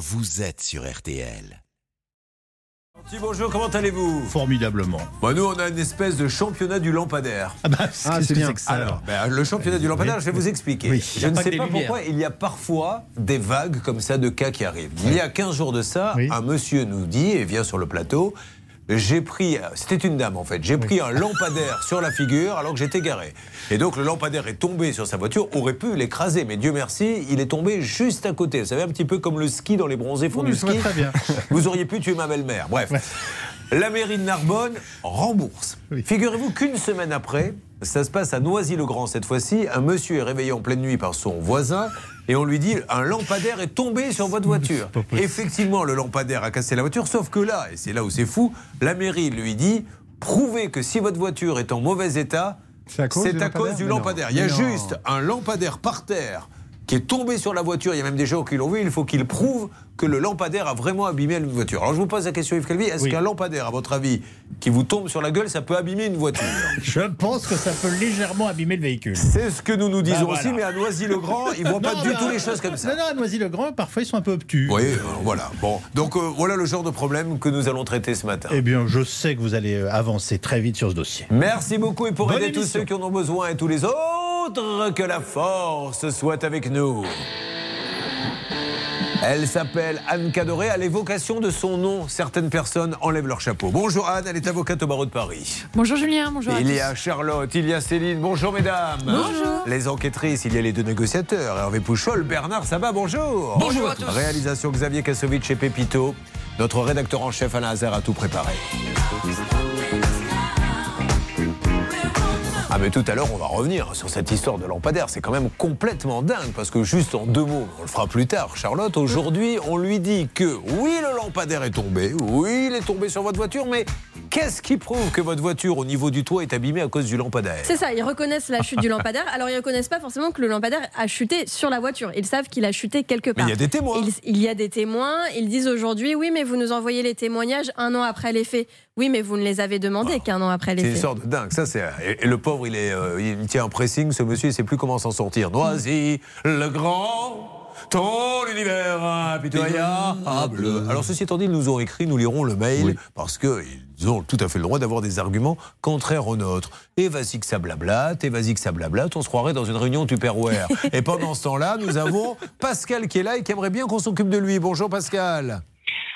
vous êtes sur RTL. bonjour, comment allez-vous Formidablement. Bah, Nous, on a une espèce de championnat du lampadaire. Ah bah, Ah, c'est bien. que ça Alors, ben, le championnat du lampadaire, je vais vous expliquer. Oui. Je ne sais pas lumières. pourquoi il y a parfois des vagues comme ça de cas qui arrivent. Il y a 15 jours de ça, Oui. un monsieur nous dit, et vient sur le plateau, j'ai pris, c'était une dame en fait, j'ai pris un lampadaire sur la figure alors que j'étais garé. Et donc le lampadaire est tombé sur sa voiture, aurait pu l'écraser, mais Dieu merci, il est tombé juste à côté. Vous savez, un petit peu comme le ski dans les bronzés font Oui, du ski. très bien. Vous auriez pu tuer ma belle-mère. Bref. La mairie de Narbonne rembourse. Oui. Figurez-vous qu'une semaine après, ça se passe à Noisy-le-Grand cette fois-ci, un monsieur est réveillé en pleine nuit par son voisin et on lui dit un lampadaire est tombé sur votre voiture. Effectivement, le lampadaire a cassé la voiture, sauf que là, et c'est là où c'est fou, la mairie lui dit prouvez que si votre voiture est en mauvais état, C'est à cause du à lampadaire cause du Mais non. lampadaire. Il y a non. juste un lampadaire par terre qui est tombé sur la voiture. Il y a même des gens qui l'ont vu. Il faut qu'ils prouvent que le lampadaire a vraiment abîmé une voiture. Alors je vous pose la question, Yves Calvi, est-ce Oui. qu'un lampadaire, à votre avis, qui vous tombe sur la gueule, ça peut abîmer une voiture? Je pense que ça peut légèrement abîmer le véhicule. C'est ce que nous nous disons Bah, voilà. aussi, mais à Noisy-le-Grand, ils voient pas du mais, tout euh, les choses comme ça. Non, non, à Noisy-le-Grand, parfois ils sont un peu obtus. Oui, euh, voilà. Bon, donc euh, voilà le genre de problème que nous allons traiter ce matin. Eh bien, je sais que vous allez euh, avancer très vite sur ce dossier. Merci beaucoup et pour Bonne aider tous ceux qui en ont besoin et tous les autres, que la force soit avec nous. Elle s'appelle Anne Cadoré. À l'évocation de son nom, certaines personnes enlèvent leur chapeau. Bonjour Anne, elle est avocate au barreau de Paris. Bonjour Julien, bonjour. à Il y tous. a Charlotte, il y a Céline. Bonjour mesdames. Bonjour. Les enquêtrices, il y a les deux négociateurs. Hervé Pouchol, Bernard Sabat, bonjour. Bonjour à tous. Réalisation Xavier Kassovitch et Pépito. Notre rédacteur en chef Alain Hazard a tout préparé. Ah mais tout à l'heure on va revenir sur cette histoire de lampadaire, c'est quand même complètement dingue parce que juste en deux mots, on le fera plus tard Charlotte, aujourd'hui on lui dit que oui le lampadaire est tombé, oui il est tombé sur votre voiture mais qu'est-ce qui prouve que votre voiture au niveau du toit est abîmée à cause du lampadaire? C'est ça, ils reconnaissent la chute du lampadaire. Alors ils reconnaissent pas forcément que le lampadaire a chuté sur la voiture. Ils savent qu'il a chuté quelque Mais part. il y a des témoins. Il, il y a des témoins. Ils disent aujourd'hui, oui, mais vous nous envoyez les témoignages un an après les faits. Oui, mais vous ne les avez demandés qu'un an après les C'est une sorte de dingue. Ça, c'est et, et le pauvre, il est, euh, il tient un pressing. Ce monsieur, il sait plus comment s'en sortir. Noisy, le grand, ton univers impitoyable. Alors ceci étant dit, ils nous ont écrit, nous lirons le mail parce que ils ont tout à fait le droit d'avoir des arguments contraires aux nôtres. Et vas-y que ça blablate, et vas-y que ça blablate, on se croirait dans une réunion Tupperware. et pendant ce temps-là, nous avons Pascal qui est là et qui aimerait bien qu'on s'occupe de lui. Bonjour Pascal.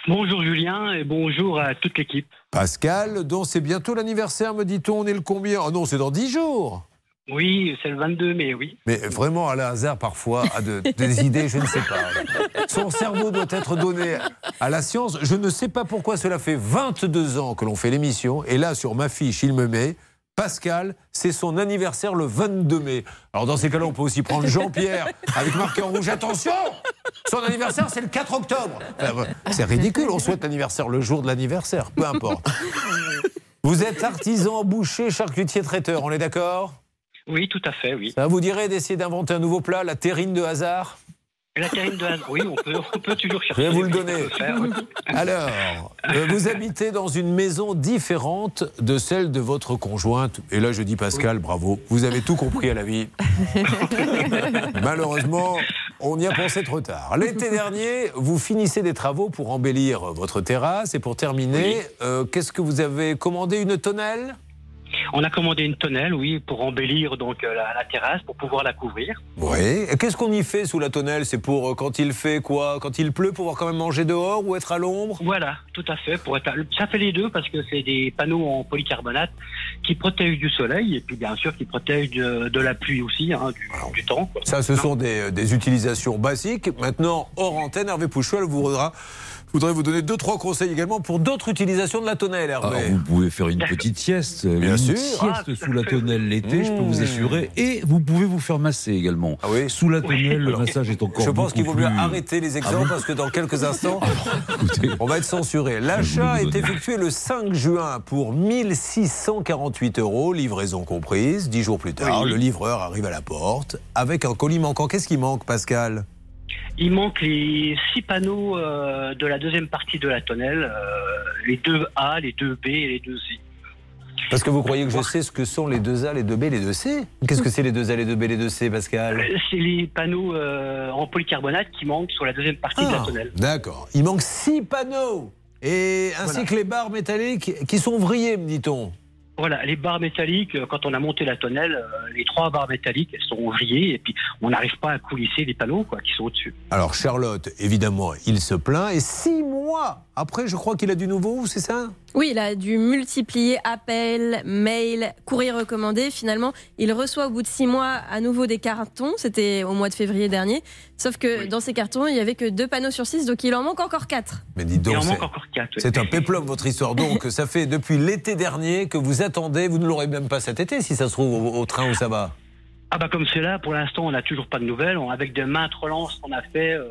Bonjour Julien et bonjour à toute l'équipe. Pascal, dont c'est bientôt l'anniversaire, me dit-on. On est le combien? Oh non, c'est dans 10 jours. Oui, c'est le 22 mai, oui. Mais vraiment, Alain Hazard, parfois, a de- des idées, je ne sais pas. Son cerveau doit être donné à la science. Je ne sais pas pourquoi cela fait 22 ans que l'on fait l'émission. Et là, sur ma fiche, il me met Pascal, c'est son anniversaire le 22 mai. Alors, dans ces cas-là, on peut aussi prendre Jean-Pierre avec marqué en rouge. Attention Son anniversaire, c'est le 4 octobre. Enfin, C'est ridicule, on souhaite l'anniversaire le jour de l'anniversaire, peu importe. Vous êtes artisan, boucher, charcutier, traiteur, on est d'accord? Oui, tout à fait, oui. ça vous dirait d'essayer d'inventer un nouveau plat, la terrine de hasard? La terrine de oui, on peut, on peut toujours Je chercher. vais vous le donner. faire, oui. Alors, euh, vous habitez dans une maison différente de celle de votre conjointe. Et là, je dis Pascal, bravo. Vous avez tout compris à la vie. Malheureusement, on y a pensé trop tard. L'été dernier, vous finissez des travaux pour embellir votre terrasse. Et pour terminer, euh, qu'est-ce que vous avez commandé? Une tonnelle? On a commandé une tonnelle, oui, pour embellir donc euh, la, la terrasse, pour pouvoir la couvrir. Oui. Et qu'est-ce qu'on y fait sous la tonnelle? C'est pour euh, quand il fait quoi? Quand il pleut, pouvoir quand même manger dehors ou être à l'ombre? Voilà, tout à fait. Pour être, ça fait les deux parce que c'est des panneaux en polycarbonate qui protègent du soleil et puis bien sûr qui protègent de, de la pluie aussi, hein, du, du temps. quoi. Ça, ce sont des, des utilisations basiques. Maintenant, hors antenne, Hervé Pouchol vous voudra, voudrait vous donner deux, trois conseils également pour d'autres utilisations de la tonnelle, Hervé. Alors, vous pouvez faire une petite sieste, Bien une sûr. sieste Ah, sous la tonnelle l'été, je peux vous Mmh. assurer. Et vous pouvez vous faire masser également. Ah oui Sous la tonnelle, le massage est encore Je pense qu'il vaut mieux plus- arrêter les exemples parce que dans quelques instants, Écoutez, on va être censuré. L'achat est effectué le 5 juin pour 1648 euros, livraison comprise. Dix jours plus tard, Oui. le livreur arrive à la porte avec un colis manquant. Qu'est-ce qui manque, Pascal? Il manque les six panneaux euh, de la deuxième partie de la tonnelle, euh, les deux A, les deux B et les deux C. Parce que vous croyez que je sais ce que sont les 2A, les 2B, les 2C Qu'est-ce que c'est les 2A, les 2B, les 2C, Pascal? Euh, C'est les panneaux euh, en polycarbonate qui manquent sur la deuxième partie de la Ah, tonnelle. D'accord. Il manque 6 panneaux et ainsi Voilà. que les barres métalliques qui sont vrillées, me dit-on. Voilà, les barres métalliques, euh, quand on a monté la tonnelle, euh, les trois barres métalliques, elles sont vrillées et puis on n'arrive pas à coulisser les panneaux quoi, qui sont au-dessus. Alors Charlotte, évidemment, il se plaint et six mois après, je crois qu'il a du nouveau, c'est ça? Oui, il a dû multiplier appels, mails, courriers recommandés. Finalement, il reçoit au bout de six mois à nouveau des cartons. C'était au mois de février dernier. Sauf que Oui. dans ces cartons, il y avait que deux panneaux sur six, donc il en manque encore quatre. Mais dis Il donc, en c'est- manque encore quatre. oui. c'est un péplum votre histoire. Donc ça fait depuis l'été dernier que vous attendez, vous ne l'aurez même pas cet été si ça se trouve au, au train où ça va. Ah bah comme cela, pour l'instant, on n'a toujours pas de nouvelles. On- Avec de maintes relances qu'on a fait, euh,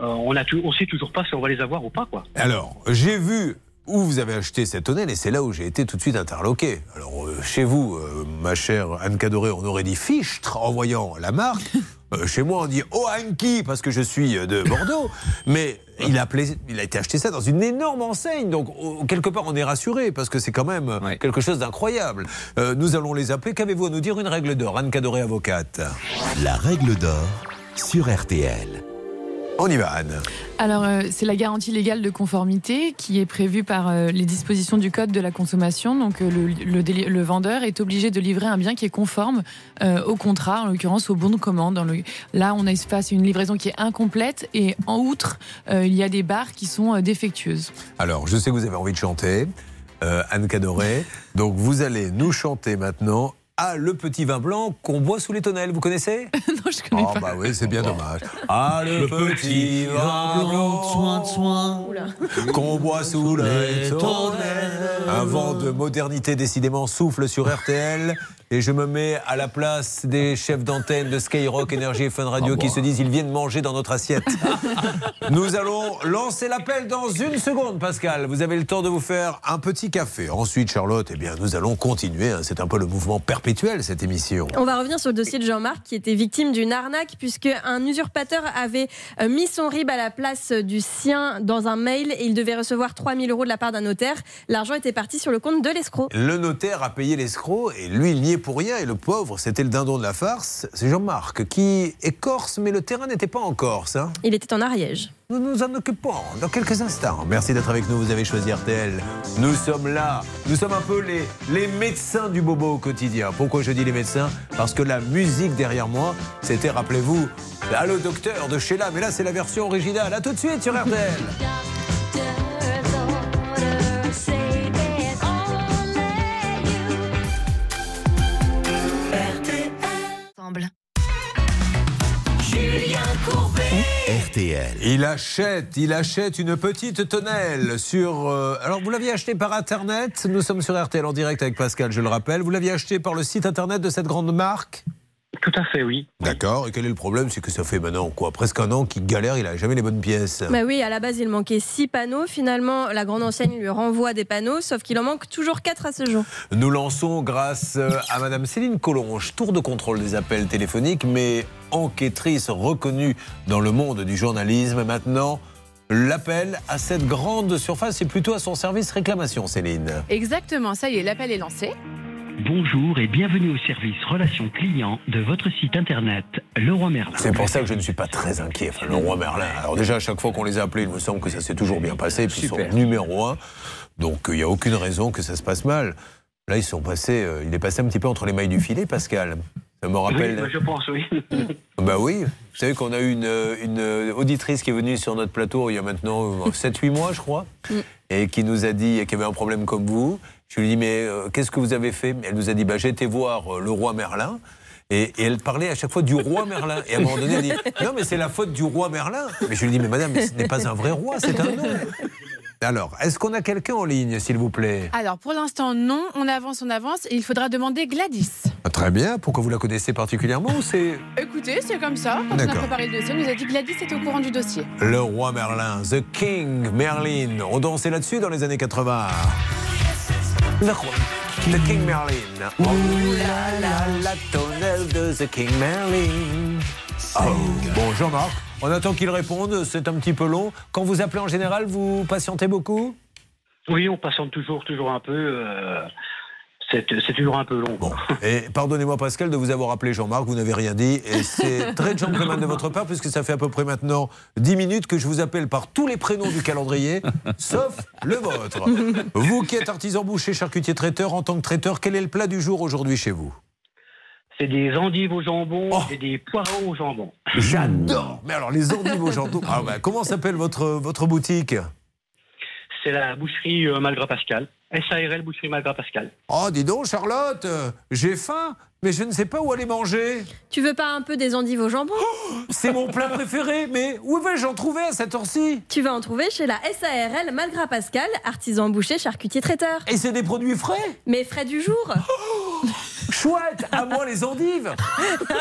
euh, on on sait toujours pas si on va les avoir ou pas quoi. Alors, j'ai vu où vous avez acheté cette tonnelle et c'est là où j'ai été tout de suite interloqué. Alors, euh, chez vous, euh, ma chère Anne Cadoré, on aurait dit Fichtre en voyant la marque. Euh, chez moi, on dit Oh Anki parce que je suis de Bordeaux. Mais il a, appelé- il a été acheté ça dans une énorme enseigne. Donc, oh, quelque part, on est rassuré parce que c'est quand même Ouais. quelque chose d'incroyable. Euh, nous allons les appeler. Qu'avez-vous à nous dire Une règle d'or. Anne Cadoré, avocate? La règle d'or sur RTL. On y va, Anne. Alors, euh, c'est la garantie légale de conformité qui est prévue par euh, les dispositions du Code de la consommation. Donc, euh, le, le déli- le vendeur est obligé de livrer un bien qui est conforme au contrat, en l'occurrence au bon de commande. Dans le- Là, on est face à une livraison qui est incomplète et en outre, il y a des barres qui sont défectueuses. Alors, je sais que vous avez envie de chanter, Anne Cadoré. Donc, vous allez nous chanter maintenant à le petit vin blanc qu'on boit sous les tonnelles. Vous connaissez non, je connais Oh, pas. bah oui, c'est bien dommage. Ah, le, petit vin blanc soin de soin. Qu'on boit sous les tonnelles. Un vent de modernité décidément souffle sur RTL. Et je me mets à la place des chefs d'antenne de Skyrock, Énergie et Fun Radio qui se disent ils viennent manger dans notre assiette. Nous allons lancer l'appel dans une seconde, Pascal. Vous avez le temps de vous faire un petit café. Ensuite, Charlotte, eh bien, nous allons continuer. hein. C'est un peu le mouvement perpétuel, cette émission. On va revenir sur le dossier de Jean-Marc qui était victime d'une arnaque puisque un usurpateur avait euh, mis son RIB à la place du sien dans un mail et il devait recevoir 3000 euros de la part d'un notaire. L'argent était parti sur le compte de l'escroc. Le notaire a payé l'escroc et lui, il n'y est pour rien. Et le pauvre, c'était le dindon de la farce. C'est Jean-Marc qui est corse, mais le terrain n'était pas en Corse. hein. Il était en Ariège. Nous nous en occupons dans quelques instants. Merci d'être avec nous. Vous avez choisi RTL. Nous sommes là. Nous sommes un peu les, les médecins du bobo au quotidien. Pourquoi je dis les médecins? Parce que la musique derrière moi, c'était, rappelez-vous, Allô docteur de Sheila. Mais là, c'est la version originale. À tout de suite sur RTL. RTL. Il achète, il achète une petite tonnelle sur. euh, alors, vous l'aviez acheté par Internet? Nous sommes sur RTL en direct avec Pascal, je le rappelle. Vous l'aviez acheté par le site Internet de cette grande marque? Tout à fait, oui. D'accord. Et quel est le problème C'est que ça fait maintenant quoi Presque un an qu'il galère, il n'a jamais les bonnes pièces. Bah oui, à la base, il manquait six panneaux. Finalement, la grande enseigne lui renvoie des panneaux, sauf qu'il en manque toujours quatre à ce jour. Nous lançons grâce euh, à Madame Céline Collonge, tour de contrôle des appels téléphoniques, mais enquêtrice reconnue dans le monde du journalisme. Maintenant, l'appel à cette grande surface et plutôt à son service réclamation, Céline. Exactement, ça y est, l'appel est lancé. Bonjour et bienvenue au service relations clients de votre site internet Leroy Merlin. C'est pour ça que je ne suis pas très inquiet. Enfin, le roi Merlin. Alors déjà, à chaque fois qu'on les a appelés, il me semble que ça s'est toujours bien passé. Et puis ils sont Super. numéro un. Donc il n'y a aucune raison que ça se passe mal. Là, ils sont passés. euh, il est passé un petit peu entre les mailles du filet, Pascal. Ça me rappelle. bah, je pense, oui. Bah oui. Vous savez qu'on a eu une, une auditrice qui est venue sur notre plateau il y a maintenant 7-8 mois, je crois, et qui nous a dit qu'il y avait un problème comme vous. Je lui ai dit, mais euh, qu'est-ce que vous avez fait? Elle nous a dit, bah, j'ai été voir euh, le roi Merlin. Et, et elle parlait à chaque fois du roi Merlin. Et à un moment donné, elle dit Non, mais c'est la faute du roi Merlin. Mais je lui dis Mais madame, ce n'est pas un vrai roi, c'est un nom. Alors, est-ce qu'on a quelqu'un en ligne, s'il vous plaît? Alors, pour l'instant, non. On avance, on avance. Et il faudra demander Gladys. Ah, Très bien. Pourquoi vous la connaissez particulièrement ou c'est Écoutez, c'est comme ça. Quand on a préparé le dossier, on nous a dit Gladys était au courant du dossier. le roi Merlin, The King Merlin On dansait là-dessus dans les années 80. Le roi, The King Merlin. Oh là là, la tonnelle de The King Merlin. Oh, bon, Jean-Marc, on attend qu'il réponde, c'est un petit peu long. Quand vous appelez en général, vous patientez beaucoup? Oui, on patiente toujours, toujours un peu. euh, c'est toujours un peu long. Bon, et pardonnez-moi Pascal de vous avoir appelé Jean-Marc, vous n'avez rien dit, et c'est très gentleman de votre part, puisque ça fait à peu près maintenant 10 minutes que je vous appelle par tous les prénoms du calendrier, sauf le vôtre. Vous qui êtes artisan boucher, charcutier traiteur, en tant que traiteur, quel est le plat du jour aujourd'hui chez vous? C'est des endives au jambon Oh. et des poireaux au jambon. J'adore Mais alors les endives au jambon, ah bah, comment s'appelle votre, votre boutique? C'est la boucherie euh, Malgras Pascal. SARL Boucherie Malgras Pascal. Oh, dis donc Charlotte, euh, j'ai faim, mais je ne sais pas où aller manger. Tu veux pas un peu des endives au jambon C'est mon plat préféré, mais où vais-je en trouver à cette heure-ci? Tu vas en trouver chez la SARL Malgras Pascal, artisan boucher, charcutier traiteur. Et c'est des produits frais? Mais frais du jour Chouette, à moi les endives.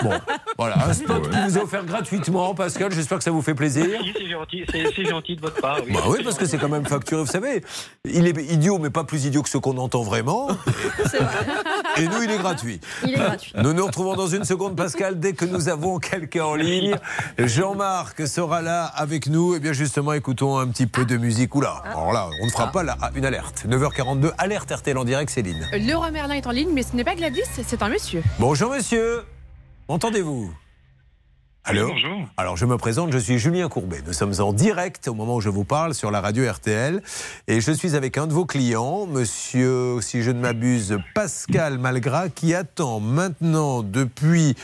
Bon, voilà, un spot qui vous est offert gratuitement, Pascal. J'espère que ça vous fait plaisir. Oui, c'est gentil, c'est gentil de votre part. Oui, Bah oui, parce que c'est quand même facturé, vous savez. Il est idiot, mais pas plus idiot que ce qu'on entend vraiment. C'est vrai, Et nous, il est gratuit. il est gratuit. Nous nous retrouvons dans une seconde, Pascal, dès que nous avons quelqu'un en ligne. Jean-Marc sera là avec nous. Et bien justement, écoutons un petit peu de musique. Oula, alors là, on ne fera pas la, une alerte. 9h42, alerte RTL en direct, Céline. Le roi Merlin est en ligne, mais ce n'est pas Gladys, c'est un monsieur. Bonjour monsieur, entendez-vous? Allô? Bonjour. Alors je me présente, je suis Julien Courbet. Nous sommes en direct au moment où je vous parle sur la radio RTL et je suis avec un de vos clients, monsieur, si je ne m'abuse, Pascal Malgras, qui attend maintenant depuis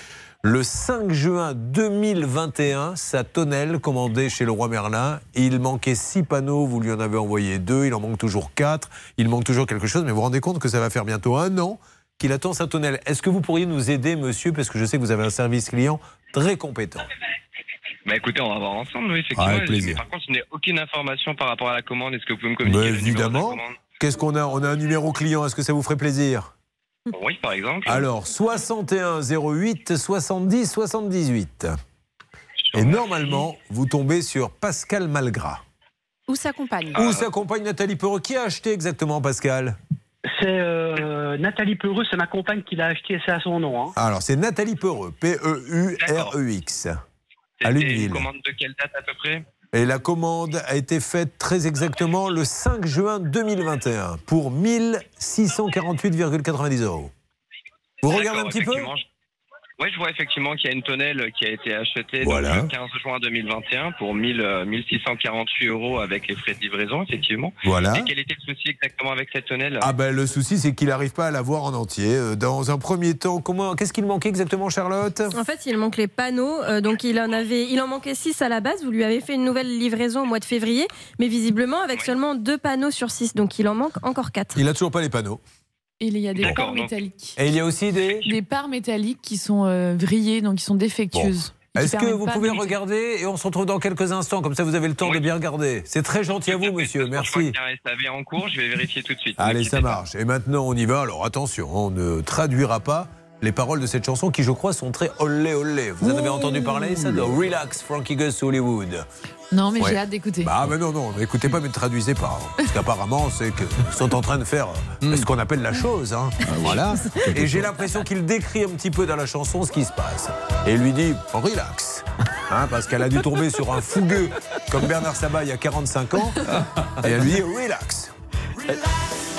le 5 juin 2021 sa tonnelle commandée chez le roi Merlin. Il manquait six panneaux, vous lui en avez envoyé deux, il en manque toujours quatre, il manque toujours quelque chose, mais vous vous rendez compte que ça va faire bientôt un an qu'il attend sa tonnelle. Est-ce que vous pourriez nous aider, monsieur, parce que je sais que vous avez un service client très compétent Bah écoutez, on va voir ensemble, oui, effectivement. Avec plaisir. Mais par contre, je n'ai aucune information par rapport à la commande. Est-ce que vous pouvez me communiquer Mais le numéro de la évidemment. Qu'est-ce qu'on a? On a un numéro client, est-ce que ça vous ferait plaisir? Oui, par exemple. Alors, 61 08 70 78. Et normalement, vous tombez sur Pascal Malgras. Ou sa compagne. Ah. Où s'accompagne Nathalie Perreux. Qui a acheté exactement Pascal? C'est euh, Nathalie Peureux, c'est ma compagne qui l'a acheté, c'est à son nom. Hein. Alors, c'est Nathalie Perreux. P-E-U-R-E-X. à une commande de quelle date à peu près? Et la commande a été faite très exactement le 5 juin 2021 pour 1648,90 euros. Vous regardez un petit peu? Oui, je vois effectivement qu'il y a une tonnelle qui a été achetée Voilà. le 15 juin 2021 pour 1000, euh, 1648 euros avec les frais de livraison, effectivement. Voilà. Et quel était le souci exactement avec cette tonnelle? Ah ben le souci c'est qu'il n'arrive pas à la voir en entier. Euh, Dans un premier temps, comment qu'est-ce qu'il manquait exactement Charlotte? En fait, il manque les panneaux, euh, donc il en avait, il en manquait 6 à la base. Vous lui avez fait une nouvelle livraison au mois de février, mais visiblement avec seulement deux panneaux sur 6, donc il en manque encore 4. Il a toujours pas les panneaux. Il y a des parts métalliques. Et il y a aussi des Des parts métalliques qui sont euh, vrillées, donc qui sont défectueuses. Et Est-ce que vous pouvez de- regarder et on se retrouve dans quelques instants comme ça vous avez le temps Oui. de bien regarder. C'est très gentil à vous monsieur, Je merci. qu'il y a un SAV en cours, je vais vérifier tout de suite. Allez, ça marche. Et maintenant, on y va. Alors attention, on ne traduira pas les paroles de cette chanson qui, je crois, sont très olé olé. Vous en avez entendu parler, ça de Relax, Frankie Gus Hollywood. Non, mais Ouais. j'ai hâte d'écouter. Bah, mais non, non, n'écoutez pas, mais ne traduisez pas. hein. Parce qu'apparemment, c'est qu'ils sont en train de faire euh, ce qu'on appelle la chose. hein. Voilà. Et j'ai l'impression qu'il décrit un petit peu dans la chanson ce qui se passe. Et il lui dit relax. Hein, parce qu'elle a dû tomber sur un fougueux comme Bernard Sabat il y a 45 ans. Et elle lui dit relax.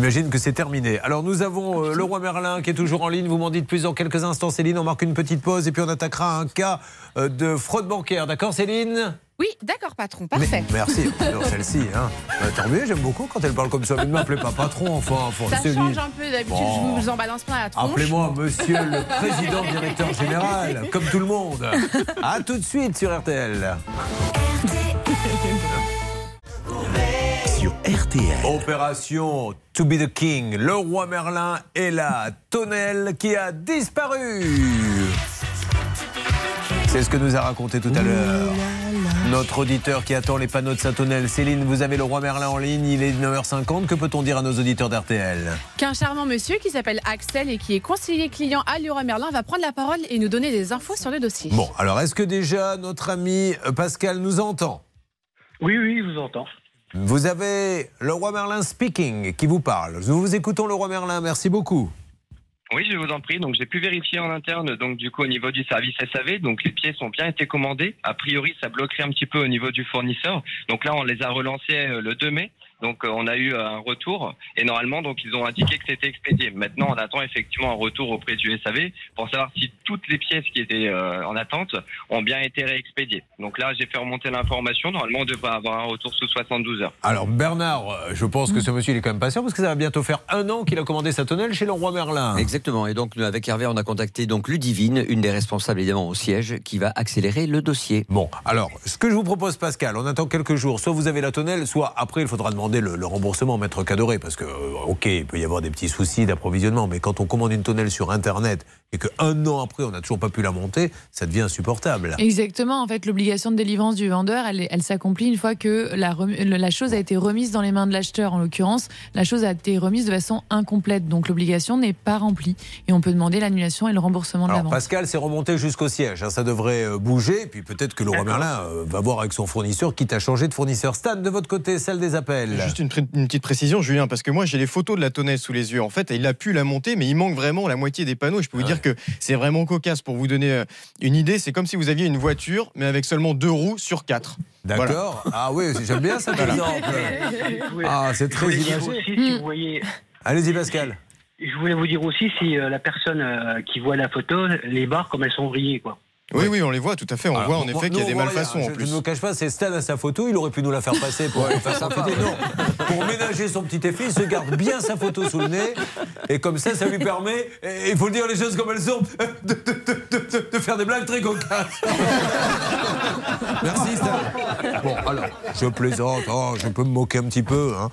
imagine que c'est terminé. Alors nous avons euh, le roi Merlin qui est toujours en ligne, vous m'en dites plus dans quelques instants Céline, on marque une petite pause et puis on attaquera un cas euh, de fraude bancaire, d'accord Céline? Oui, d'accord, patron, parfait. Mais- merci, Alors, celle-ci. Hein. Tant mieux, j'aime beaucoup quand elle parle comme ça. Mais ne m'appelez pas patron, enfin. enfin Ça change un peu, d'habitude, Bon. je vous en balance plein la tronche. Appelez-moi monsieur le président directeur général, comme tout le monde. A tout de suite sur RTL. Sur RTL. Opération To Be the King. Le roi Merlin est là. Tonnel qui a disparu. C'est ce que nous a raconté tout à l'heure. Notre auditeur qui attend les panneaux de Saint-Tonnel. Céline, vous avez le roi Merlin en ligne. Il est 9h50. Que peut-on dire à nos auditeurs d'RTL Qu'un charmant monsieur qui s'appelle Axel et qui est conseiller client à Leroy Merlin va prendre la parole et nous donner des infos sur le dossier. Bon, alors est-ce que déjà notre ami Pascal nous entend? Oui, oui, je vous entends. Vous avez le roi Merlin speaking qui vous parle. Nous vous écoutons le roi Merlin. Merci beaucoup. Oui, je vous en prie. Donc, j'ai pu vérifier en interne, donc du coup, au niveau du service SAV, donc les pièces ont bien été commandées. A priori, ça bloquerait un petit peu au niveau du fournisseur. Donc là, on les a relancées euh, le 2 mai. Donc, euh, on a eu un retour et normalement, donc ils ont indiqué que c'était expédié. Maintenant, on attend effectivement un retour auprès du SAV pour savoir si toutes les pièces qui étaient euh, en attente ont bien été réexpédiées. Donc là, j'ai fait remonter l'information. Normalement, on devrait avoir un retour sous 72 heures. Alors Bernard, euh, je pense que ce monsieur il est quand même patient parce que ça va bientôt faire un an qu'il a commandé sa tonnelle chez le roi Merlin. Exactement. Et donc, nous, avec Hervé, on a contacté donc Ludivine, une des responsables évidemment au siège, qui va accélérer le dossier. Bon, alors, ce que je vous propose, Pascal, on attend quelques jours. Soit vous avez la tonnelle, soit après, il faudra demander le, le remboursement maître cadoré. Parce que, euh, OK, il peut y avoir des petits soucis d'approvisionnement, mais quand on commande une tonnelle sur Internet et qu'un an après, on n'a toujours pas pu la monter, ça devient insupportable. Exactement. En fait, l'obligation de délivrance du vendeur, elle, elle s'accomplit une fois que la, chose a été remise dans les mains de l'acheteur. En l'occurrence, la chose a été remise de façon incomplète. Donc, l'obligation n'est pas remplie. Et on peut demander l'annulation et le remboursement de la vente. Pascal, c'est remonté jusqu'au siège. hein, ça devrait euh, bouger. Puis peut-être que le roi Merlin euh, va voir avec son fournisseur, quitte à changer de fournisseur. Stan, de votre côté, celle des appels. Juste une, petite précision, Julien, parce que moi j'ai les photos de la tonnelle sous les yeux. En fait, il a pu la monter, mais il manque vraiment la moitié des panneaux. Je peux vous dire que c'est vraiment cocasse. Pour vous donner euh, une idée, c'est comme si vous aviez une voiture, mais avec seulement deux roues sur quatre. D'accord. Ah oui, j'aime bien cet Voilà. exemple. Ah, c'est très imagé. aussi, si vous voyez, Allez-y, Pascal. je voulais vous dire aussi si euh, la personne euh, qui voit la photo, les barres comme elles sont vrillées, quoi. Oui, oui, on les voit tout à fait. On Alors, voit en moi, effet qu'il y a des malfaçons en plus. Je ne me cache pas, c'est Stan à sa photo, il aurait pu nous la faire passer pour Ouais, faire profiter. Non, pour ménager son petit effet, il se garde bien sa photo sous le nez. Et comme ça, ça lui permet, et il faut le dire les choses comme elles sont, de, de- de- de- de faire des blagues très cocasses. Merci Stan. Bon, alors, je plaisante, oh, je peux me moquer un petit peu. hein.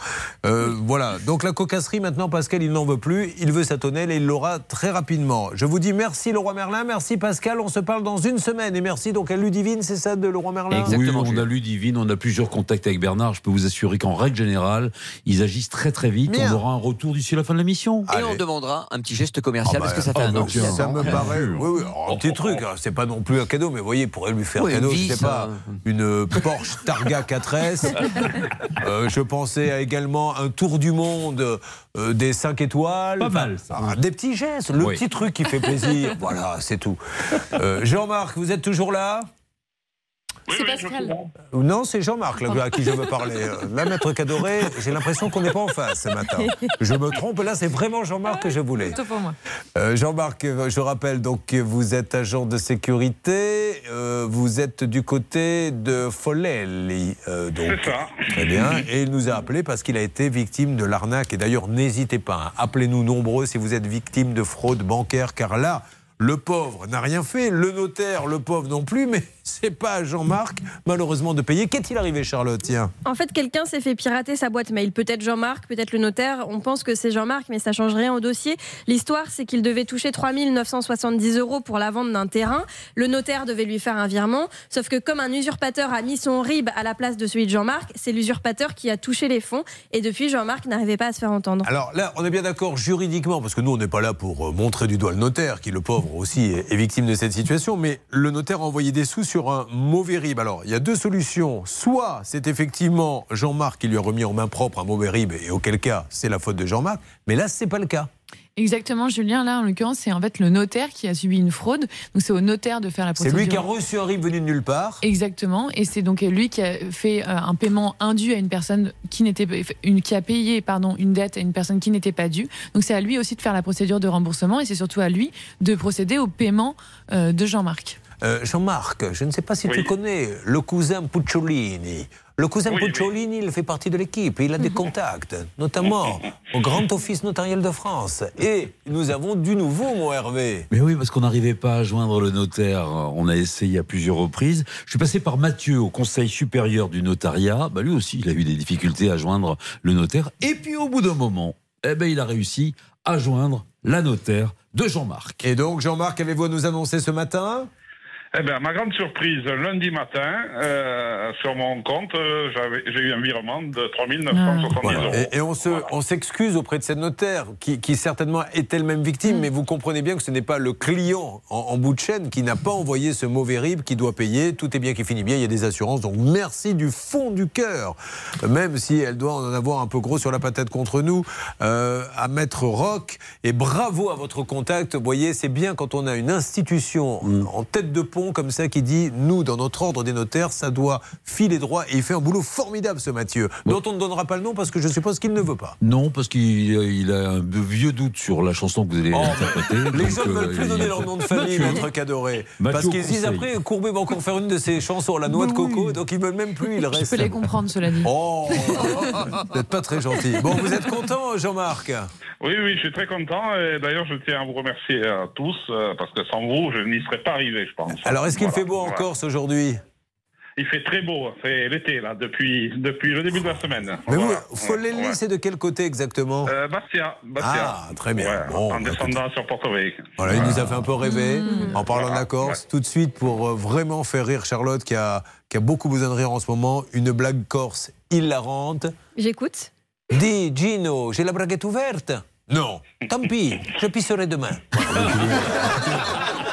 Euh, voilà, donc la cocasserie, maintenant, Pascal, il n'en veut plus. Il veut sa tonnelle et il l'aura très rapidement. Je vous dis merci, le roi Merlin. Merci, Pascal. On se parle dans une semaine. Et merci donc à Ludivine, c'est ça, de le roi Merlin oui, on a Ludivine, on a plusieurs contacts avec Bernard. Je peux vous assurer qu'en règle générale, ils agissent très très vite. Bien. On aura un retour d'ici la fin de l'émission. Et on demandera un petit geste commercial parce que ça fait un an. Ah bah, Ça me paraît. Oui, oui, un petit truc, hein, c'est pas non plus un cadeau, mais vous voyez, pourrait lui faire Oui, cadeau, une je sais pas, euh. une Porsche Targa 4S. Euh, je pensais à également un tour du monde euh, des 5 étoiles. Pas mal, ça. Ah, des petits gestes, le Oui. petit truc qui fait plaisir. voilà, c'est tout. Euh, Jean-Marc, vous êtes toujours là? C'est Pascal. Ou Non, c'est Jean-Marc là, à qui je veux parler. Euh, Là, Maître Cadoré, j'ai l'impression qu'on n'est pas en face ce matin. Je me trompe, là, c'est vraiment Jean-Marc que je voulais. Plutôt pour moi. Euh, Jean-Marc, euh, je rappelle donc que vous êtes agent de sécurité, euh, vous êtes du côté de Folelli. euh, donc, C'est ça. Très bien. Et il nous a appelé parce qu'il a été victime de l'arnaque. Et d'ailleurs, n'hésitez pas, hein, appelez-nous nombreux si vous êtes victime de fraude bancaire, car là, le pauvre n'a rien fait, le notaire, le pauvre non plus, mais c'est pas à Jean-Marc, malheureusement, de payer. Qu'est-il arrivé, Charlotte? Tiens. En fait, quelqu'un s'est fait pirater sa boîte mail. Peut-être Jean-Marc, peut-être le notaire. On pense que c'est Jean-Marc, mais ça change rien au dossier. L'histoire, c'est qu'il devait toucher 3 970 euros pour la vente d'un terrain. Le notaire devait lui faire un virement. Sauf que comme un usurpateur a mis son RIB à la place de celui de Jean-Marc, c'est l'usurpateur qui a touché les fonds. Et depuis, Jean-Marc n'arrivait pas à se faire entendre. Alors là, on est bien d'accord juridiquement, parce que nous, on n'est pas là pour euh, montrer du doigt le notaire, qui, le pauvre aussi, est est victime de cette situation, mais le notaire a envoyé des sous sur un mauvais RIB. Alors, il y a deux solutions. Soit c'est effectivement Jean-Marc qui lui a remis en main propre un mauvais RIB, et auquel cas, c'est la faute de Jean-Marc, mais là, c'est pas le cas. Exactement, Julien. Là, en l'occurrence, c'est en fait le notaire qui a subi une fraude. Donc, c'est au notaire de faire la C'est procédure. lui qui a reçu un RIB venu de nulle part. Exactement, et c'est donc lui qui a fait euh, un paiement indu à une personne qui n'était une qui a payé pardon une dette à une personne qui n'était pas due. Donc c'est à lui aussi de faire la procédure de remboursement et c'est surtout à lui de procéder au paiement euh, de Jean-Marc. Euh, Jean-Marc, je ne sais pas si tu connais le cousin Pucciolini. Le cousin Pucciolini, il fait partie de l'équipe. Il a des contacts, notamment au Grand Office notarial de France. Et nous avons du nouveau, mon Hervé. Mais oui, parce qu'on n'arrivait pas à joindre le notaire. On a essayé à plusieurs reprises. Je suis passé par Mathieu au Conseil supérieur du notariat. Bah, lui aussi, il a eu des difficultés à joindre le notaire. Et puis au bout d'un moment, eh ben, il a réussi à joindre la notaire de Jean-Marc. Et donc, Jean-Marc, avez-vous à nous annoncer ce matin? Eh bien, ma grande surprise, lundi matin, euh, sur mon compte, euh, j'ai eu un virement de 3970 Voilà. euros. Et, et on se- on s'excuse auprès de cette notaire qui, qui certainement est elle-même victime, mais vous comprenez bien que ce n'est pas le client en, en bout de chaîne qui n'a pas envoyé ce mauvais RIB qui doit payer. Tout est bien qui finit bien, il y a des assurances. Donc merci du fond du cœur, même si elle doit en avoir un peu gros sur la patate contre nous, euh, à Maître Rock. Et bravo à votre contact. Vous voyez, c'est bien quand on a une institution en tête de pont comme ça qui dit, nous, dans notre ordre des notaires, ça doit filer droit. Et il fait un boulot formidable, ce Mathieu, dont on ne donnera pas le nom parce que je suppose qu'il ne veut pas. Non, parce qu'il il a un vieux doute sur la chanson que vous allez interpréter. Oh, Les donc, gens ne euh, veulent plus il- donner leur nom de famille. Maître Cadoré. Mathieu Parce qu'ils disent après, Courbet va encore faire une de ses chansons, La Noix de Coco, donc ils veulent même plus, il Je reste. peux les comprendre, cela dit. Oh, vous n'êtes pas très gentil. Bon, vous êtes content, Jean-Marc? Oui, oui, je suis très content. Et d'ailleurs, je tiens à vous remercier à tous, euh, parce que sans vous, je n'y serais pas arrivé, je pense. Alors, est-ce qu'il Voilà, fait beau en voilà. Corse aujourd'hui? Il fait très beau. C'est l'été, là, depuis, depuis le début de la semaine. Mais Voilà. vous, Folelli, Ouais. c'est de quel côté exactement? Euh, Bastia, Bastia. Ah, très bien. Ouais, Bon, en bah, descendant sur Porto Vecchio. Voilà, il nous a fait un peu rêver Mmh. en parlant de la Corse. Tout de suite, pour euh, vraiment faire rire Charlotte, qui a, qui a beaucoup besoin de rire en ce moment, une blague corse hilarante. J'écoute. Dis, Gino, j'ai la braguette ouverte? Non. Tant pis, je pisserai demain.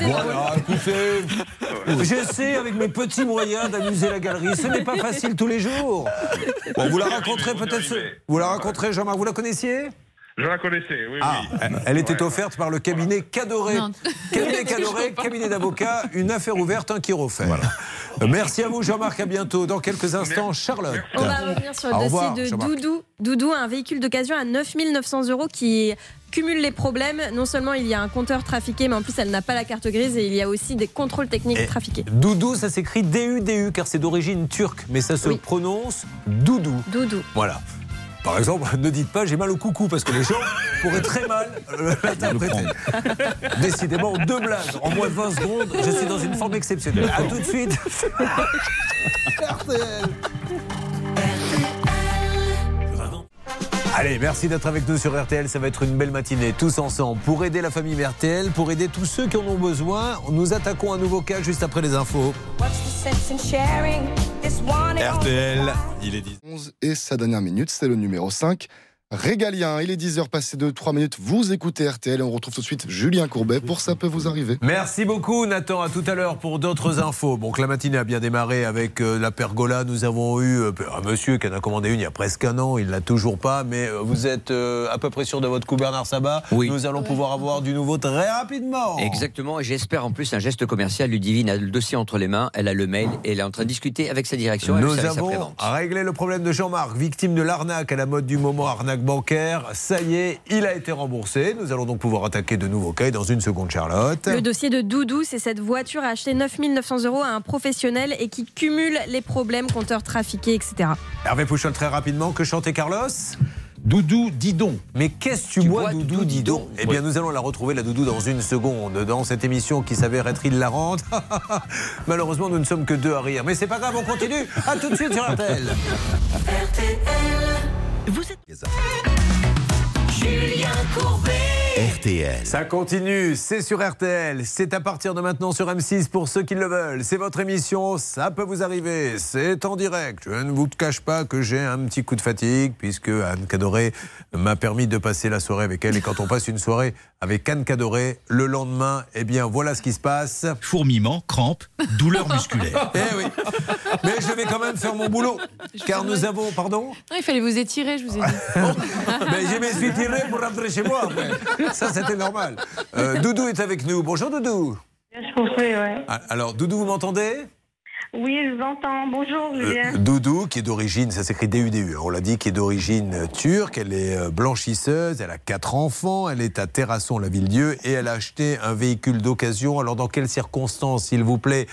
Voilà, écoutez, j'essaie avec mes petits moyens d'amuser la galerie. Ce n'est pas facile tous les jours. Bon, vous la raconterez peut-être. ce- Vous la raconterez, Jean-Marc, vous la connaissiez? Je la connaissais, oui, Ah, oui. elle était offerte par le cabinet Cadoré. Non. Cabinet Cadoré, cabinet d'avocats, une affaire ouverte, un qui refait. Euh, Merci à vous, Jean-Marc. À bientôt. Dans quelques instants, Charlotte. On va revenir sur le dossier revoir, de. Doudou. Doudou, un véhicule d'occasion à 9 900 euros qui cumule les problèmes. Non seulement il y a un compteur trafiqué, mais en plus elle n'a pas la carte grise et il y a aussi des contrôles techniques Et trafiqués. Doudou, ça s'écrit D-U-D-U, car c'est d'origine turque, mais ça se prononce Doudou. Doudou. Voilà. Par exemple, ne dites pas j'ai mal au coucou parce que les gens pourraient très mal euh, l'interpréter. Décidément, deux blagues en moins de 20 secondes, je suis dans une forme exceptionnelle. A tout de suite. Allez, merci d'être avec nous sur RTL. Ça va être une belle matinée, tous ensemble, pour aider la famille RTL, pour aider tous ceux qui en ont besoin. Nous attaquons un nouveau cas juste après les infos. RTL, il est 10. 11 et sa dernière minute, c'est le numéro 5. Régalien, il est 10h passé de 3 minutes. Vous écoutez RTL et on retrouve tout de suite Julien Courbet pour Ça peut vous arriver. Merci beaucoup Nathan, à tout à l'heure pour d'autres infos. Bon, que la matinée a bien démarré avec euh, la pergola. Nous avons eu euh, un monsieur qui en a commandé une il y a presque un an, il l'a toujours pas, mais euh, vous êtes euh, à peu près sûr de votre coup Bernard Sabat. Oui. Nous allons pouvoir avoir du nouveau très rapidement. Exactement, et j'espère en plus un geste commercial. Ludivine a le dossier entre les mains, elle a le mail et elle est en train de discuter avec sa direction. Nous avons réglé le problème de Jean-Marc, victime de l'arnaque à la mode du moment, arnaque bancaire. Ça y est, il a été remboursé. Nous allons donc pouvoir attaquer de nouveaux cas et dans une seconde, Charlotte. Le dossier de Doudou, c'est cette voiture achetée 9 900 euros à un professionnel et qui cumule les problèmes, compteurs trafiqués, etc. Hervé Pouchol, très rapidement, que chantait Carlos? Doudou, dis donc. Mais qu'est-ce que tu, bois, Doudou, dis donc Eh bien, nous allons la retrouver, la Doudou, dans une seconde, dans cette émission qui s'avère être hilarante. Malheureusement, nous ne sommes que deux à rire. Mais c'est pas grave, on continue. À tout de suite sur RTL. Julien Courbet. RTL. Ça continue, c'est sur RTL, c'est à partir de maintenant sur M6 pour ceux qui le veulent. C'est votre émission, ça peut vous arriver, c'est en direct. Je ne vous cache pas que j'ai un petit coup de fatigue puisque Anne Cadoré m'a permis de passer la soirée avec elle. Et quand on passe une soirée avec Anne Cadoré, le lendemain, eh bien voilà ce qui se passe. Fourmillement, crampes, douleurs musculaires. Eh oui, mais je vais quand même faire mon boulot car nous avons, pardon Non, il fallait vous étirer, je vous ai dit. Mais je me suis tiré pour rentrer chez moi. après. Ça, c'était normal. Euh, Doudou est avec nous. Bonjour Doudou. Je compris, ouais. Ah, Alors, Doudou, vous m'entendez? Oui, je vous entends. Bonjour, Euh, Julien. Doudou, qui est d'origine, ça s'écrit D-U-D-U, hein, on l'a dit, qui est d'origine turque. Elle est euh, blanchisseuse, elle a quatre enfants, elle est à Terrasson, la ville-dieu, et elle a acheté un véhicule d'occasion. Alors, dans quelles circonstances, s'il vous plaît,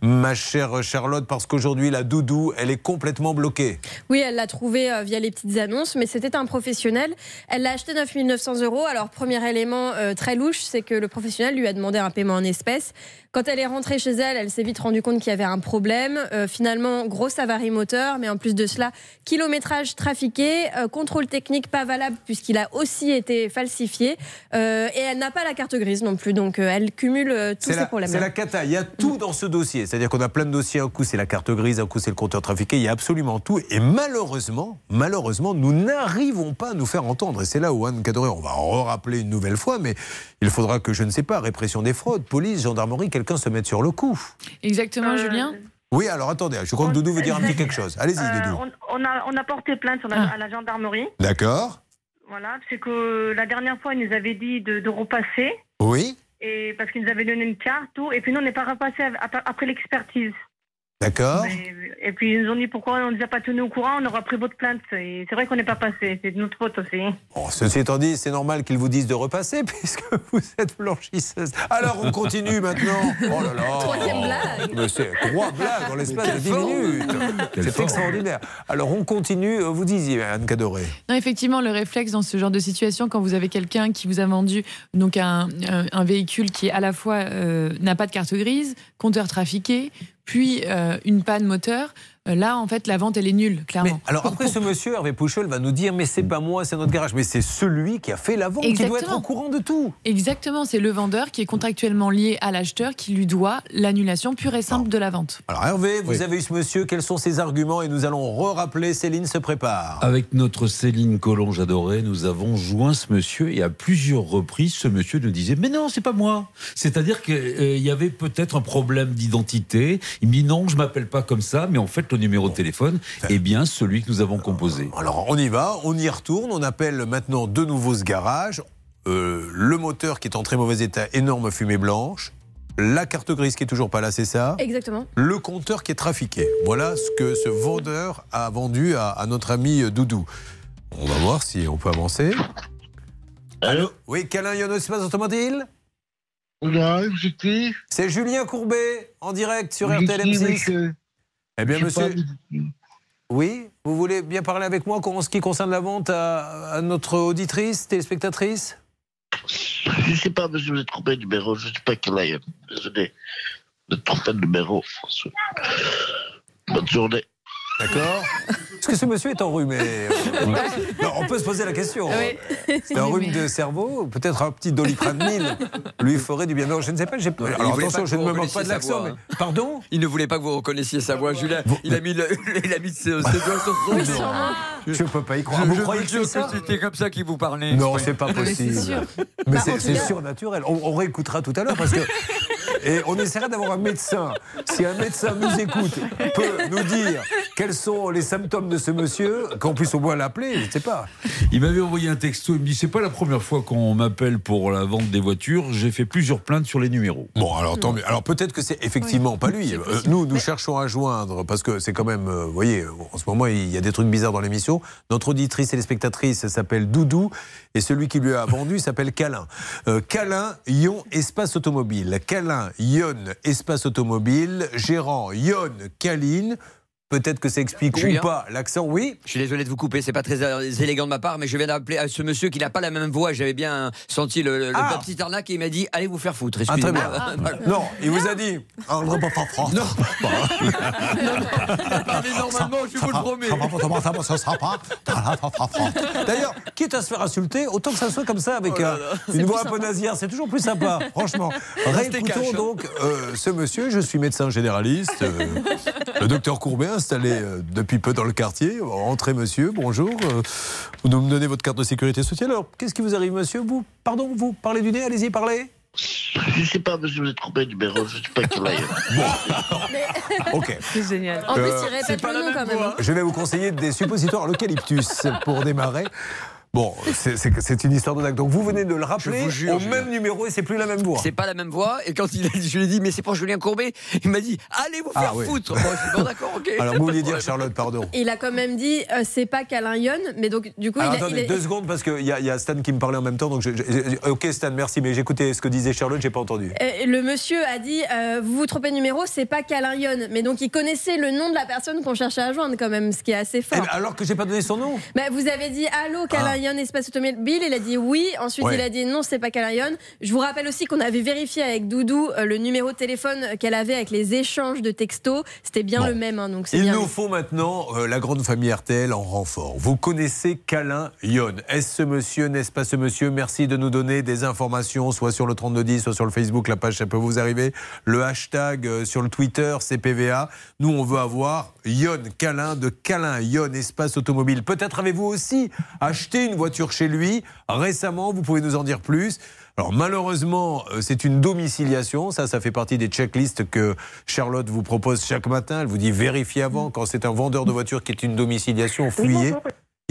ma chère Charlotte? Parce qu'aujourd'hui, la Doudou, elle est complètement bloquée. Oui, elle l'a trouvé euh, via les petites annonces, mais c'était un professionnel. Elle l'a acheté 9 900 euros. Alors, premier élément euh, très louche, c'est que le professionnel lui a demandé un paiement en espèces. Quand elle est rentrée chez elle, elle s'est vite rendue compte qu'il y avait un problème. Euh, finalement, grosse avarie moteur, mais en plus de cela, kilométrage trafiqué, euh, contrôle technique pas valable puisqu'il a aussi été falsifié. Euh, et elle n'a pas la carte grise non plus, donc elle cumule tous ces la, problèmes. c'est la cata. Il y a tout dans ce dossier. C'est-à-dire qu'on a plein de dossiers. Un coup, c'est la carte grise, un coup, c'est le compteur trafiqué. Il y a absolument tout. Et malheureusement, malheureusement, nous n'arrivons pas à nous faire entendre. Et c'est là où Anne Cadoré, on va rappeler une nouvelle fois, mais il faudra que, je ne sais pas, répression des fraudes, police, gendarmerie, quelqu'un se mette sur le coup. Exactement, Julien. Oui, alors attendez, je crois que Doudou veut dire un petit quelque chose. Allez-y, Euh, Doudou. on, on a, on a porté plainte sur la- Ah. à la gendarmerie. D'accord Voilà, c'est que la dernière fois, ils nous avaient dit de, de repasser. Oui Et parce qu'ils nous avaient donné une carte, tout. Et puis nous, on n'est pas repassé ap- après l'expertise. D'accord Mais- Et puis ils nous ont dit pourquoi on ne nous a pas tenu au courant, on aura pris votre plainte. C'est vrai qu'on n'est pas passé, c'est de notre faute aussi. Bon, ceci étant dit, c'est normal qu'ils vous disent de repasser puisque vous êtes blanchisseuse. Alors on continue maintenant. Oh là là. Troisième blague. Mais c'est trois blagues en l'espace de quelle 10 forme. minutes. C'est extraordinaire. Alors on continue. Euh, Vous disiez, Anne Cadoré. Non, effectivement, le réflexe dans ce genre de situation, quand vous avez quelqu'un qui vous a vendu donc un véhicule qui à la fois euh, n'a pas de carte grise, compteur trafiqué, puis euh, une panne moteur, là, en fait, la vente, elle est nulle, Mais clairement. alors après, ce monsieur Hervé Pouchol va nous dire, mais c'est pas moi, c'est notre garage, mais c'est celui qui a fait la vente, qui doit être au courant de tout. Exactement, c'est le vendeur qui est contractuellement lié à l'acheteur qui lui doit l'annulation pure et simple de la vente. Alors Hervé, vous Oui. avez eu ce monsieur, quels sont ses arguments? Et nous allons re-rappeler, Céline se prépare. Avec notre Céline Collonge adorée, nous avons joint ce monsieur et à plusieurs reprises, ce monsieur nous disait Mais non, c'est pas moi. C'est-à-dire qu'il y avait peut-être un problème d'identité. Il me dit Non, je m'appelle pas comme ça, mais en fait, le numéro de téléphone Eh bien, celui que nous avons composé. Euh, alors, on y va, on y retourne, on appelle maintenant de nouveau ce garage. Euh, le moteur qui est en très mauvais état, énorme fumée blanche. La carte grise qui est toujours pas là, c'est ça? Exactement. Le compteur qui est trafiqué. Voilà ce que ce vendeur a vendu à, notre ami euh, Doudou. On va voir si on peut avancer. Allô, Oui, Calin Yono, espace automobile? C'est Julien Courbet, en direct sur RTLM6. Eh bien, monsieur. Oui, vous voulez bien parler avec moi en ce qui concerne la vente à, à notre auditrice, téléspectatrice? Je sais pas, monsieur, vous êtes trompé de numéro. Je sais pas quel est. Désolé. Vous êtes trompé de numéro. Bonne journée. D'accord Est-ce que ce monsieur est enrhumé Non, On peut se poser la question. C'est un rhume de cerveau, peut-être un petit doliprane 1000 lui ferait du bien. Non, je ne sais pas. j'ai- Alors attention, je ne me moque pas de l'accent. mais- hein. Pardon Il ne voulait pas que vous reconnaissiez sa voix, Julien. Il a mis, le- il a mis ses, doigts sur son Non, Je ne peux pas y croire. Je, vous je croyez que c'était comme ça qu'il vous parlait. Non, c'est pas mais c'est possible. sûr. Mais Bah, c'est cas- surnaturel. On, on réécoutera tout à l'heure parce que. Et on essaiera d'avoir un médecin. Si un médecin nous écoute, peut nous dire quels sont les symptômes de ce monsieur, qu'en plus on doit l'appeler, je ne sais pas. Il m'avait envoyé un texto, il me dit C'est pas la première fois qu'on m'appelle pour la vente des voitures, j'ai fait plusieurs plaintes sur les numéros. Bon, alors tant mieux. Alors peut-être que c'est effectivement pas lui. Euh, nous, nous cherchons à joindre parce que c'est quand même, euh, vous voyez, en ce moment il y a des trucs bizarres dans l'émission. Notre auditrice et les spectatrices s'appelle Doudou et celui qui lui a vendu s'appelle Calin. Euh, Calin Yon Espace Automobile. Calin Yon Espace Automobile. Gérant Yon Caline. Peut-être que ça explique Julien ou pas l'accent, oui. Je suis désolé de vous couper, c'est pas très élégant de ma part, mais je viens d'appeler à ce monsieur qui n'a pas la même voix. J'avais bien senti le, le, Ah. petit arnaque et il m'a dit allez vous faire foutre. Ah, très bien. Voilà. Non, il vous a dit. Ah, non, pas- Non. Parlez normalement, je vous le promets. D'ailleurs, quitte à se faire insulter, autant que ça soit comme ça, avec Oh là euh, là. une voix un peu nasillarde, c'est toujours plus sympa, franchement. Cash, hein. donc euh, ce monsieur, je suis médecin généraliste, euh, le docteur Courbet, installé euh, depuis peu dans le quartier. Entrez monsieur, bonjour. euh, vous nous me donnez votre carte de sécurité sociale. Alors, qu'est-ce qui vous arrive monsieur Vous, pardon, vous parlez du nez, allez-y, parlez. Je sais pas, monsieur, vous êtes trompé de numéro, je sais pas quel aille. Ok. C'est génial. En plus, Euh, il répète le nom quand même. hein. Je vais vous conseiller des suppositoires à l'eucalyptus pour démarrer. Bon, c'est- une histoire de dingue. Donc vous venez de le rappeler jure, au même numéro et c'est plus la même voix. C'est pas la même voix. Et quand il a dit, je lui ai dit, mais c'est pour Julien Courbet, il m'a dit, allez vous faire Ah, oui. foutre. Bon, je suis bon, d'accord, ok. Alors vous vouliez dire Charlotte, pardon. Il a quand même dit euh, c'est pas qu'Alain Yon, mais donc du coup Alors il a, attendez, il a- deux secondes parce qu'il y, y a Stan qui me parlait en même temps. Donc je- je- ok Stan, merci, mais j'écoutais ce que disait Charlotte, j'ai pas entendu. Euh, le monsieur a dit euh, vous vous trompez de numéro, c'est pas qu'Alain Yon, mais donc il connaissait le nom de la personne qu'on cherchait à joindre quand même, ce qui est assez Eh fort. ben, alors que j'ai pas donné son nom Bah, vous avez dit allô qu'Alain Yon espace automobile, il a dit oui, ensuite Ouais. il a dit non c'est pas qu'Alain Yon. Je vous rappelle aussi qu'on avait vérifié avec Doudou euh, le numéro de téléphone qu'elle avait avec les échanges de textos, c'était bien Bon. le même, hein, donc Il bien. nous faut maintenant euh, la grande famille RTL en renfort. Vous connaissez Calin Yon. Est-ce ce monsieur, n'est-ce pas ce monsieur? Merci de nous donner des informations, soit sur le 3210, soit sur le Facebook, la page, ça peut vous arriver. Le hashtag euh, sur le Twitter, CPVA. Nous, on veut avoir Yon, Calin, de Calin, Yon, espace automobile. Peut-être avez-vous aussi acheté une voiture chez lui récemment, vous pouvez nous en dire plus. Alors malheureusement, euh, c'est une domiciliation. Ça, ça fait partie des checklists que Charlotte vous propose chaque matin. Elle vous dit vérifiez avant. Quand c'est un vendeur de voiture qui est une domiciliation, fuyez.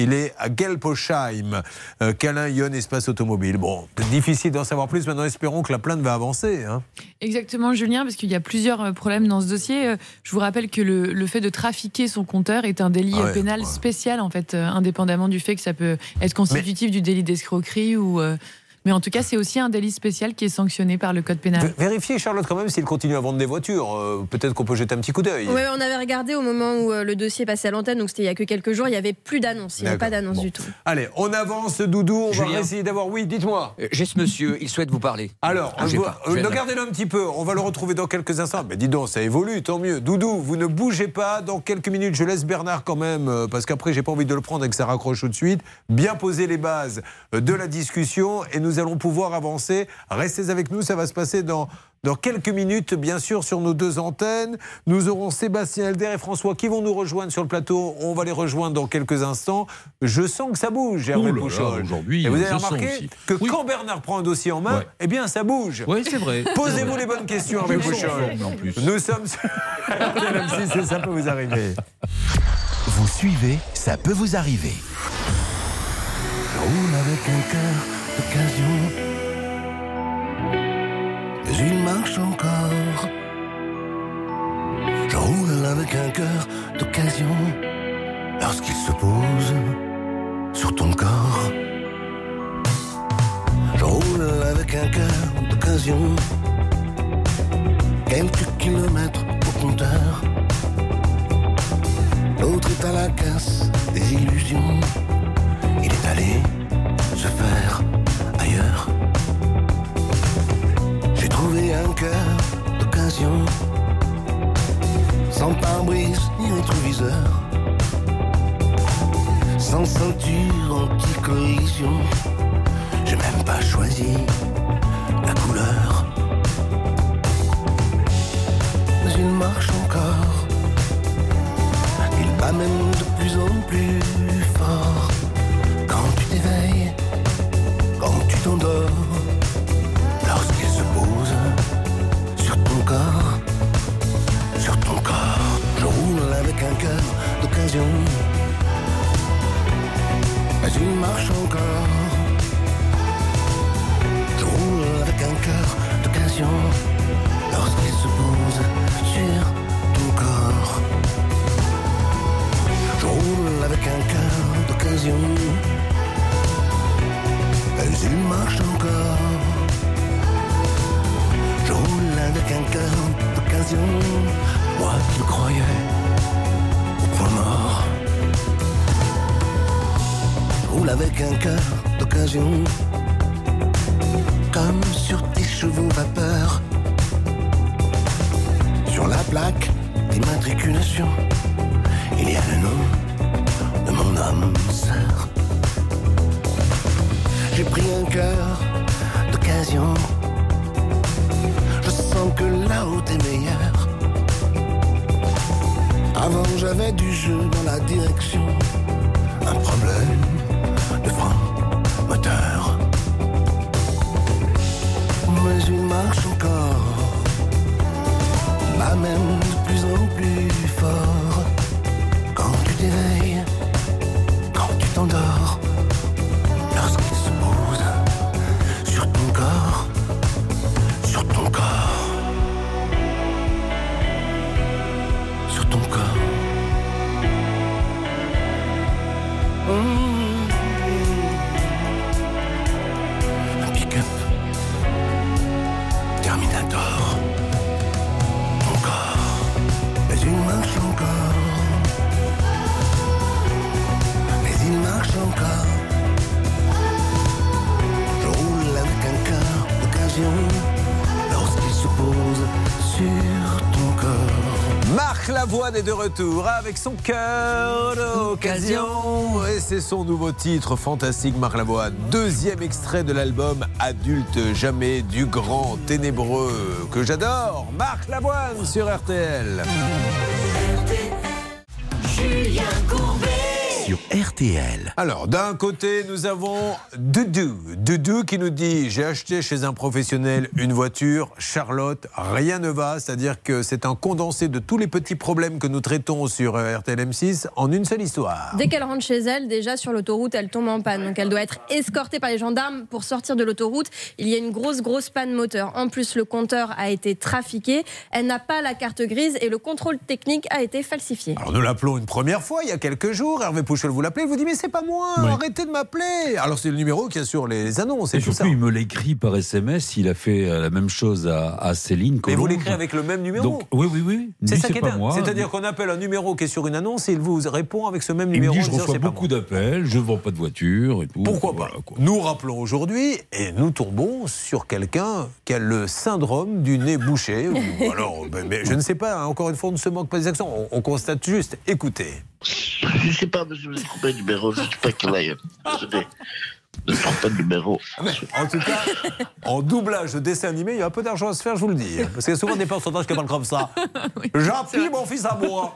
Il est à Gelposheim, euh, Calin, Yon, espace automobile. Bon, difficile d'en savoir plus. Maintenant, espérons que la plainte va avancer. hein. Exactement, Julien, parce qu'il y a plusieurs euh, problèmes dans ce dossier. Euh, Je vous rappelle que le, le fait de trafiquer son compteur est un délit Ah ouais, euh, pénal ouais. spécial, en fait, indépendamment du fait que ça peut être constitutif du délit d'escroquerie ou. euh, mais en tout cas, c'est aussi un délit spécial qui est sanctionné par le code pénal. Vérifiez, Charlotte, quand même, s'il continue à vendre des voitures. Euh, Peut-être qu'on peut jeter un petit coup d'œil. Ouais, on avait regardé au moment où euh, le dossier passait à l'antenne, donc c'était il y a que quelques jours, il y avait plus d'annonce, il n'y avait pas d'annonce Bon. du tout. Allez, on avance, Doudou. On va Julien. essayer d'avoir. Oui, dites-moi. Euh, J'ai ce monsieur, il souhaite vous parler. Alors, Ah, euh, regardez-le un petit peu, on va le retrouver dans quelques instants. Mais dis donc, ça évolue, tant mieux. Doudou, vous ne bougez pas. Dans quelques minutes, je laisse Bernard quand même, euh, parce qu'après, j'ai pas envie de le prendre et que ça raccroche tout de suite. Bien poser les bases euh, de la discussion et nous allons pouvoir avancer. Restez avec nous, ça va se passer dans. Dans quelques minutes, bien sûr, sur nos deux antennes, nous aurons Sébastien Elder et François qui vont nous rejoindre sur le plateau. On va les rejoindre dans quelques instants. Je sens que ça bouge, Hervé Pouchol. aujourd'hui, Et vous avez remarqué que quand Bernard prend un dossier en main, Ouais. eh bien, ça bouge. Oui, c'est vrai. Posez-vous les bonnes questions, Hervé Pouchol. Nous sommes sur RTL M6 et ça peut vous arriver. Vous suivez, ça peut vous arriver. Je roule avec un cœur d'occasion. Mais il marche encore. Je roule avec un cœur d'occasion. Lorsqu'il se pose sur ton corps. Je roule avec un cœur d'occasion. Quelques kilomètres au compteur. L'autre est à la casse des illusions. Il est allé se faire J'ai trouvé un cœur d'occasion, sans pare-brise ni rétroviseur, sans ceinture anti-collision. J'ai même pas choisi la couleur, mais il marche encore. Il bat même de plus en plus fort. Quand tu t'éveilles, lorsqu'il se pose sur ton corps, sur ton corps, je roule avec un cœur d'occasion. Mais il marche encore. Je roule avec un cœur d'occasion lorsqu'il se pose sur ton corps. Je roule avec un cœur d'occasion. Marche encore. Je roule avec un cœur d'occasion. Moi qui croyais point mort. Je roule avec un cœur d'occasion, comme sur tes chevaux vapeur. Sur la plaque d'immatriculation, il y a le nom de mon âme sœur. J'ai pris un cœur d'occasion. Je sens que là-haut est meilleur. Avant j'avais du jeu dans la direction. Un problème de frein moteur. Mais il marche encore. Bat même de plus en plus fort. De retour avec son cœur d'occasion. Et c'est son nouveau titre fantastique, Marc Lavoine. Deuxième extrait de l'album Adulte jamais du grand ténébreux que j'adore. Marc Lavoine sur RTL. Julien Courbet. Sur RTL. Alors, d'un côté, nous avons Doudou. Doudou qui nous dit J'ai acheté chez un professionnel une voiture, Charlotte, rien ne va. C'est-à-dire que c'est un condensé de tous les petits problèmes que nous traitons sur euh, RTL M6 en une seule histoire. Dès qu'elle rentre chez elle, déjà sur l'autoroute, elle tombe en panne. Donc elle doit être escortée par les gendarmes pour sortir de l'autoroute. Il y a une grosse, grosse panne moteur. En plus, le compteur a été trafiqué. Elle n'a pas la carte grise et le contrôle technique a été falsifié. Alors nous l'appelons une première fois il y a quelques jours. Hervé Pouchel vous l'appelez, il vous dit mais c'est pas moi, arrêtez de m'appeler. Alors c'est le numéro qui assure les annonces et Et tout surtout, ça. il me l'écrit par SMS. Il a fait euh, la même chose à, à Céline. Mais vous Colombe. l'écrivez avec le même numéro. Donc, oui, oui, oui. C'est ça qui est dingue. C'est-à-dire qu'on appelle un numéro qui est sur une annonce et il vous répond avec ce même Il me numéro. dit je reçois beaucoup d'appels, je vends pas de voiture et tout. Pourquoi pas Nous rappelons aujourd'hui et nous tombons sur quelqu'un qui a le syndrome du nez bouché. ou alors, ben, mais je ne sais pas, hein, encore une fois, on ne se moque pas des accents, on, on constate juste. Écoutez. Je sais pas, monsieur, vous avez trompé numéro. Je ne sais pas quel est. Ne trompez de numéro. En tout cas, en doublage de dessin animé, il y a un peu d'argent à se faire, je vous le dis. Parce qu'il y a souvent des personnages qui parlent comme ça. J'appuie mon fils à moi.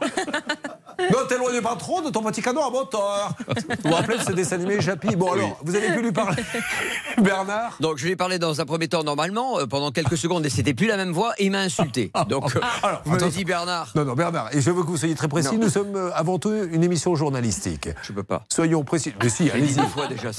Ne t'éloigne pas trop de ton petit canon à moteur. Vous vous rappelez de ce dessin animé Japy Bon alors, vous avez pu lui parler Bernard Donc je lui ai parlé dans un premier temps normalement, euh, pendant quelques secondes, et c'était plus la même voix, et il m'a insulté. Donc euh, Alors, vous m'avez attention. dit Bernard. Non, non, Bernard, et je veux que vous soyez très précis. Non. Nous sommes euh, avant tout une émission journalistique. Je peux pas. Soyons précis. Mais si, allez-y. fois déjà,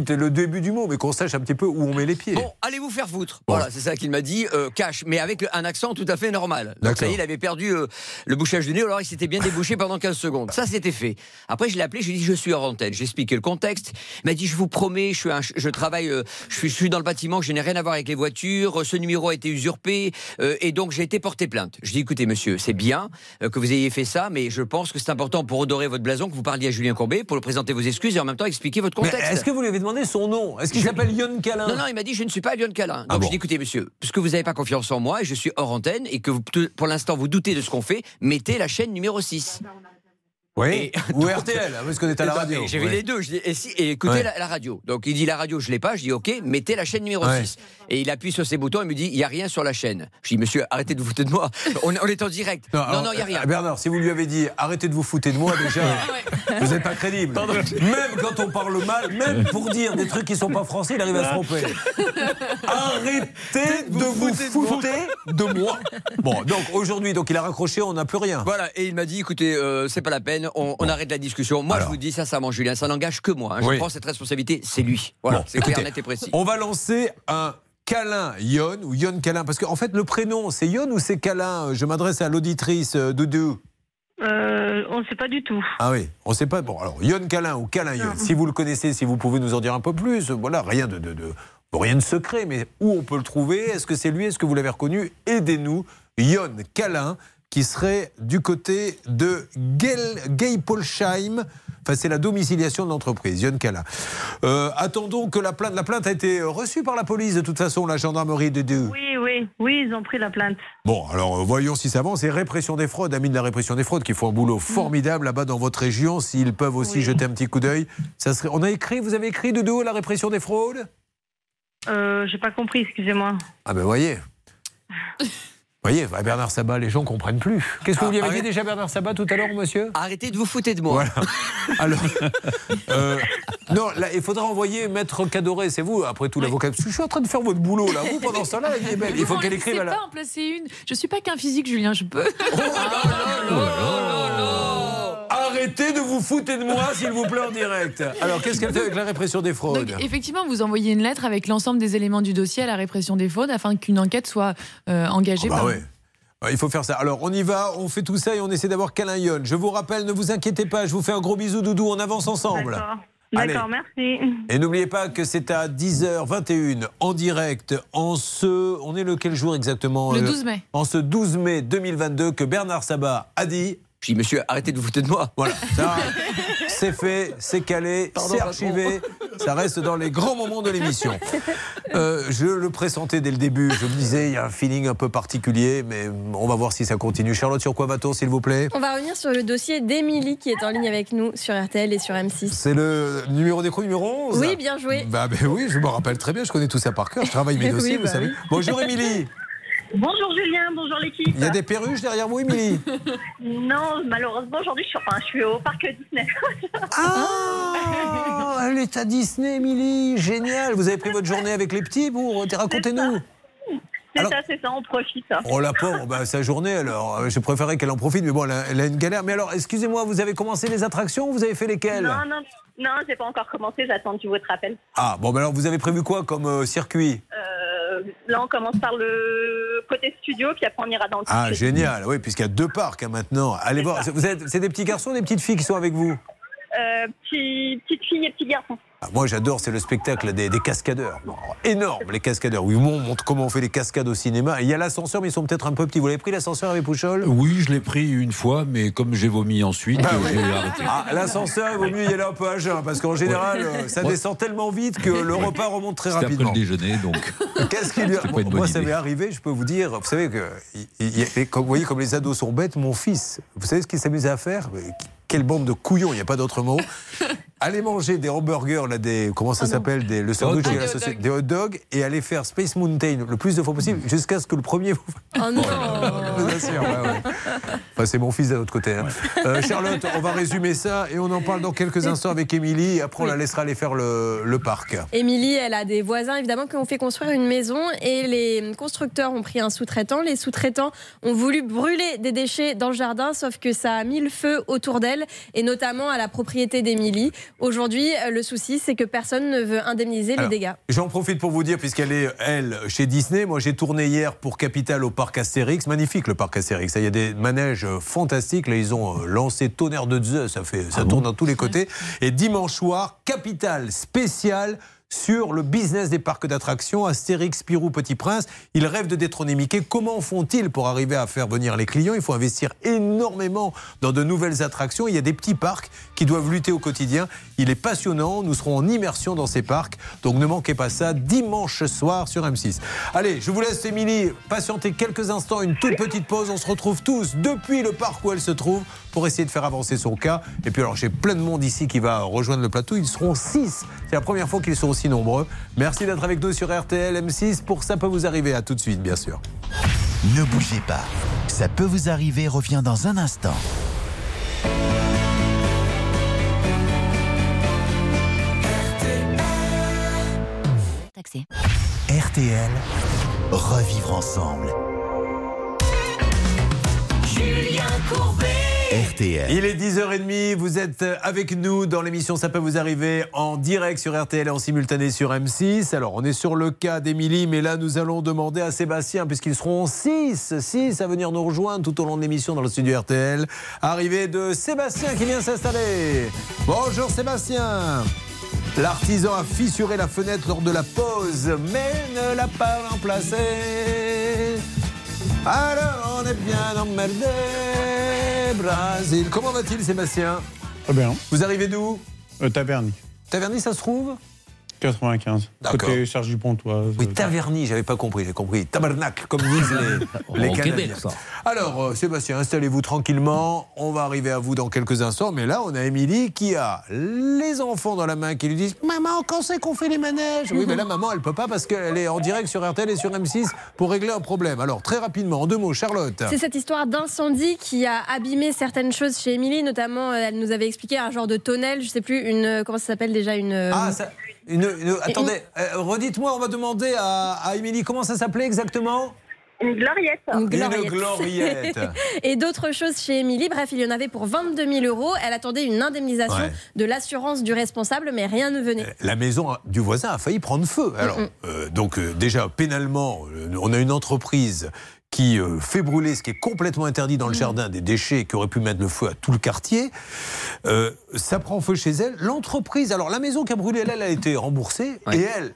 dites le début du mot, mais qu'on sache un petit peu où on met les pieds. Bon, allez vous faire foutre. Voilà, c'est ça qu'il m'a dit, euh, cash, mais avec le- un accent tout à fait normal. Donc ça y est, il avait perdu euh, le bouchage du nez, alors il s'était bien débouché pendant 15 secondes. Ça, c'était fait. Après, je l'ai appelé, je lui ai dit, je suis hors antenne. J'ai expliqué le contexte. Il m'a dit, je vous promets, je, suis un- je travaille, euh, je, suis, je suis dans le bâtiment, je n'ai rien à voir avec les voitures, ce numéro a été usurpé, euh, et donc j'ai été porté plainte. Je dis, écoutez, monsieur, c'est bien que vous ayez fait ça, mais je pense que c'est important pour redorer votre blason que vous parliez à Julien Courbet, pour lui présenter vos excuses et en même temps expliquer votre contexte. est-ce que vous lui avez demandé son nom Est-ce qu'il Je- s'appelle Yon Calin Non, non, il m'a dit je ne suis pas Lyon Calin. Donc Ah bon je dis écoutez monsieur, puisque vous n'avez pas confiance en moi et je suis hors antenne et que vous- pour l'instant vous doutez de ce qu'on fait, mettez la chaîne numéro 6. Oui. Ou RTL, hein, parce qu'on est à la radio. J'ai vu Ouais. les deux. Je dis, et, si- et écoutez Ouais. la, la radio. Donc il dit la radio, je l'ai pas. Je dis ok, mettez la chaîne numéro Ouais. 6. Et il appuie sur ses boutons. Il me dit il y a rien sur la chaîne. Je dis monsieur, arrêtez de vous foutre de moi. On, on est en direct. Non, alors, non, il y a rien. euh, Bernard, si vous lui avez dit arrêtez de vous foutre de moi, déjà, vous n'êtes pas crédible. Même quand on parle mal, même pour dire des trucs qui sont pas français, il arrive à se tromper. Arrêtez de vous foutre de moi. Bon, donc aujourd'hui, donc il a raccroché, on n'a plus rien. Voilà, et il m'a dit écoutez, euh, c'est pas la peine, on, on arrête la discussion. Moi, Alors. je vous dis sincèrement, Julien, ça n'engage que moi. hein. Je Oui. prends cette responsabilité, c'est lui. Voilà, Bon, c'est clair, net et précis. On va lancer un câlin Yon ou Yon câlin parce qu'en fait le prénom c'est Yon ou c'est câlin Je m'adresse à l'auditrice euh, Doudou. Euh, on ne sait pas du tout. Ah oui, on sait pas. Bon, alors, Yon Calin ou Calin Yon, si vous le connaissez, si vous pouvez nous en dire un peu plus, voilà, rien de, de, de- rien de secret, mais où on peut le trouver? Est-ce que c'est lui? Est-ce que vous l'avez reconnu? Aidez-nous. Yon Calin, qui serait du côté de Geipolsheim. Enfin, c'est la domiciliation de l'entreprise, Yon Kala. Euh, attendons que la plainte, la plainte a été reçue par la police, de toute façon, la gendarmerie de deux. Oui, oui, oui, ils ont pris la plainte. Bon, alors euh, voyons si ça avance. Et répression des fraudes, amis de la répression des fraudes, qui font un Mm. boulot formidable là-bas dans votre région. S'ils peuvent aussi jeter un petit coup d'œil, ça serait. On a écrit, vous avez écrit de la répression des fraudes? Euh, J'ai pas compris, excusez-moi. Ah ben voyez. voyez, bah, Bernard Sabat, les gens comprennent plus. Qu'est-ce que vous lui avez Ah, dit déjà, Bernard Sabat, tout à l'heure, monsieur Arrêtez de vous foutre de moi. Voilà. Alors, euh, non, là, il faudra envoyer Maître Cadoré, c'est vous, après tout, l'avocat. Je suis en train de faire votre boulot, là. Vous, pendant ce temps-là, la vie est belle. Il faut qu'elle je écrive à la. pas en placer une. Je suis pas qu'un physique, Julien, je peux. Arrêtez de vous foutre de moi, s'il vous plaît, en direct. Alors, qu'est-ce qu'elle fait avec la répression des fraudes Donc, effectivement, vous envoyez une lettre avec l'ensemble des éléments du dossier à la répression des fraudes afin qu'une enquête soit euh, engagée. Ah bah par- ouais. Ouais, Il faut faire ça. Alors, on y va, on fait tout ça et on essaie d'avoir câlin Yon. Je vous rappelle, ne vous inquiétez pas, je vous fais un gros bisou, Doudou, on avance ensemble. D'accord. Merci. Et n'oubliez pas que c'est à 10h21 en direct en ce. On est le quel jour exactement Le euh, 12 mai. En ce 12 mai 2022 que Bernard Sabat a dit. Puis, monsieur, arrêtez de vous foutre de moi. Voilà, ça, c'est fait, c'est calé, c'est archivé. Ça reste dans les grands moments de l'émission. Euh, je le pressentais dès le début. Je me disais, il y a un feeling un peu particulier, mais on va voir si ça continue. Charlotte, sur quoi va-t-on, s'il vous plaît? On va revenir sur le dossier d'Émilie qui est en ligne avec nous sur RTL et sur M6. C'est le numéro d'écrou numéro 11 Oui, bien joué. Bah, ben oui, je me rappelle très bien, je connais tout ça par cœur. Je travaille mes Oui, dossiers, vous bah savez. oui. Bonjour, Émilie. Bonjour Julien, bonjour l'équipe. Il y a des perruches derrière vous, Émilie Non, malheureusement aujourd'hui je suis, enfin, je suis au parc Disney. Ah, elle est à Disney, Émilie. Génial. Vous avez pris votre journée avec les petits pour racontez-nous. C'est ça, c'est ça, on profite. Oh la pauvre, bah, sa journée, alors euh, je préférais qu'elle en profite, mais bon, elle a, elle a une galère. Mais alors, excusez-moi, vous avez commencé les attractions ou vous avez fait lesquelles? Non, non, non, j'ai pas encore commencé, j'attends votre appel. Ah, bon, bah alors vous avez prévu quoi comme euh, circuit? Euh, là, on commence par le côté studio, puis après on ira dans le Ah, génial, oui, puisqu'il y a deux parcs hein, maintenant. Allez voir, vous êtes, c'est des petits garçons ou des petites filles qui sont avec vous? Euh, petit, petite fille et petit garçon. Ah, Moi, j'adore, c'est le spectacle des, des cascadeurs. Bon, énorme, les cascadeurs. Oui, on montre comment on fait les cascades au cinéma. Et Il y a l'ascenseur, mais ils sont peut-être un peu petits. Vous l'avez pris l'ascenseur avec Pouchol? Oui, je l'ai pris une fois, mais comme j'ai vomi ensuite, j'ai arrêté. Ah, l'ascenseur, il vaut mieux y aller un peu à jeun, parce qu'en général, euh, ça Ouais. descend tellement vite que le repas remonte très C'était après rapidement. le déjeuner, donc. Qu'est-ce qu'il y a Moi, ça m'est arrivé, je peux vous dire, vous savez que, comme, vous voyez, comme les ados sont bêtes, mon fils, vous savez ce qu'il s'amusait à faire? Quelle bande de couillons, il n'y a pas d'autre mot. Aller manger des hamburgers, là, des, comment ça s'appelle, des, le sandwich hot et dogs. la société- des hot dogs, et aller faire Space Mountain le plus de fois possible, jusqu'à ce que le premier vous Oh non je vous assure, ouais, ouais. Enfin, c'est mon fils d'un autre côté. hein. Euh, Charlotte, on va résumer ça et on en parle dans quelques instants avec Émilie. Après, on la laissera aller faire le, le parc. Émilie, elle a des voisins évidemment qui ont fait construire une maison et les constructeurs ont pris un sous-traitant. Les sous-traitants ont voulu brûler des déchets dans le jardin, sauf que ça a mis le feu autour d'elle et notamment à la propriété d'Émilie. Aujourd'hui, euh, le souci, c'est que personne ne veut indemniser les dégâts. J'en profite pour vous dire, puisqu'elle est, elle, chez Disney. Moi, j'ai tourné hier pour Capital au parc Astérix. Magnifique, le parc Astérix. Il y a des manèges euh, fantastiques. Là, ils ont euh, lancé Tonnerre de Zeus. Ça, fait, ça tourne dans tous les côtés. Et dimanche soir, Capital spécial sur le business des parcs d'attractions, Astérix, Spirou, Petit Prince. Ils rêvent de détrôner Mickey. Comment font-ils pour arriver à faire venir les clients? Il faut investir énormément dans de nouvelles attractions. Il y a des petits parcs qui doivent lutter au quotidien. Il est passionnant. Nous serons en immersion dans ces parcs. Donc ne manquez pas ça dimanche soir sur M6. Allez, je vous laisse, Émilie, patienter quelques instants, une toute petite pause. On se retrouve tous depuis le parc où elle se trouve pour essayer de faire avancer son cas. Et puis alors, j'ai plein de monde ici qui va rejoindre le plateau. Ils seront 6. C'est la première fois qu'ils sont aussi nombreux. Merci d'être avec nous sur RTL M6 pour Ça peut vous arriver. À tout de suite, bien sûr. Ne bougez pas. Ça peut vous arriver, revient dans un instant. RTL, revivre ensemble. Julien Courbet. Il est 10h30, vous êtes avec nous dans l'émission Ça peut vous arriver en direct sur RTL et en simultané sur M6. Alors on est sur le cas d'Émilie, mais là nous allons demander à Sébastien, puisqu'ils seront 6, 6 à venir nous rejoindre tout au long de l'émission dans le studio RTL. Arrivée de Sébastien qui vient s'installer. Bonjour Sébastien L'artisan a fissuré la fenêtre lors de la pause, mais ne l'a pas remplacée. Alors on est bien emmerdé, Brésil. Comment va-t-il, Sébastien? Très bien. Vous arrivez d'où? Euh, Taverny. Taverny, ça se trouve? 95. D'accord. Côté Sergi Pontoise. Oui, Taverny, j'avais pas compris, j'ai compris. Tabernacle, comme disent les, les Canadiens. Québec, ça. Alors, euh, Sébastien, installez-vous tranquillement. On va arriver à vous dans quelques instants. Mais là, on a Émilie qui a les enfants dans la main qui lui disent Maman, quand c'est qu'on fait les manèges? Oui, mais là, maman, elle peut pas parce qu'elle est en direct sur RTL et sur M6 pour régler un problème. Alors, très rapidement, en deux mots, Charlotte. C'est cette histoire d'incendie qui a abîmé certaines choses chez Émilie, notamment euh, elle nous avait expliqué un genre de tonnelle, je sais plus, une euh, comment ça s'appelle déjà une. Ah, ça, une, une- attendez, euh, redites-moi, on va demander à, à Émilie comment ça s'appelait exactement? Une gloriette. Une gloriette. gloriette. Et d'autres choses chez Émilie. Bref, il y en avait pour 22 000 euros. Elle attendait une indemnisation Ouais. de l'assurance du responsable, mais rien ne venait. la maison du voisin a failli prendre feu. Alors, euh, donc euh, déjà pénalement, euh, on a une entreprise qui euh, fait brûler ce qui est complètement interdit dans le jardin, des déchets qui auraient pu mettre le feu à tout le quartier. Euh, ça prend feu chez elle. L'entreprise, alors la maison qui a brûlé, elle, elle a été remboursée et elle,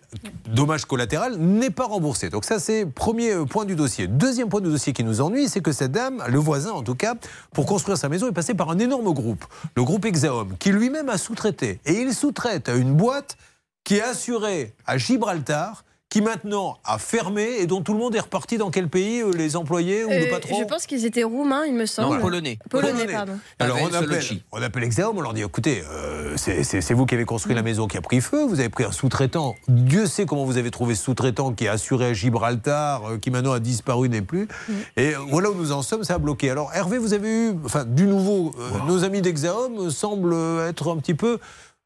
dommage collatéral, n'est pas remboursée. Donc ça, c'est premier euh, point du dossier. Deuxième point du dossier qui nous ennuie, c'est que cette dame, le voisin en tout cas, pour construire sa maison, est passé par un énorme groupe, le groupe Exaom, qui lui-même a sous-traité. Et il sous-traite à une boîte qui est assurée à Gibraltar, qui maintenant a fermé et dont tout le monde est reparti dans quel pays euh, Les employés ou Euh, le patron je pense qu'ils étaient roumains, il me semble. polonais. Polonais, pardon. alors on appelle, on appelle Exaom, on leur dit écoutez, euh, c'est- vous qui avez construit la maison qui a pris feu, vous avez pris un sous-traitant, Dieu sait comment vous avez trouvé ce sous-traitant qui est assuré à Gibraltar, euh, qui maintenant a disparu, n'est plus. Et euh, voilà où nous en sommes, ça a bloqué. Alors Hervé, vous avez eu, enfin du nouveau, euh, nos amis d'Exaom semblent être un petit peu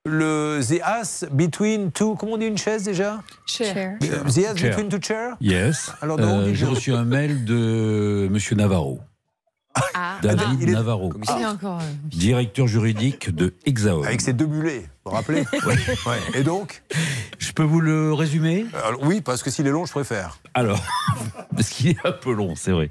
le the ass between two, comment on dit une chaise déjà? Cher. The ass Chair. between two chairs Yes. Alors, non, Euh, J'ai reçu un mail de Monsieur Navarro. Ah, David il est- Navarro, euh, directeur juridique de Exaom. Avec ses deux mulets, vous vous rappelez Ouais. Et donc Je peux vous le résumer? Alors, Oui, parce que s'il est long, je préfère. Alors, parce qu'il est un peu long, c'est vrai.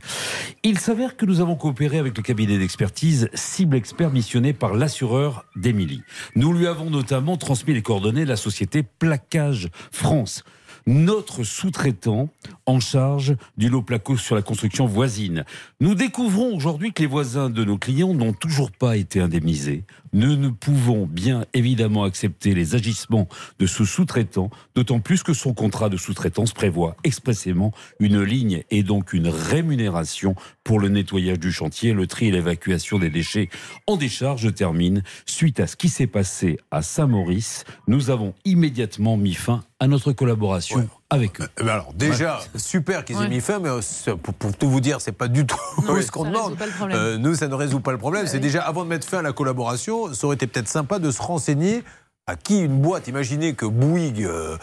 Il s'avère que nous avons coopéré avec le cabinet d'expertise Cible Expert missionné par l'assureur d'Émilie. Nous lui avons notamment transmis les coordonnées de la société Plaquage France. Notre sous-traitant en charge du lot placo sur la construction voisine. Nous découvrons aujourd'hui que les voisins de nos clients n'ont toujours pas été indemnisés. Nous ne pouvons bien évidemment accepter les agissements de ce sous-traitant, d'autant plus que son contrat de sous-traitance prévoit expressément une ligne et donc une rémunération pour le nettoyage du chantier, le tri et l'évacuation des déchets en décharge. Je termine. Suite à ce qui s'est passé à Saint-Maurice, nous avons immédiatement mis fin à notre collaboration avec eux. Ben alors, déjà, super qu'ils aient Ouais. mis fin, mais euh, pour, pour tout vous dire, c'est pas du tout Non, ce qu'on demande. Euh, nous, ça ne résout pas le problème. Bah c'est oui. déjà, avant de mettre fin à la collaboration, ça aurait été peut-être sympa de se renseigner à qui une boîte. Imaginez que Bouygues, euh,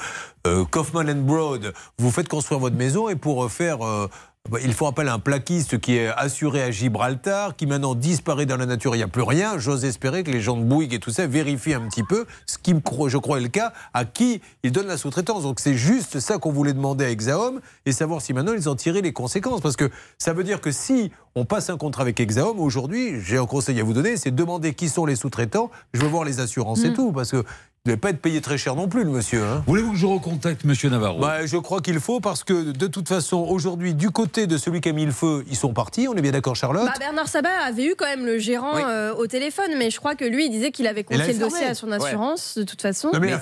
euh, Kaufman and Broad, vous faites construire votre maison et pour euh, faire. Euh, bah, il faut appel à un plaquiste qui est assuré à Gibraltar, qui maintenant disparaît dans la nature, il n'y a plus rien. J'ose espérer que les gens de Bouygues et tout ça vérifient un petit peu, ce qui, je crois, est le cas, à qui ils donnent la sous-traitance. Donc c'est juste ça qu'on voulait demander à Exaom et savoir si maintenant ils en tiraient les conséquences. Parce que ça veut dire que si on passe un contrat avec Exaom, aujourd'hui, j'ai un conseil à vous donner, c'est demander qui sont les sous-traitants. Je veux voir les assurances et Mm. tout, parce que ne devez pas être payé très cher non plus, le monsieur. hein. Voulez-vous que je recontacte Monsieur Navarro? Bah, je crois qu'il faut parce que de toute façon, aujourd'hui, du côté de celui qui a mis le feu, ils sont partis. On est bien d'accord, Charlotte? Bah, Bernard Sabat avait eu quand même le gérant Oui. euh, au téléphone, mais je crois que lui, il disait qu'il avait Il confié le fermé. dossier à son Ouais. assurance, de toute façon. Oui, mais il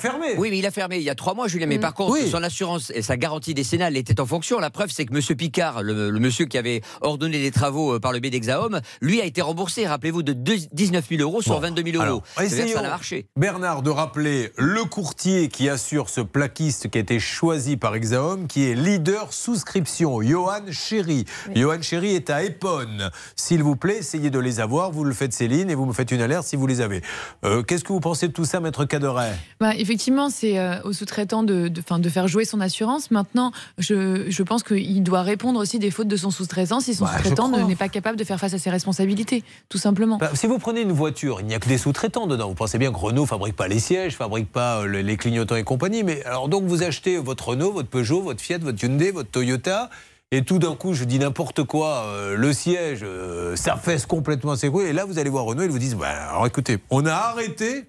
a fermé il y a trois mois, Julien. Mais Mm. par contre, Oui. son assurance et sa garantie décennale était en fonction. La preuve, c'est que M. Picard, le, le monsieur qui avait ordonné les travaux euh, par le biais d'Exaom, lui a été remboursé, rappelez-vous, de deux- 19 000 euros sur Bon. 22 000 euros. Alors, ça a marché. Bernard, de rappeler le courtier qui assure ce plaquiste qui a été choisi par Exaom, qui est leader souscription, Johan Chéry. Johan Chéry est à Epone. S'il vous plaît, essayez de les avoir. Vous le faites, Céline, et vous me faites une alerte si vous les avez. Euh, Qu'est-ce que vous pensez de tout ça, Maître Caderet Bah, effectivement, c'est euh, au sous-traitant de, de, 'fin, de faire jouer son assurance. Maintenant, je, je pense qu'il doit répondre aussi des fautes de son sous-traitant si son Bah, sous-traitant n'est pas capable de faire face à ses responsabilités, tout simplement. Bah, si vous prenez une voiture, il n'y a que des sous-traitants dedans. Vous pensez bien que Renault fabrique pas les sièges, fabrique pas euh, le- les clignotants et compagnie. Mais alors donc vous achetez votre Renault, votre Peugeot, votre Fiat, votre Hyundai, votre Toyota. Et tout d'un coup, je dis n'importe quoi, euh, le siège, euh, ça fesse complètement ses couilles. Et là, vous allez voir Renault, ils vous disent bah, alors écoutez, on a arrêté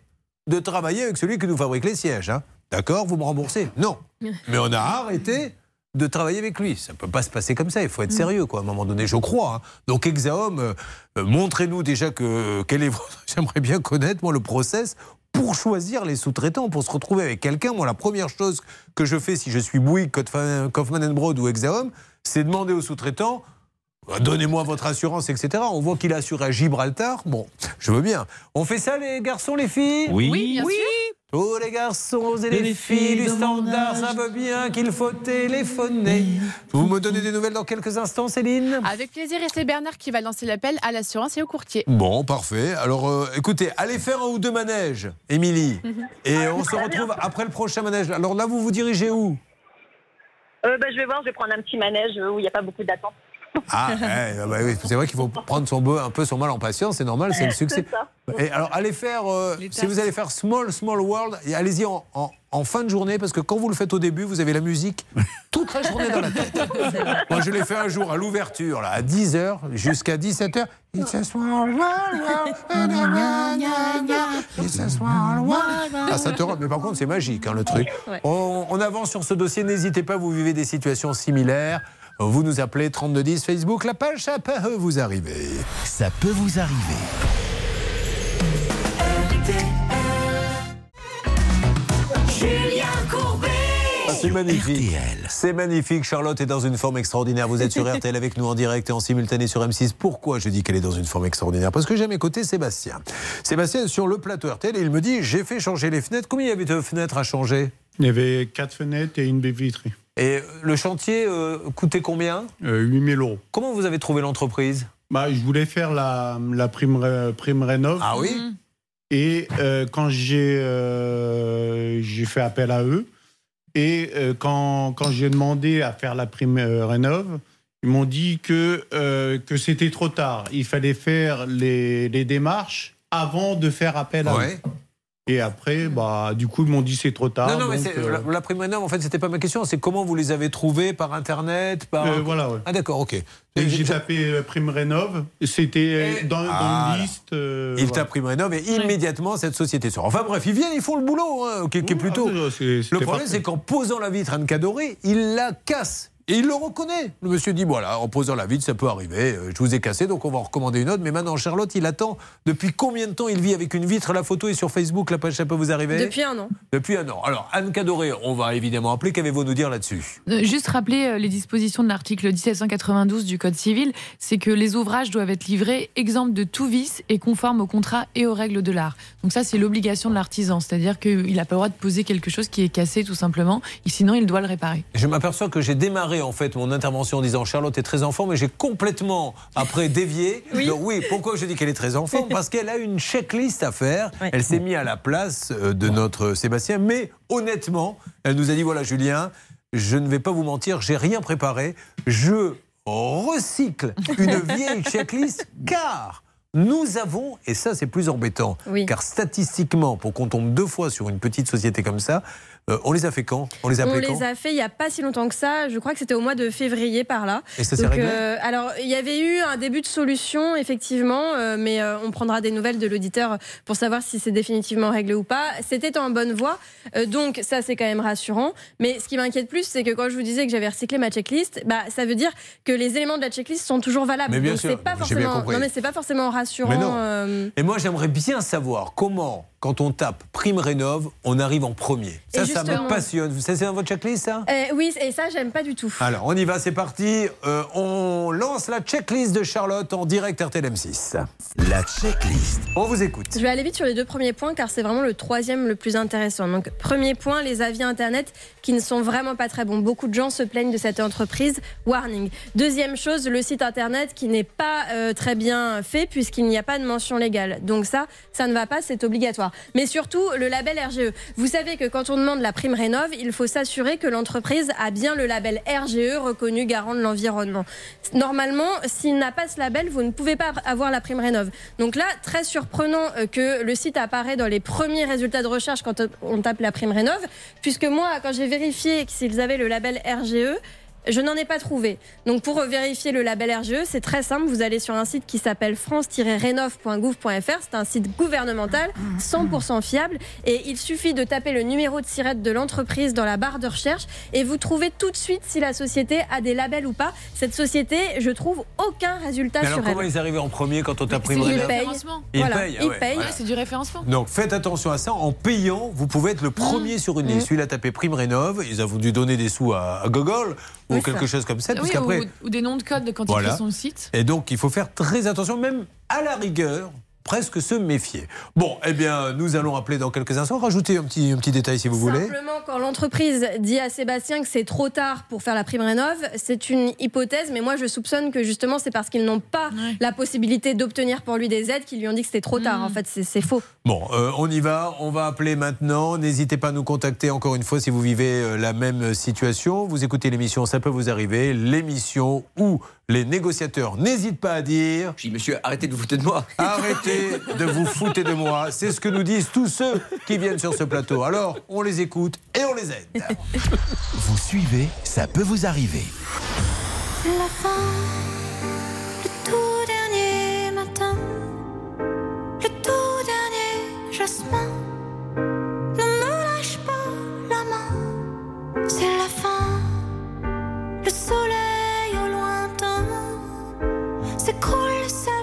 de travailler avec celui qui nous fabrique les sièges. hein. D'accord Vous me remboursez? Non. Mais on a arrêté de travailler avec lui. Ça ne peut pas se passer comme ça. Il faut être sérieux, quoi, à un moment donné, je crois. hein. Donc, Exaom, euh, montrez-nous déjà que quel est votre- J'aimerais bien connaître, moi, le process pour choisir les sous-traitants, pour se retrouver avec quelqu'un. Moi, la première chose que je fais si je suis Bouygues, Kaufman Broad ou Exaom, c'est demander aux sous-traitants Donnez-moi votre assurance, etc. On voit qu'il a assuré à Gibraltar. Bon, je veux bien. On fait ça, les garçons, les filles? Oui. Oui, bien sûr. Tous les garçons et les, filles du standard savent bien qu'il faut téléphoner. Vous me donnez des nouvelles dans quelques instants, Céline? Avec plaisir, et c'est Bernard qui va lancer l'appel à l'assurance et au courtier. Bon, parfait. Alors, euh, écoutez, allez faire un ou deux manèges, Émilie. Et on se retrouve après le prochain manège. Alors là, vous vous dirigez où? Euh, bah, je vais voir, je vais prendre un petit manège euh, où il n'y a pas beaucoup d'attente. Ah, ouais, bah oui, c'est vrai qu'il faut prendre son un peu son mal en patience, c'est normal, c'est le succès. Et alors, allez faire, euh, si vous allez faire Small, Small World, allez-y en, en- en fin de journée, parce que quand vous le faites au début, vous avez la musique toute la journée dans la tête. Moi, je l'ai fait un jour à l'ouverture, là, à 10h jusqu'à 17h. It's a small world, it's a small world. Ah, ça te rend- Mais par contre, c'est magique, hein, le truc. Ouais. On, on avance sur ce dossier. N'hésitez pas, vous vivez des situations similaires. Vous nous appelez 3210 Facebook, la page, ça peut vous arriver. Ça peut vous arriver. Julien Courbet. Ah, C'est magnifique. C'est magnifique. Charlotte est dans une forme extraordinaire. Vous êtes sur RTL avec nous en direct et en simultané sur M6. Pourquoi je dis qu'elle est dans une forme extraordinaire? Parce que j'ai à mes côtés Sébastien. Sébastien est sur le plateau RTL et il me dit j'ai fait changer les fenêtres. Combien il y avait de fenêtres à changer? Il y avait quatre fenêtres et une baie vitrée. Et le chantier euh, coûtait combien Euh, 8000 euros. Comment vous avez trouvé l'entreprise bah, Je voulais faire la, la prime, prime rénov. Ah oui Et euh, quand j'ai euh, fait appel à eux, et euh, quand, quand j'ai demandé à faire la prime euh, rénov, ils m'ont dit que, euh, que c'était trop tard. Il fallait faire les, les démarches avant de faire appel à Ouais. eux. Et après, bah, du coup, ils m'ont dit c'est trop tard. Non, non, mais donc, euh, la, la prime rénov, en fait, c'était pas ma question. C'est comment vous les avez trouvés par Internet par... Euh, voilà, ouais. Ah, d'accord, ok. J'ai tapé euh, prime rénov. C'était euh, dans, dans Ah, une liste. euh, Il voilà. tape prime rénov et immédiatement cette société sort. Enfin bref, ils viennent, ils font le boulot, hein, qui, qui est plutôt. ah, le problème, c'est qu'en posant la vitre à Anne Cadoré, il la casse. Et il le reconnaît. Le monsieur dit voilà, en posant la vitre, ça peut arriver. euh, Je vous ai cassé, donc on va en recommander une autre. Mais maintenant, Charlotte, il attend. Depuis combien de temps il vit avec une vitre La photo est sur Facebook. La page, ça peut vous arriver? Depuis un an. Depuis un an. Alors, Anne Cadoré, on va évidemment appeler. Qu'avez-vous à nous dire là-dessus? Euh, Juste rappeler euh, les dispositions de l'article 1792 du Code civil, c'est que les ouvrages doivent être livrés exempts de tout vice et conformes au contrat et aux règles de l'art. Donc ça, c'est l'obligation de l'artisan, c'est-à-dire qu'il n'a pas le droit de poser quelque chose qui est cassé tout simplement, et sinon il doit le réparer. Je m'aperçois que j'ai démarré en fait mon intervention en disant Charlotte est très en forme, mais j'ai complètement après dévié. Oui. Donc, oui, pourquoi je dis qu'elle est très en forme Parce qu'elle a une checklist à faire. Elle s'est mise à la place euh, de notre Sébastien, mais honnêtement, elle nous a dit voilà Julien, je ne vais pas vous mentir, j'ai rien préparé. Je recycle une vieille checklist car nous avons, et ça c'est plus embêtant, Oui. car statistiquement, pour qu'on tombe deux fois sur une petite société comme ça, euh, on les a fait quand? On les a On quand les a fait il n'y a pas si longtemps que ça. Je crois que c'était au mois de février par là. Et ça s'est réglé? euh, Alors, il y avait eu un début de solution, effectivement, euh, mais on prendra des nouvelles de l'auditeur pour savoir si c'est définitivement réglé ou pas. C'était en bonne voie, donc ça c'est quand même rassurant. Mais ce qui m'inquiète plus, c'est que quand je vous disais que j'avais recyclé ma checklist, bah, ça veut dire que les éléments de la checklist sont toujours valables. Mais bien donc sûr, c'est pas bien forcément, non mais c'est pas forcément rassurant. Mais non. Et moi, j'aimerais bien savoir comment, quand on tape prime rénov, on arrive en premier. Ça, ça me passionne. Ça, c'est dans votre checklist, ça? Euh, oui, et ça j'aime pas du tout. Alors, on y va, c'est parti. Euh, on lance la checklist de Charlotte en direct RTL M6. La checklist. On vous écoute. Je vais aller vite sur les deux premiers points car c'est vraiment le troisième le plus intéressant. Donc, premier point, les avis internet qui ne sont vraiment pas très bons. Beaucoup de gens se plaignent de cette entreprise. Warning. Deuxième chose, le site internet qui n'est pas euh, très bien fait puisqu'il n'y a pas de mention légale. Donc ça, ça ne va pas, c'est obligatoire. Mais surtout, le label RGE. Vous savez que quand on demande la prime rénov, il faut s'assurer que l'entreprise a bien le label RGE reconnu garant de l'environnement. Normalement, s'il n'a pas ce label, vous ne pouvez pas avoir la prime rénov. Donc là, très surprenant euh, que le site apparaît dans les premiers résultats de recherche quand on tape la prime rénov, puisque moi, quand j'ai vérifié s'ils avaient le label RGE, Je n'en ai pas trouvé. Donc pour vérifier le label RGE, c'est très simple. Vous allez sur un site qui s'appelle france-rénov.gouv.fr. C'est un site gouvernemental, 100% fiable. Et il suffit de taper le numéro de sirette de l'entreprise dans la barre de recherche et vous trouvez tout de suite si la société a des labels ou pas. Cette société, je trouve aucun résultat Mais alors sur comment elle. ils arrivent en premier quand on tape prime Ils Rénov payent. Ils Voilà, payent, ah ils ouais, payent. voilà. C'est du référencement. Donc faites attention à ça. En payant, vous pouvez être le premier sur une liste. Celui-là tapé prime rénov. Ils ont dû donner des sous à, à Gogol ou Oui, quelque ça. chose comme ça. Oui, ou, ou des noms de code quand Voilà. il crée son site. Et donc, il faut faire très attention, même à la rigueur, presque se méfier. Bon, eh bien, nous allons appeler dans quelques instants. Rajoutez un petit, un petit détail si vous voulez. Simplement, quand l'entreprise dit à Sébastien que c'est trop tard pour faire la prime rénov, c'est une hypothèse, mais moi je soupçonne que justement c'est parce qu'ils n'ont pas la possibilité d'obtenir pour lui des aides qu'ils lui ont dit que c'était trop tard. En fait, c'est c'est faux. Bon, euh, on y va. On va appeler maintenant. N'hésitez pas à nous contacter encore une fois si vous vivez euh, la même situation. Vous écoutez l'émission, ça peut vous arriver. L'émission où les négociateurs n'hésitent pas à dire. Je dis, monsieur, arrêtez de vous foutre de moi. Arrêtez de vous foutre de moi. C'est ce que nous disent tous ceux qui viennent sur ce plateau. Alors, on les écoute et on les aide. Vous suivez, ça peut vous arriver. La fin, le tout dernier matin, le tout dernier jasmin. Ne me lâche pas la main, c'est la fin. Le soleil s'écroule seul dans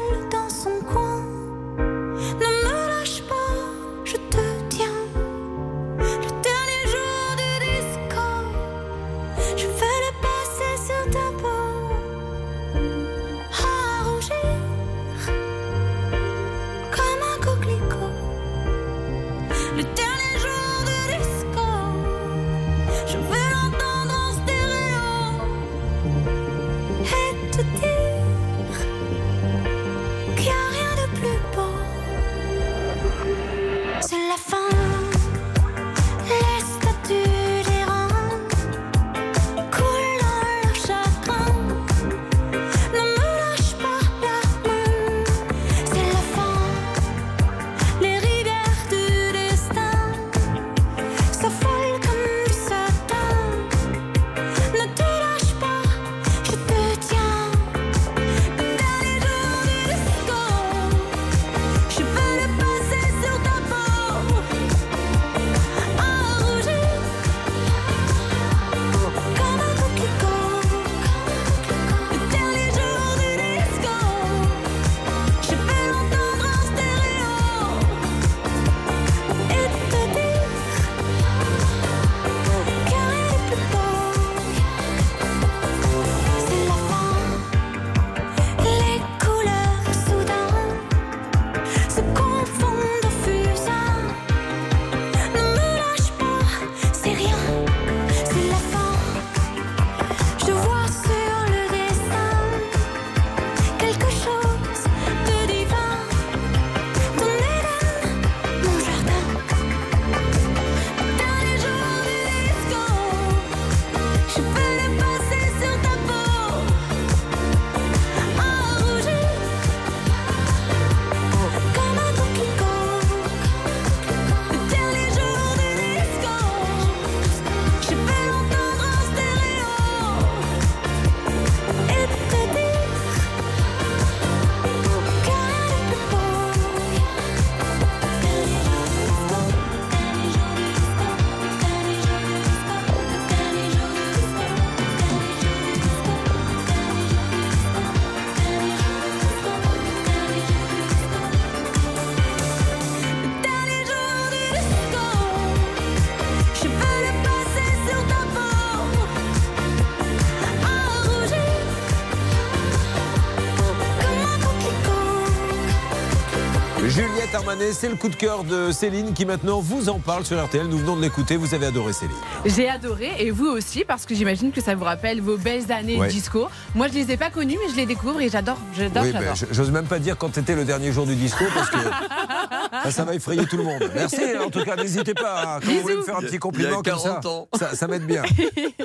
C'est le coup de cœur de Céline qui maintenant vous en parle sur RTL. Nous venons de l'écouter. Vous avez adoré Céline. J'ai adoré et vous aussi parce que j'imagine que ça vous rappelle vos belles années Ouais. disco. Moi je les ai pas connues mais je les découvre et j'adore, j'adore, Oui, j'adore. je- j'ose même pas dire quand c'était le dernier jour du disco parce que ça, ça va effrayer tout le monde. Merci. En tout cas, n'hésitez pas. hein, Quand vous voulez me faire un petit compliment Il y a comme ça, 40 ans. ça, ça m'aide bien.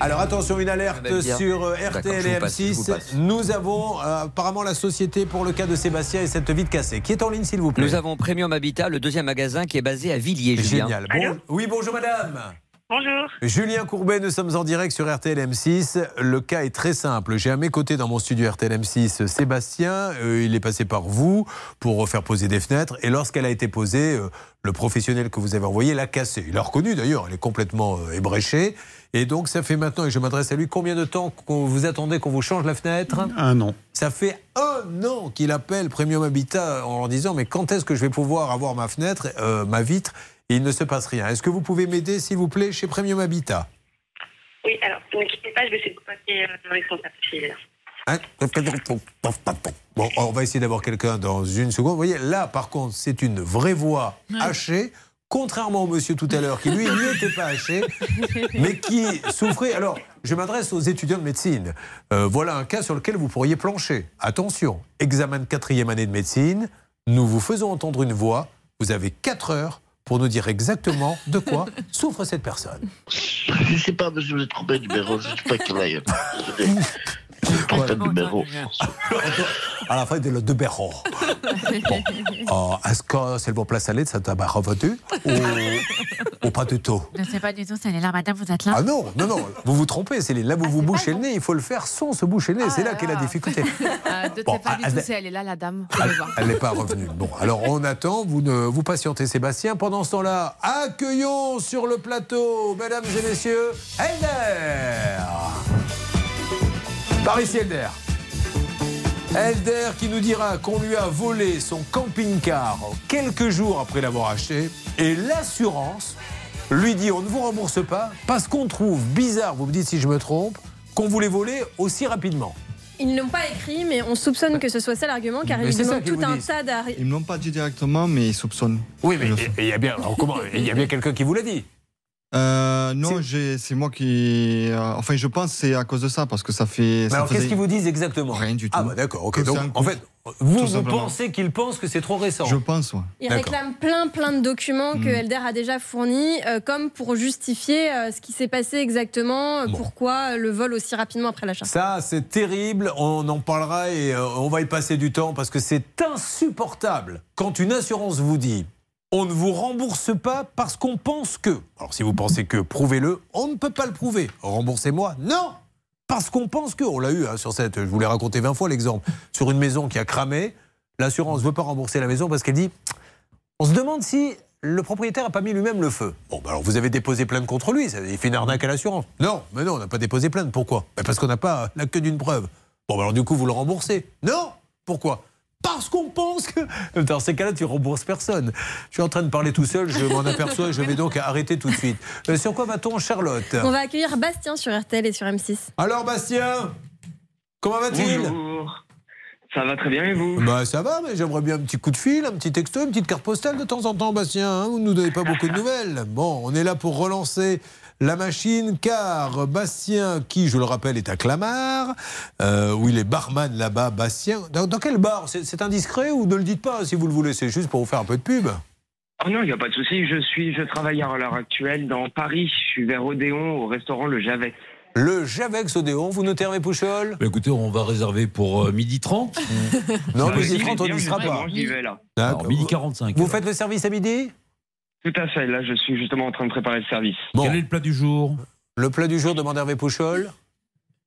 Alors attention, une alerte sur euh, RTL je et vous passe, je vous M6. passe. Nous avons euh, apparemment la société pour le cas de Sébastien et cette vitre cassée. Qui est en ligne, s'il vous plaît Nous avons Premium Habitat, le deuxième magasin qui est basé à Villiers. Julien. Génial. Bon- oui, bonjour madame. Bonjour. Julien Courbet, nous sommes en direct sur RTL M6. Le cas est très simple. J'ai à mes côtés dans mon studio RTL M6 Sébastien. Euh, il est passé par vous pour faire poser des fenêtres. Et lorsqu'elle a été posée, euh, le professionnel que vous avez envoyé l'a cassée. Il l'a reconnu d'ailleurs. Elle est complètement euh, ébréchée. Et donc, ça fait maintenant, et je m'adresse à lui, combien de temps qu'on vous attendez qu'on vous change la fenêtre Un an. Ça fait un an qu'il appelle Premium Habitat en leur disant Mais quand est-ce que je vais pouvoir avoir ma fenêtre, euh, ma vitre Et il ne se passe rien. Est-ce que vous pouvez m'aider, s'il vous plaît, chez Premium Habitat? Oui, alors, ne quittez pas, je vais essayer de contacter euh, le responsable. s'il est là. Hein Bon, on va essayer d'avoir quelqu'un dans une seconde. Vous voyez, là, par contre, c'est une vraie voix hachée. Contrairement au monsieur tout à l'heure, qui lui n'était pas haché, mais qui souffrait. Alors, je m'adresse aux étudiants de médecine. Euh, voilà un cas sur lequel vous pourriez plancher. Attention, examen de quatrième année de médecine. Nous vous faisons entendre une voix. Vous avez 4 heures pour nous dire exactement de quoi souffre cette personne. Je ne sais pas, monsieur, vous êtes trompé numéro. Je ne sais pas quel de. À la fin de le de Béron. Bon. Euh, Est-ce que c'est le bon plat salé de cette revenu ou, ou pas du tout? Je ne sais pas du tout, c'est là, madame, vous êtes là? Ah non, non, non, vous vous trompez, Céline. Là, vous vous bouchez le nez, il faut le faire sans se boucher le nez. c'est là qu'est la difficulté. Euh, de Bon, pas du ah, tout, ah, c'est elle est là, la dame. Elle n'est pas revenue. Bon, alors on attend, vous, ne, vous patientez Sébastien. Pendant ce temps-là, accueillons sur le plateau, mesdames et messieurs, Elder Par ici, Elder. Elder qui nous dira qu'on lui a volé son camping-car quelques jours après l'avoir acheté et l'assurance lui dit on ne vous rembourse pas parce qu'on trouve bizarre, vous me dites si je me trompe, qu'on vous l'ait volé aussi rapidement. Ils ne l'ont pas écrit, mais on soupçonne que ce soit ça l'argument, car Mais ils demandent tout un disent. tas d'arrêts. Ils ne l'ont pas dit directement, mais ils soupçonnent. Oui, mais il y a bien, comment, il y a bien quelqu'un qui vous l'a dit. Euh, non, c'est moi qui. euh, enfin, je pense que c'est à cause de ça, parce que ça fait. Mais ça alors qu'est-ce qu'ils vous disent exactement? Rien du tout. Ah bah d'accord, ok. Donc en fait, vous, pensez qu'ils pensent que c'est trop récent? Je pense, ouais. Ils réclament plein, plein de documents que Mm. Elder a déjà fournis, euh, comme pour justifier euh, ce qui s'est passé exactement, euh, pourquoi le vol aussi rapidement après l'achat. Ça, c'est terrible. On en parlera et euh, on va y passer du temps parce que c'est insupportable quand une assurance vous dit on ne vous rembourse pas parce qu'on pense que. Alors, si vous pensez que, prouvez-le. On ne peut pas le prouver. Remboursez-moi. Non Parce qu'on pense que. On l'a eu hein, sur cette. Je vous l'ai raconté 20 fois l'exemple. Sur une maison qui a cramé. L'assurance ne veut pas rembourser la maison parce qu'elle dit on se demande si le propriétaire n'a pas mis lui-même le feu. Bon, bah alors vous avez déposé plainte contre lui, ça, il fait une arnaque à l'assurance. Non, mais non, on n'a pas déposé plainte. Pourquoi? Bah Parce qu'on n'a pas la queue d'une preuve. Bon, bah alors du coup, vous le remboursez. Non Pourquoi? Parce qu'on pense que. Dans ces cas-là, tu rembourses personne. Je suis en train de parler tout seul, je m'en aperçois, je vais donc arrêter tout de suite. Euh, sur quoi va-t-on, Charlotte? On va accueillir Bastien sur RTL et sur M6. Alors, Bastien Comment va-t-il? Bonjour. Ça va très bien et vous? Bah ça va, mais j'aimerais bien un petit coup de fil, un petit texto, une petite carte postale de temps en temps, Bastien. hein. vous ne nous donnez pas beaucoup de nouvelles. Bon, on est là pour relancer la machine, car Bastien, qui, je le rappelle, est à Clamart, euh, où il est barman là-bas, Bastien. Dans, dans quel bar? C'est c'est indiscret ou ne le dites pas si vous le voulez C'est juste pour vous faire un peu de pub? Oh non, il n'y a pas de souci. Je suis, je travaille à l'heure actuelle dans Paris. Je suis vers Odéon au restaurant Le Javet. Le Javex Odéon, vous notez Hervé Pouchol? Bah, écoutez, on va réserver pour euh, midi 30. Non, Ah, midi j'y 30, on n'y sera pas. J'y vais là. Alors, midi 45. Vous faites le service à midi? Tout à fait. Là, je suis justement en train de préparer le service. Quel est le plat du jour? Le plat du jour, demande Hervé Pouchol?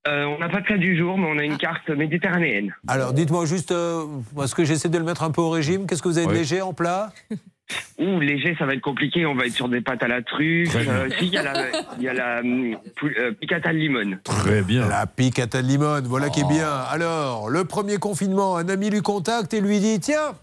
Euh, on n'a pas de plat du jour, mais on a une carte méditerranéenne. Alors, dites-moi juste, euh, parce que j'essaie de le mettre un peu au régime, qu'est-ce que vous avez de Oui. léger en plat? Ouh, léger, ça va être compliqué. On va être sur des pâtes à la truffe. Euh, si, il y a la, il y a la pou- euh, piccata de limone. Très bien. La piccata de limone, voilà qui est bien. Alors, le premier confinement, un ami lui contacte et lui dit Tiens,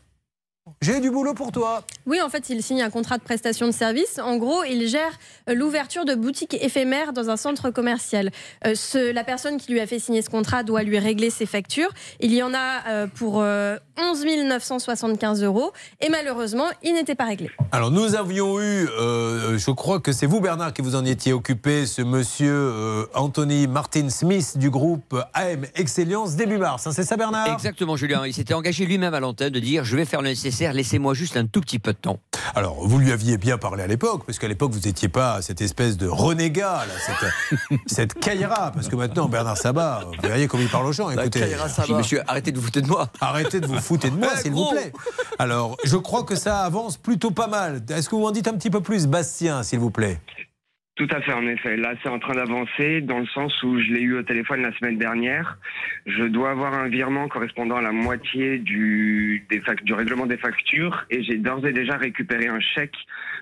j'ai du boulot pour toi. Oui, en fait, il signe un contrat de prestation de service. En gros, il gère euh, l'ouverture de boutiques éphémères dans un centre commercial. Euh, ce- la personne qui lui a fait signer ce contrat doit lui régler ses factures. Il y en a euh, pour euh, 11 975 euros. Et malheureusement, il n'était pas réglé. Alors, nous avions eu, euh, je crois que c'est vous, Bernard, qui vous en étiez occupé, ce monsieur euh, Anthony Martin Smith du groupe AM Excellence début mars. hein, c'est ça, Bernard? Exactement, Julien. Il s'était engagé lui-même à l'antenne de dire je vais faire le nécessaire, laissez-moi juste un tout petit peu de temps. Alors, vous lui aviez bien parlé à l'époque, parce qu'à l'époque, vous n'étiez pas cette espèce de renégat, là, cette, cette caïra, parce que maintenant, Bernard Sabat, vous voyez comme il parle aux gens. Écoutez. Monsieur, arrêtez de vous foutre de moi. Arrêtez de vous foutre de moi, s'il vous plaît. Alors, je crois que ça avance plutôt pas mal. Est-ce que vous en dites un petit peu plus, Bastien, s'il vous plaît? Tout à fait, en effet. Là, c'est en train d'avancer dans le sens où je l'ai eu au téléphone la semaine dernière. Je dois avoir un virement correspondant à la moitié du, règlement des factures et j'ai d'ores et déjà récupéré un chèque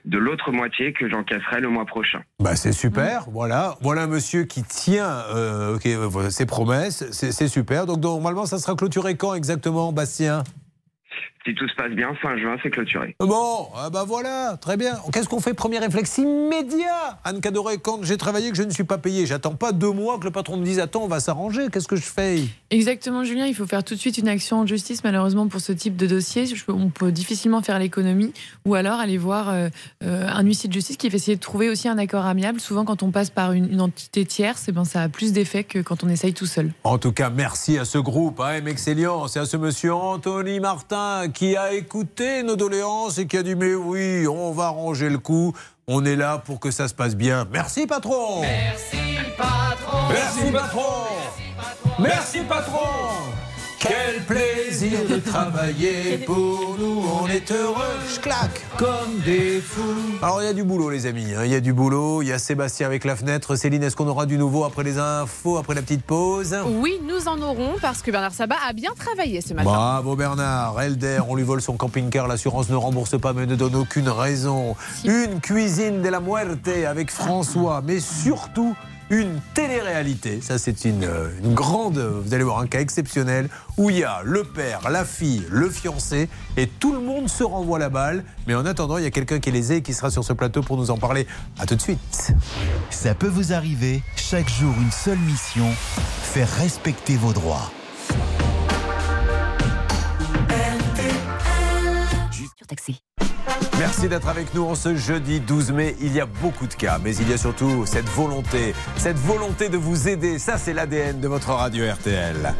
de l'autre moitié que j'encaisserai le mois prochain. Bah, c'est super, voilà. Voilà un monsieur qui tient euh, euh, ses promesses, c'est super. Donc, normalement, ça sera clôturé quand exactement, Bastien? Si tout se passe bien, fin juin, c'est clôturé. Bon, ah bah voilà, très bien. Qu'est-ce qu'on fait Premier réflexe immédiat. Anne Cadoré, quand j'ai travaillé que je ne suis pas payé, j'attends pas deux mois que le patron me dise Attends, on va s'arranger. Qu'est-ce que je fais Exactement, Julien. Il faut faire tout de suite une action en justice, malheureusement, pour ce type de dossier. On peut difficilement faire l'économie ou alors aller voir euh, euh, un huissier de justice qui va essayer de trouver aussi un accord amiable. Souvent, quand on passe par une, une entité tierce, eh ben, ça a plus d'effet que quand on essaye tout seul. En tout cas, merci à ce groupe, hein, M Excellence, et à ce monsieur Anthony Martin qui a écouté nos doléances et qui a dit Mais oui, on va arranger le coup. On est là pour que ça se passe bien. Merci, patron Merci patron. Merci, patron Merci, patron Quel plaisir de travailler pour nous, on est heureux, je claque comme des fous. Alors il y a du boulot les amis, hein, il y a du boulot, il y a Sébastien avec la fenêtre. Céline, est-ce qu'on aura du nouveau après les infos, après la petite pause? Oui, nous en aurons parce que Bernard Sabat a bien travaillé ce matin. Bravo Bernard, Elder, on lui vole son camping-car, l'assurance ne rembourse pas mais ne donne aucune raison. Une cuisine de la muerte avec François, mais surtout une télé-réalité. Ça c'est une, euh, une grande, vous allez voir un cas exceptionnel où il y a le père, la fille, le fiancé et tout le monde se renvoie la balle. Mais en attendant, il y a quelqu'un qui est lésé et qui sera sur ce plateau pour nous en parler. À tout de suite. Ça peut vous arriver, chaque jour une seule mission, faire respecter vos droits. Surtaxé. Merci d'être avec nous en ce jeudi 12 mai. Il y a beaucoup de cas, mais il y a surtout cette volonté, cette volonté de vous aider. Ça, c'est l'ADN de votre radio RTL.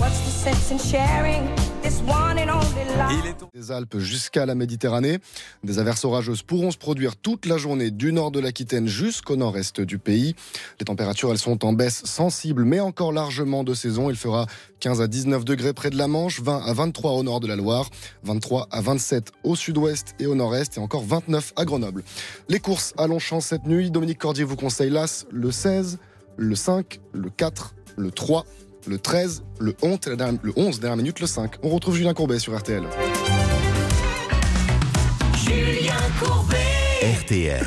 Des Alpes jusqu'à la Méditerranée. Des averses orageuses pourront se produire toute la journée du nord de l'Aquitaine jusqu'au nord-est du pays. Les températures, elles sont en baisse sensible, mais encore largement de saison. Il fera 15 à 19 degrés près de la Manche, 20 à 23 au nord de la Loire, 23 à 27 au sud-ouest et au nord-est, et encore 29 à Grenoble. Les courses à Longchamp cette nuit, Dominique Cordier vous conseille l'As, le 16, le 5, le 4, le 3, le 13, le 11, et la dernière- le 11 dernière minute, le 5. On retrouve Julien Courbet sur RTL. Julien Courbet. RTL.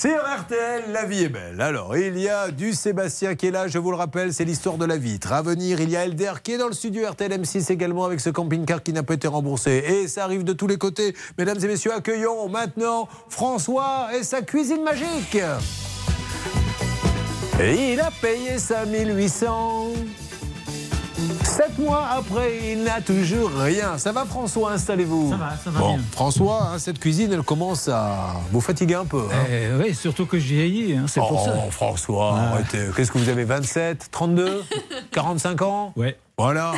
Sur RTL, la vie est belle. Alors, il y a du Sébastien qui est là, je vous le rappelle, c'est l'histoire de la vitre. À venir, il y a Elder qui est dans le studio RTL M6 également avec ce camping-car qui n'a pas été remboursé. Et ça arrive de tous les côtés. Mesdames et messieurs, accueillons maintenant François et sa cuisine magique. Et il a payé sa 1800. Sept mois après, il n'a toujours rien. Ça va François, installez-vous. Ça va, ça va Bon, bien. François, hein, cette cuisine, elle commence à vous fatiguer un peu. hein. Eh oui, surtout que j'ai vieilli, hein, c'est oh, pour ça. François, Ah. arrêtez. Qu'est-ce que vous avez 27, 32, 45 ans? Ouais. Voilà.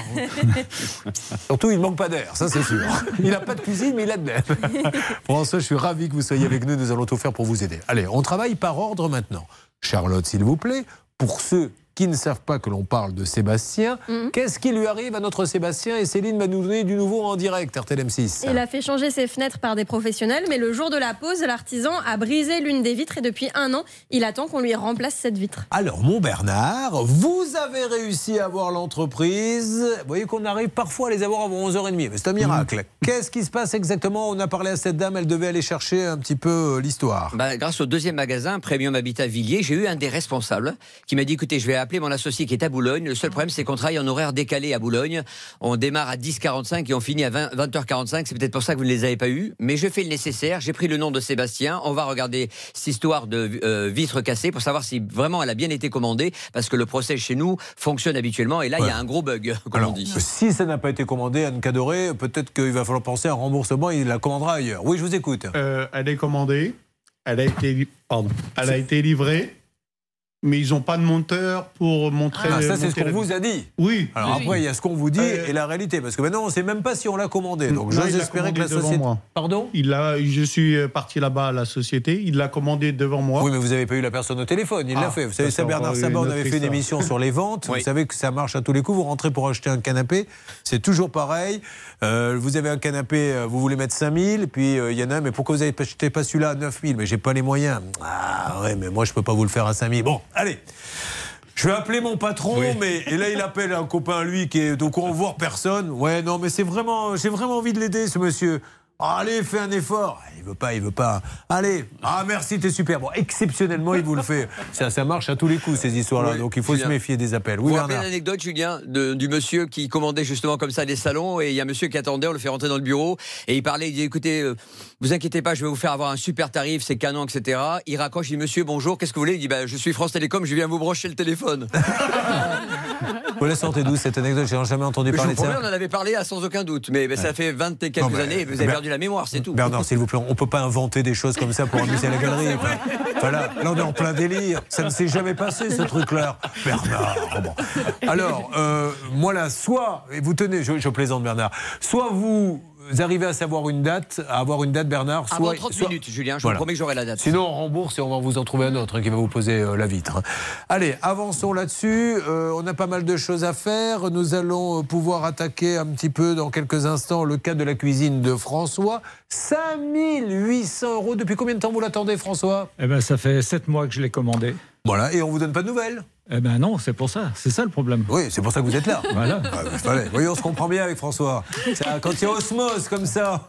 Surtout, il ne manque pas d'air, ça c'est sûr. Il n'a pas de cuisine, mais il a de l'air. François, je suis ravi que vous soyez avec nous. Nous allons tout faire pour vous aider. Allez, on travaille par ordre maintenant. Charlotte, s'il vous plaît, pour ceux qui ne savent pas que l'on parle de Sébastien, Mhm. qu'est-ce qui lui arrive à notre Sébastien Et Céline va nous donner du nouveau en direct, RTLM6. Il a fait changer ses fenêtres par des professionnels, mais le jour de la pause, l'artisan a brisé l'une des vitres et depuis un an, il attend qu'on lui remplace cette vitre. Alors, mon Bernard, vous avez réussi à avoir l'entreprise. Vous voyez qu'on arrive parfois à les avoir avant 11h30, mais c'est un miracle. Qu'est-ce qui se passe exactement? On a parlé à cette dame, elle devait aller chercher un petit peu euh, l'histoire. Bah, grâce au deuxième magasin, Premium Habitat Villiers, j'ai eu un des responsables qui m'a dit écoutez, je vais appeler mon associé qui est à Boulogne. Le seul problème, c'est qu'on travaille en horaire décalé à Boulogne. On démarre à 10h45 et on finit à 20, 20h45. C'est peut-être pour ça que vous ne les avez pas eus. Mais je fais le nécessaire. J'ai pris le nom de Sébastien. On va regarder cette histoire de euh, vitre cassée pour savoir si vraiment elle a bien été commandée. Parce que le procès chez nous fonctionne habituellement. Et là, il y a un gros bug, comme Alors, on dit. si ça n'a pas été commandé, Anne Cadoré, peut-être qu'il va falloir penser à un remboursement, il la commandera ailleurs. Oui, je vous écoute. Euh, elle est commandée, elle a été, li- pardon, elle a été livrée. Mais ils n'ont pas de monteur pour montrer. Ah, ça, c'est ce qu'on la- vous a dit. Oui. Alors après, il y a ce qu'on vous dit et la réalité. Parce que maintenant, on ne sait même pas si on l'a commandé. Donc j'ose espérer que la commandé devant société. moi. Pardon? Il a, je suis euh, parti là-bas à la société. Il l'a commandé devant moi. Oui, mais vous n'avez pas eu la personne au téléphone. Il Ah, l'a fait. Vous savez, ça, Bernard Sabat, on avait fait une émission sur les ventes. Oui. Vous savez que ça marche à tous les coups. Vous rentrez pour acheter un canapé. C'est toujours pareil. Euh, vous avez un canapé, euh, vous voulez mettre 5000. Puis euh, il y en a, mais pourquoi vous n'avez pas acheté pas celui-là à 9000 Mais j'ai pas les moyens. Ah ouais, mais moi, je peux pas vous le faire à 5000. Bon, allez. Je vais appeler mon patron, mais et là il appelle un copain lui qui est au courant voir personne. Ouais, non, mais c'est vraiment, j'ai vraiment envie de l'aider ce monsieur. Ah, Allez, fais un effort. Il veut pas, il veut pas. Allez, ah merci, t'es super. Bon, exceptionnellement, il vous le fait. Ça, ça marche à tous les coups ces histoires-là, Oui, donc il faut Julien. se méfier des appels. Oui, vous rappelez l'anecdote, Julien, de- du monsieur qui commandait justement comme ça des salons et il y a un monsieur qui attendait, on le fait rentrer dans le bureau et il parlait, il dit écoutez, euh, vous inquiétez pas, je vais vous faire avoir un super tarif, c'est canon, etc. Il raccroche, il dit monsieur, bonjour, qu'est-ce que vous voulez? Il dit bah, je suis France Télécom, je viens vous brancher le téléphone. Vous la sortez d'où cette anecdote? J'ai jamais entendu parler vous de ça. on en avait parlé à sans aucun doute, mais, mais ça fait 20 et quelques Non, mais- années et vous avez Ber- perdu la mémoire, c'est tout. Bernard, s'il vous plaît, on peut pas inventer des choses comme ça pour amuser la galerie. Enfin, voilà, là on est en plein délire. Ça ne s'est jamais passé ce truc-là. Bernard. bon. Alors, euh, moi là, soit, et vous tenez, je, je plaisante Bernard, soit vous arrivez à savoir une date, à avoir une date Bernard, soit. Avant 30 soit- minutes, Julien, je Voilà. vous promets que j'aurai la date. Sinon, on rembourse et on va vous en trouver un autre hein, qui va vous poser euh, la vitre. hein. Allez, avançons là-dessus. Euh, on a pas mal de choses à faire. Nous allons euh, pouvoir attaquer un petit peu dans quelques instants le cas de la cuisine de François. 5800 euros. Depuis combien de temps vous l'attendez, François? Eh ben, ça fait sept mois que je l'ai commandé. Voilà, et on vous donne pas de nouvelles Eh ben non, c'est pour ça. C'est ça le problème. Oui, c'est pour ça que vous êtes là. Voilà. Ah, bah, on se comprend bien avec François. Ça, quand il y a osmose comme ça,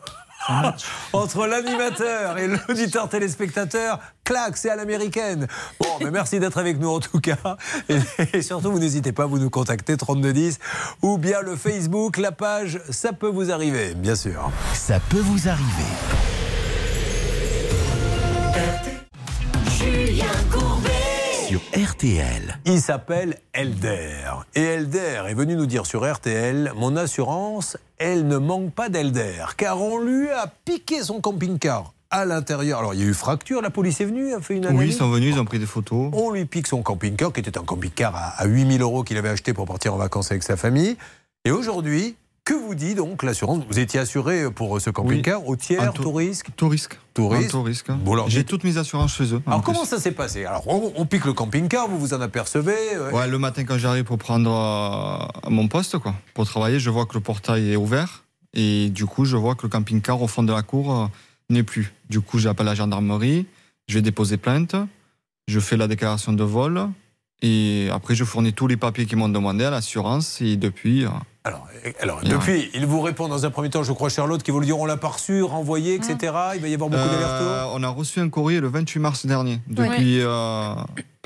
entre l'animateur et l'auditeur téléspectateur, clac, c'est à l'américaine. Bon, mais merci d'être avec nous en tout cas. Et, et surtout, vous n'hésitez pas à vous nous contacter 3210 ou bien le Facebook, la page Ça peut vous arriver, bien sûr. Ça peut vous arriver. Julien Courbet. Sur RTL. Il s'appelle Elder. Et Elder est venu nous dire sur RTL Mon assurance, elle ne manque pas d'Elder. Car on lui a piqué son camping-car à l'intérieur. Alors il y a eu fracture, la police est venue, a fait une Oui, analyse. ils sont venus, ils ont pris des photos. On lui pique son camping-car, qui était un camping-car à, à 8000 euros qu'il avait acheté pour partir en vacances avec sa famille. Et aujourd'hui, que vous dit donc l'assurance Vous étiez assuré pour ce camping-car au tiers, tout, risque Tout risque. Tout risque. Bon, alors, J'ai toutes mes assurances chez eux. Alors plus. comment ça s'est passé Alors on, on pique le camping-car, vous vous en apercevez euh, Ouais, le matin quand j'arrive pour prendre euh, mon poste, quoi, pour travailler, je vois que le portail est ouvert et du coup, je vois que le camping-car au fond de la cour euh, n'est plus. Du coup, j'appelle la gendarmerie, je vais déposer plainte, je fais la déclaration de vol et après, je fournis tous les papiers qu'ils m'ont demandé à l'assurance et depuis. Alors, depuis, il vous répond dans un premier temps, je crois, Charlotte, qui vous le dire on l'a pas reçu, renvoyé, etc. Il va y avoir beaucoup Euh, d'allers-retours. on a reçu un courrier le 28 mars dernier, depuis, euh,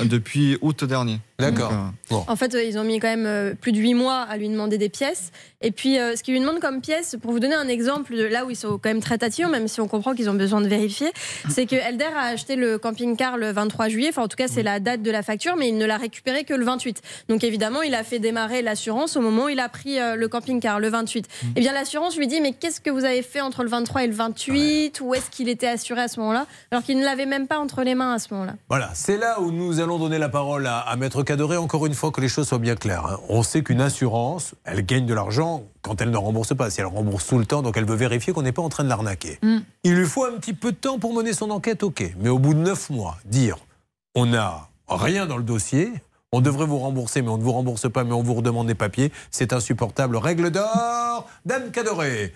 depuis août dernier. D'accord. Euh, En fait, euh, ils ont mis quand même euh, plus de 8 mois à lui demander des pièces. Et puis, euh, ce qu'ils lui demandent comme pièces, pour vous donner un exemple de là où ils sont quand même très tatillons, même si on comprend qu'ils ont besoin de vérifier, c'est que Elder a acheté le camping-car le 23 juillet. Enfin, en tout cas, c'est la date de la facture, mais il ne l'a récupéré que le 28. Donc, évidemment, il a fait démarrer l'assurance au moment où il a pris euh, le camping-car, le 28. Eh bien, l'assurance lui dit Mais qu'est-ce que vous avez fait entre le 23 et le 28 Où est-ce qu'il était assuré à ce moment-là? Alors qu'il ne l'avait même pas entre les mains à ce moment-là. Voilà, c'est là où nous allons donner la parole à, à Maître Cadoré. Encore une fois, que les choses soient bien claires. hein. On sait qu'une assurance, elle gagne de l'argent quand elle ne rembourse pas. Si elle rembourse tout le temps, donc elle veut vérifier qu'on n'est pas en train de l'arnaquer. Il lui faut un petit peu de temps pour mener son enquête, ok. Mais au bout de neuf mois, dire on n'a rien dans le dossier, on devrait vous rembourser, mais on ne vous rembourse pas, mais on vous redemande des papiers, c'est insupportable. Règle d'or d'Anne Cadoré.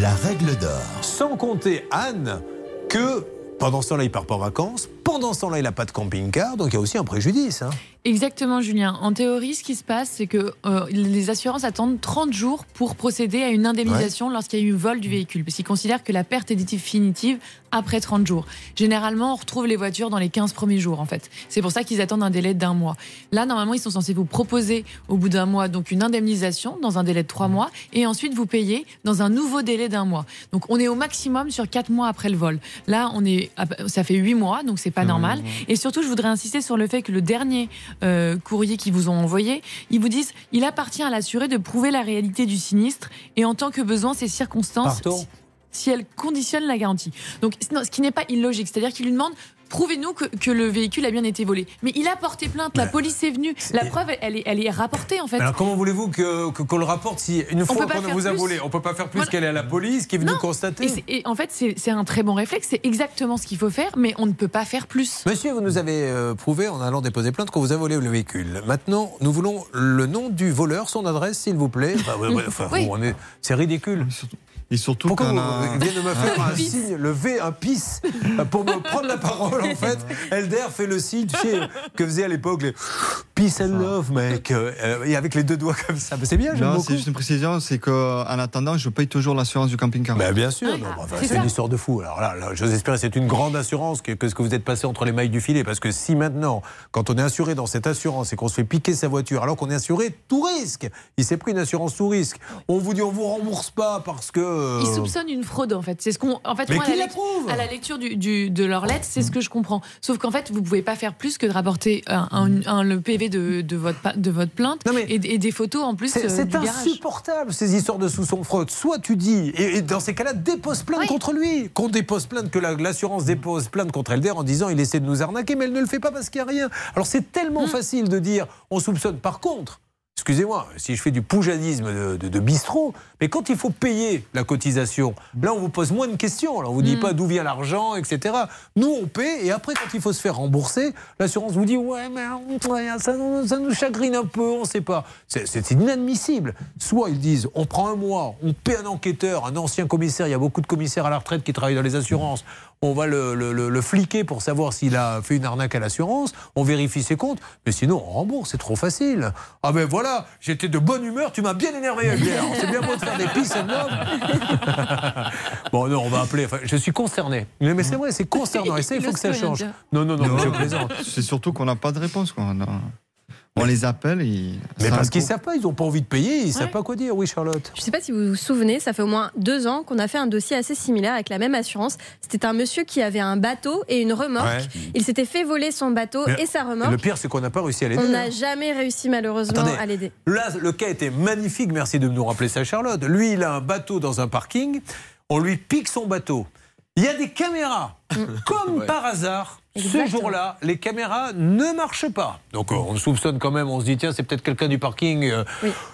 La règle d'or. Sans compter Anne que pendant ce temps-là, il part pas en vacances. Pendant ce temps-là, il n'a pas de camping-car, donc il y a aussi un préjudice. hein. Exactement, Julien. En théorie, ce qui se passe, c'est que euh, les assurances attendent 30 jours pour procéder à une indemnisation lorsqu'il y a eu vol du véhicule, parce qu'ils considèrent que la perte est définitive après 30 jours. Généralement, on retrouve les voitures dans les 15 premiers jours, en fait. C'est pour ça qu'ils attendent un délai d'un mois. Là, normalement, ils sont censés vous proposer au bout d'un mois donc une indemnisation dans un délai de 3 mois, et ensuite vous payer dans un nouveau délai d'un mois. Donc, on est au maximum sur 4 mois après le vol. Là, on est, ça fait 8 mois, donc c'est pas normal. Et surtout, je voudrais insister sur le fait que le dernier euh, courrier qu'ils vous ont envoyé, ils vous disent il appartient à l'assuré de prouver la réalité du sinistre et en tant que besoin, ces circonstances. Pardon si- elles conditionnent la garantie. Donc, non, ce qui n'est pas illogique, c'est-à-dire qu'ils lui demandent prouvez-nous que, que le véhicule a bien été volé. Mais il a porté plainte, la police est venue, la preuve, elle est, elle est rapportée en fait. Alors comment voulez-vous que- que- qu'on le rapporte si une fois peut pas qu'on faire vous a plus. volé, on peut pas faire plus Voilà. qu'elle est à la police qui est venue Non. constater Et, en fait, c'est c'est un très bon réflexe, c'est exactement ce qu'il faut faire, mais on ne peut pas faire plus. Monsieur, vous nous avez euh, prouvé en allant déposer plainte qu'on vous a volé le véhicule. Maintenant, nous voulons le nom du voleur, son adresse, s'il vous plaît. Enfin, ouais, ouais, enfin, Oui. c'est ridicule. Et surtout Pourquoi qu'on vous a- vous venez de me faire un signe, le V, un pisse, pour me prendre la parole en fait Elder fait le signe, tu sais, que faisait à l'époque les peace and love, mec, euh, et avec les deux doigts comme ça. C'est bien, j'aime Non, beaucoup. c'est juste une précision, c'est qu'en attendant, je paye toujours l'assurance du camping-car. Bah, bien sûr, bah, enfin, c'est une histoire de fou. Alors là, là j'ose espérer, c'est une grande assurance que, que ce que vous êtes passé entre les mailles du filet. Parce que si maintenant, quand on est assuré dans cette assurance et qu'on se fait piquer sa voiture, alors qu'on est assuré tout risque, il s'est pris une assurance tout risque, on vous dit on vous rembourse pas parce que. Euh, Ils soupçonnent une fraude en fait. C'est ce qu'on. En fait, Mais moi, qui à, la la lec- prouve à la lecture du, du- de leur lettre, c'est ce que je comprends. Sauf qu'en fait, vous pouvez pas faire plus que de rapporter un, un- un- le PV de, de votre pa- de votre plainte et, et des photos en plus C'est euh, insupportable ces histoires de sous-son fraude. Soit tu dis, et, et dans ces cas-là, dépose plainte contre lui. Qu'on dépose plainte, que la- l'assurance dépose plainte contre Elder en disant il essaie de nous arnaquer, mais elle ne le fait pas parce qu'il n'y a rien. Alors c'est tellement facile de dire on soupçonne. Par contre, excusez-moi, si je fais du poujadisme de, de- de bistrot, mais quand il faut payer la cotisation, là on vous pose moins de questions. Alors on vous dit pas d'où vient l'argent, etc. Nous on paie et après quand il faut se faire rembourser, l'assurance vous dit ouais mais ça, nous- ça nous chagrine un peu, on ne sait pas. C'est inadmissible. Soit ils disent on prend un mois, on paie un enquêteur, un ancien commissaire, il y a beaucoup de commissaires à la retraite qui travaillent dans les assurances, on va le, le- le- le fliquer pour savoir s'il a fait une arnaque à l'assurance, on vérifie ses comptes, mais sinon on rembourse, c'est trop facile. Ah ben voilà, j'étais de bonne humeur, tu m'as bien énervé Elder. C'est bien beau de faire des love. bon non, on va appeler, enfin, je suis concerné. Mais, mais c'est vrai, c'est concernant et ça il faut que ça change. Non, non, non, Non, je plaisante. C'est surtout qu'on n'a pas de réponse. Quoi. On, les appelle et. Mais parce qu'ils un savent pas, ils n'ont pas envie de payer, ils savent pas quoi dire. Oui, Charlotte. Je ne sais pas si vous vous souvenez, ça fait au moins deux ans qu'on a fait un dossier assez similaire avec la même assurance. C'était un monsieur qui avait un bateau et une remorque. Ouais. Il s'était fait voler son bateau Mais- et sa remorque. le pire, c'est qu'on n'a pas réussi à l'aider. On hein. n'a jamais réussi malheureusement Attendez. à l'aider. Là, le cas était magnifique. Merci de nous rappeler ça, Charlotte. Lui, il a un bateau dans un parking. On lui pique son bateau. Il y a des caméras. Comme Ouais. par hasard, ce jour-là, les caméras ne marchent pas. Donc euh, on soupçonne quand même, on se dit, tiens, c'est peut-être quelqu'un du parking. euh.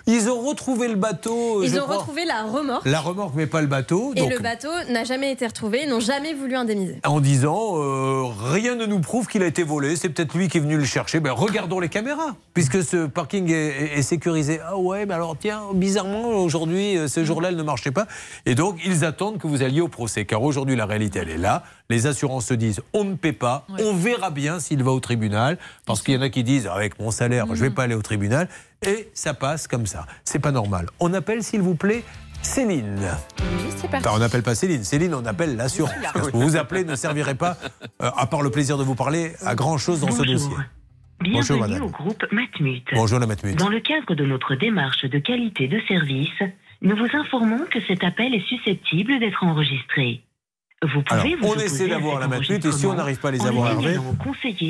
Ils ont retrouvé le bateau. Ils je ont crois. retrouvé la remorque. La remorque, mais pas le bateau. Et Donc, le bateau n'a jamais été retrouvé, ils n'ont jamais voulu indemniser. en disant euh, rien ne nous prouve qu'il a été volé, c'est peut-être lui qui est venu le chercher. Ben, regardons les caméras, puisque ce parking est, sécurisé. Ah ouais, mais alors tiens, bizarrement, aujourd'hui, euh, ce jour-là, elle ne marchait pas. Et donc, ils attendent que vous alliez au procès, car aujourd'hui, la réalité, elle est là. Les assurances se disent on ne paie pas, on verra bien s'il va au tribunal, parce qu'il y en a qui disent avec mon salaire, je vais pas aller au tribunal, et ça passe comme ça. C'est pas normal. On appelle, s'il vous plaît, Céline. Enfin, on n'appelle pas Céline. Céline, on appelle l'assurance. Parce que vous appelez ne servirait pas, euh, à part le plaisir de vous parler, à grand chose dans ce Bonjour. dossier. Bonjour, Bienvenue madame. au groupe Matmut. Bonjour, la Matmut. Dans le cadre de notre démarche de qualité de service, nous vous informons que cet appel est susceptible d'être enregistré. Vous Alors, pouvez vous on essaie d'avoir la Matmut et si on n'arrive pas à les en avoir, Hervé,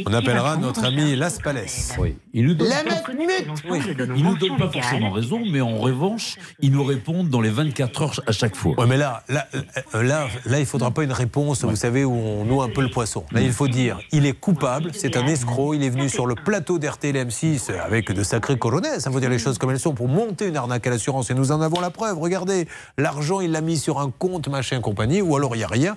on appellera notre ami Las Palès. Oui. Il nous donne, La nos il nous donne pas forcément raison, mais en revanche, il nous répondent dans les 24 heures à chaque fois. Ouais, mais là, là, euh, là, là, il faudra pas une réponse, vous savez, où on noue un peu le poisson. Là, il faut dire, il est coupable, c'est un escroc, il est venu sur le plateau d'RTLM6 avec de sacrés colonels, ça faut dire les choses comme elles sont, pour monter une arnaque à l'assurance, et nous en avons la preuve. Regardez, l'argent, il l'a mis sur un compte, machin, compagnie, ou alors il n'y a rien,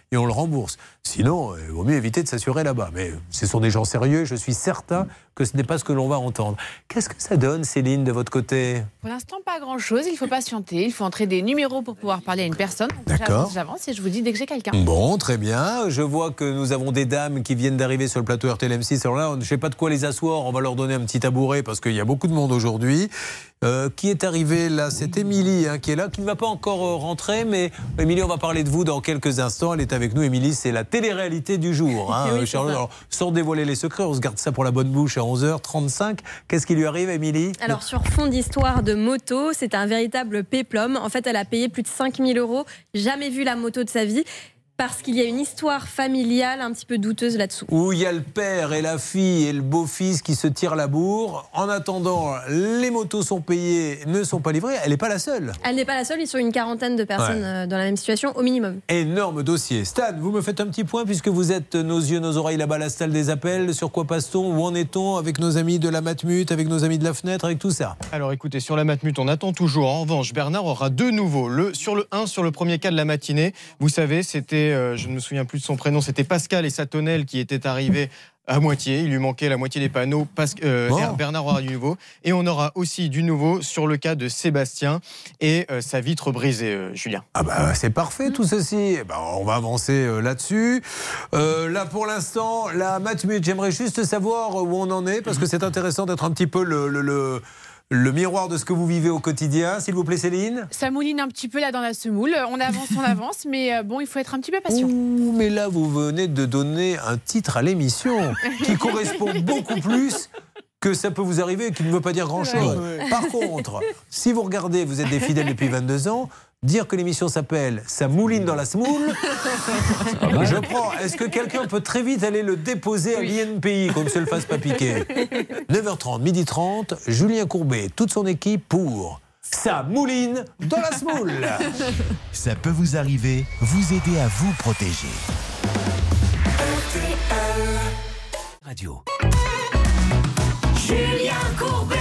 et on le rembourse. Sinon, euh, il vaut mieux éviter de s'assurer là-bas. Mais ce sont des gens sérieux, je suis certain que ce n'est pas ce que l'on va entendre. Qu'est-ce que ça donne, Céline, de votre côté? Pour l'instant, pas grand-chose. Il faut patienter. Il faut entrer des numéros pour pouvoir parler à une personne. D'accord. J'avance, et je vous dis dès que j'ai quelqu'un. Bon, très bien. Je vois que nous avons des dames qui viennent d'arriver sur le plateau RTLM6. Alors là, je ne sais pas de quoi les asseoir. On va leur donner un petit tabouret parce qu'il y a beaucoup de monde aujourd'hui. Euh, qui est arrivé là? C'est Émilie hein, qui est là, qui ne va pas encore euh, rentrer. Mais Émilie, on va parler de vous dans quelques instants. Elle est avec nous. Émilie, c'est la télé-réalité du jour. hein, Oui, euh, Charlotte. Alors, sans dévoiler les secrets, on se garde ça pour la bonne bouche à 11h35. Qu'est-ce qui lui arrive, Émilie? Alors sur fond d'histoire de moto, c'est un véritable péplum. En fait, elle a payé plus de 5000 euros, jamais vu la moto de sa vie. Parce qu'il y a une histoire familiale un petit peu douteuse là-dessous. Où il y a le père et la fille et le beau-fils qui se tirent la bourre. En attendant, les motos sont payées, ne sont pas livrées. Elle n'est pas la seule. Elle n'est pas la seule, ils sont une quarantaine de personnes Ouais. euh, dans la même situation au minimum. Énorme dossier. Stan, vous me faites un petit point puisque vous êtes nos yeux, nos oreilles là-bas à la salle des appels. Sur quoi passe-t-on? Où en est-on avec nos amis de la Matmut, avec nos amis de la fenêtre, avec tout ça? Alors écoutez, sur la Matmut, on attend toujours. En revanche, Bernard aura deux nouveaux. Le, sur le 1, sur le premier cas de la matinée, vous savez, c'était, euh, je ne me souviens plus de son prénom, c'était Pascal et sa tonnelle qui étaient arrivés à moitié. Il lui manquait la moitié des panneaux. Euh. Bernard aura du nouveau. Et on aura aussi du nouveau sur le cas de Sébastien et euh, sa vitre brisée, euh, Julien. Ah bah c'est parfait tout ceci. Ben, on va avancer là-dessus. Là pour l'instant, la Matmut, j'aimerais juste savoir où on en est parce que c'est intéressant d'être un petit peu le, le, le- le miroir de ce que vous vivez au quotidien. S'il vous plaît Céline? Ça mouline un petit peu là dans la semoule. On avance, on avance, mais euh, bon, il faut être un petit peu patient. Ouh, mais là vous venez de donner un titre à l'émission qui correspond beaucoup plus que ça peut vous arriver et qui ne veut pas dire grand-chose. Ouais. Par contre, si vous regardez, vous êtes des fidèles depuis 22 ans, dire que l'émission s'appelle Ça mouline dans la semoule, je prends. Est-ce que quelqu'un peut très vite aller le déposer à l'INPI, qu'on ne se le fasse pas piquer 9h30, 12h30, Julien Courbet, toute son équipe pour Ça mouline dans la semoule. Ça peut vous arriver, vous aider à vous protéger. Radio. Julien Courbet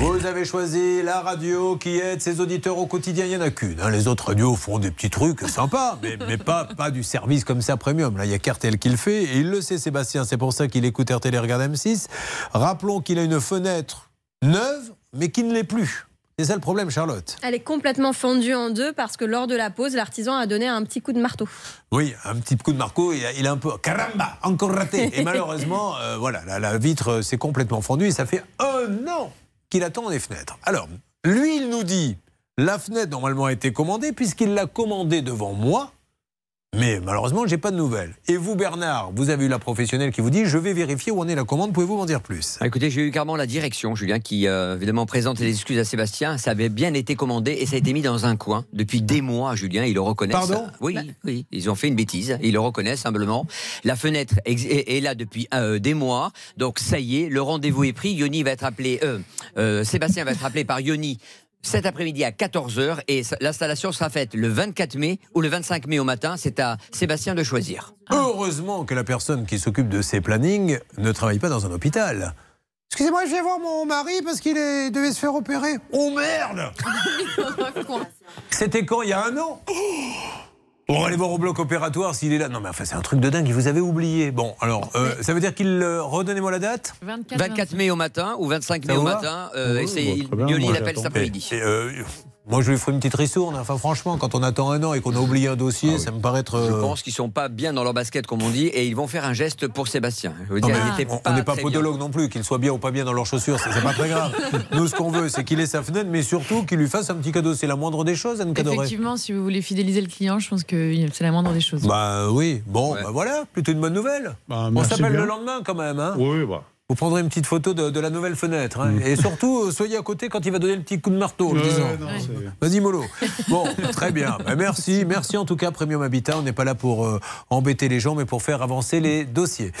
Vous avez choisi la radio qui aide ses auditeurs au quotidien. Il n'y en a qu'une. hein. Les autres radios font des petits trucs sympas, mais, pas, pas du service comme ça premium. Là, il y a qu'RTL qui le fait et il le sait, Sébastien. C'est pour ça qu'il écoute RTL et regarde M6. Rappelons qu'il a une fenêtre neuve, mais qui ne l'est plus. C'est ça le problème, Charlotte. Elle est complètement fendue en deux parce que lors de la pause, l'artisan a donné un petit coup de marteau. Oui, un petit coup de marco, il a, il a un peu. Caramba, encore raté. Et malheureusement, euh, voilà, la, la vitre s'est complètement fendue et ça fait un an qu'il attend les fenêtres. Alors, lui, il nous dit la fenêtre normalement a été commandée puisqu'il l'a commandée devant moi. Mais malheureusement, j'ai pas de nouvelles. Et vous, Bernard, vous avez eu la professionnelle qui vous dit je vais vérifier où en est la commande. Pouvez-vous m'en dire plus? Ah, Écoutez, j'ai eu carrément la direction, Julien, qui euh, évidemment présente les excuses à Sébastien. Ça avait bien été commandé et ça a été mis dans un coin depuis des mois, Julien. Ils le reconnaissent. Pardon? Oui, oui. Ils ont fait une bêtise. Ils le reconnaissent simplement. La fenêtre est, est là depuis euh, des mois. Donc ça y est, le rendez-vous est pris. Yoni va être appelé. euh, euh, Sébastien va être appelé par Yoni. Cet après-midi à 14h et l'installation sera faite le 24 mai ou le 25 mai au matin. C'est à Sébastien de choisir. Heureusement que la personne qui s'occupe de ces plannings ne travaille pas dans un hôpital. Excusez-moi, je viens voir mon mari parce qu'il est- devait se faire opérer. Oh merde C'était quand? Il y a un an? On va aller voir au bloc opératoire s'il est là. Non mais enfin c'est un truc de dingue, vous avez oublié. Bon alors, euh, ça veut dire qu'il... euh, Redonnez-moi la date 24 mai au matin ou 25 mai au matin. euh, et c'est Oui, l'appelle j'attends. cet après-midi. Moi je lui ferai une petite ristourne. Enfin franchement, quand on attend un an et qu'on a oublié un dossier, ça me paraît être... Je euh, pense qu'ils sont pas bien dans leur basket, comme on dit, et ils vont faire un geste pour Sébastien. Je veux Non, dire, mais il était on- on n'est pas bien. podologue non plus, qu'il soit bien ou pas bien dans leurs chaussures, c'est pas très grave. Nous, ce qu'on veut, c'est qu'il ait sa fenêtre, mais surtout qu'il lui fasse un petit cadeau. C'est la moindre des choses, Anne Cadoré. Effectivement, si vous voulez fidéliser le client, je pense que c'est la moindre des choses. Bah oui, bon, bah voilà, plutôt une bonne nouvelle. on merci s'appelle le lendemain quand même. Hein Oui, bah. Vous prendrez une petite photo de, de la nouvelle fenêtre. hein. Et surtout, euh, soyez à côté quand il va donner le petit coup de marteau. le Ouais, disant. non, Vas-y, Molo. Bon, très bien. Bah, merci. Merci en tout cas, Premium Habitat. On n'est pas là pour euh, embêter les gens, mais pour faire avancer les dossiers.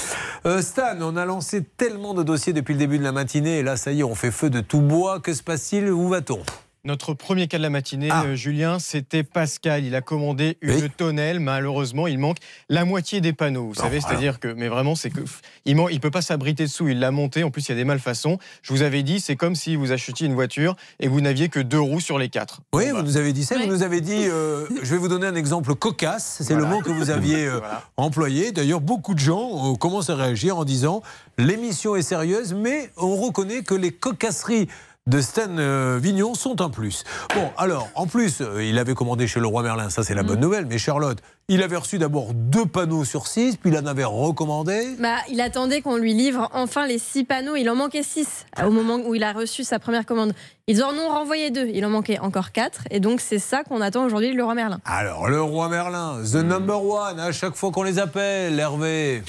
Euh, Stan, on a lancé tellement de dossiers depuis le début de la matinée. Et là, ça y est, on fait feu de tout bois. Que se passe-t-il? Où va-t-on? Notre premier cas de la matinée, Ah. euh, Julien, c'était Pascal. Il a commandé une tonnelle. Malheureusement, il manque la moitié des panneaux. Vous savez, c'est-à-dire que, mais vraiment, c'est que il, il peut pas s'abriter dessous. Il l'a monté. En plus, il y a des malfaçons. Je vous avais dit, c'est comme si vous achetiez une voiture et vous n'aviez que deux roues sur les quatre. Oui, vous nous avez dit ça. Vous nous avez dit, euh, je vais vous donner un exemple cocasse. C'est le mot que vous aviez euh, employé. D'ailleurs, beaucoup de gens euh, commencent à réagir en disant l'émission est sérieuse, mais on reconnaît que les cocasseries de Stan euh, Vignon sont un plus. Bon, alors, en plus, euh, il avait commandé chez le roi Merlin, ça c'est la bonne nouvelle, mais Charlotte, il avait reçu d'abord deux panneaux sur six, puis il en avait recommandé. Bah, il attendait qu'on lui livre enfin les six panneaux. Il en manquait six au moment où il a reçu sa première commande. Ils en ont renvoyé deux. Il en manquait encore quatre. Et donc, c'est ça qu'on attend aujourd'hui de Leroy Merlin. Alors, le roi Merlin, the number one, à chaque fois qu'on les appelle, Hervé.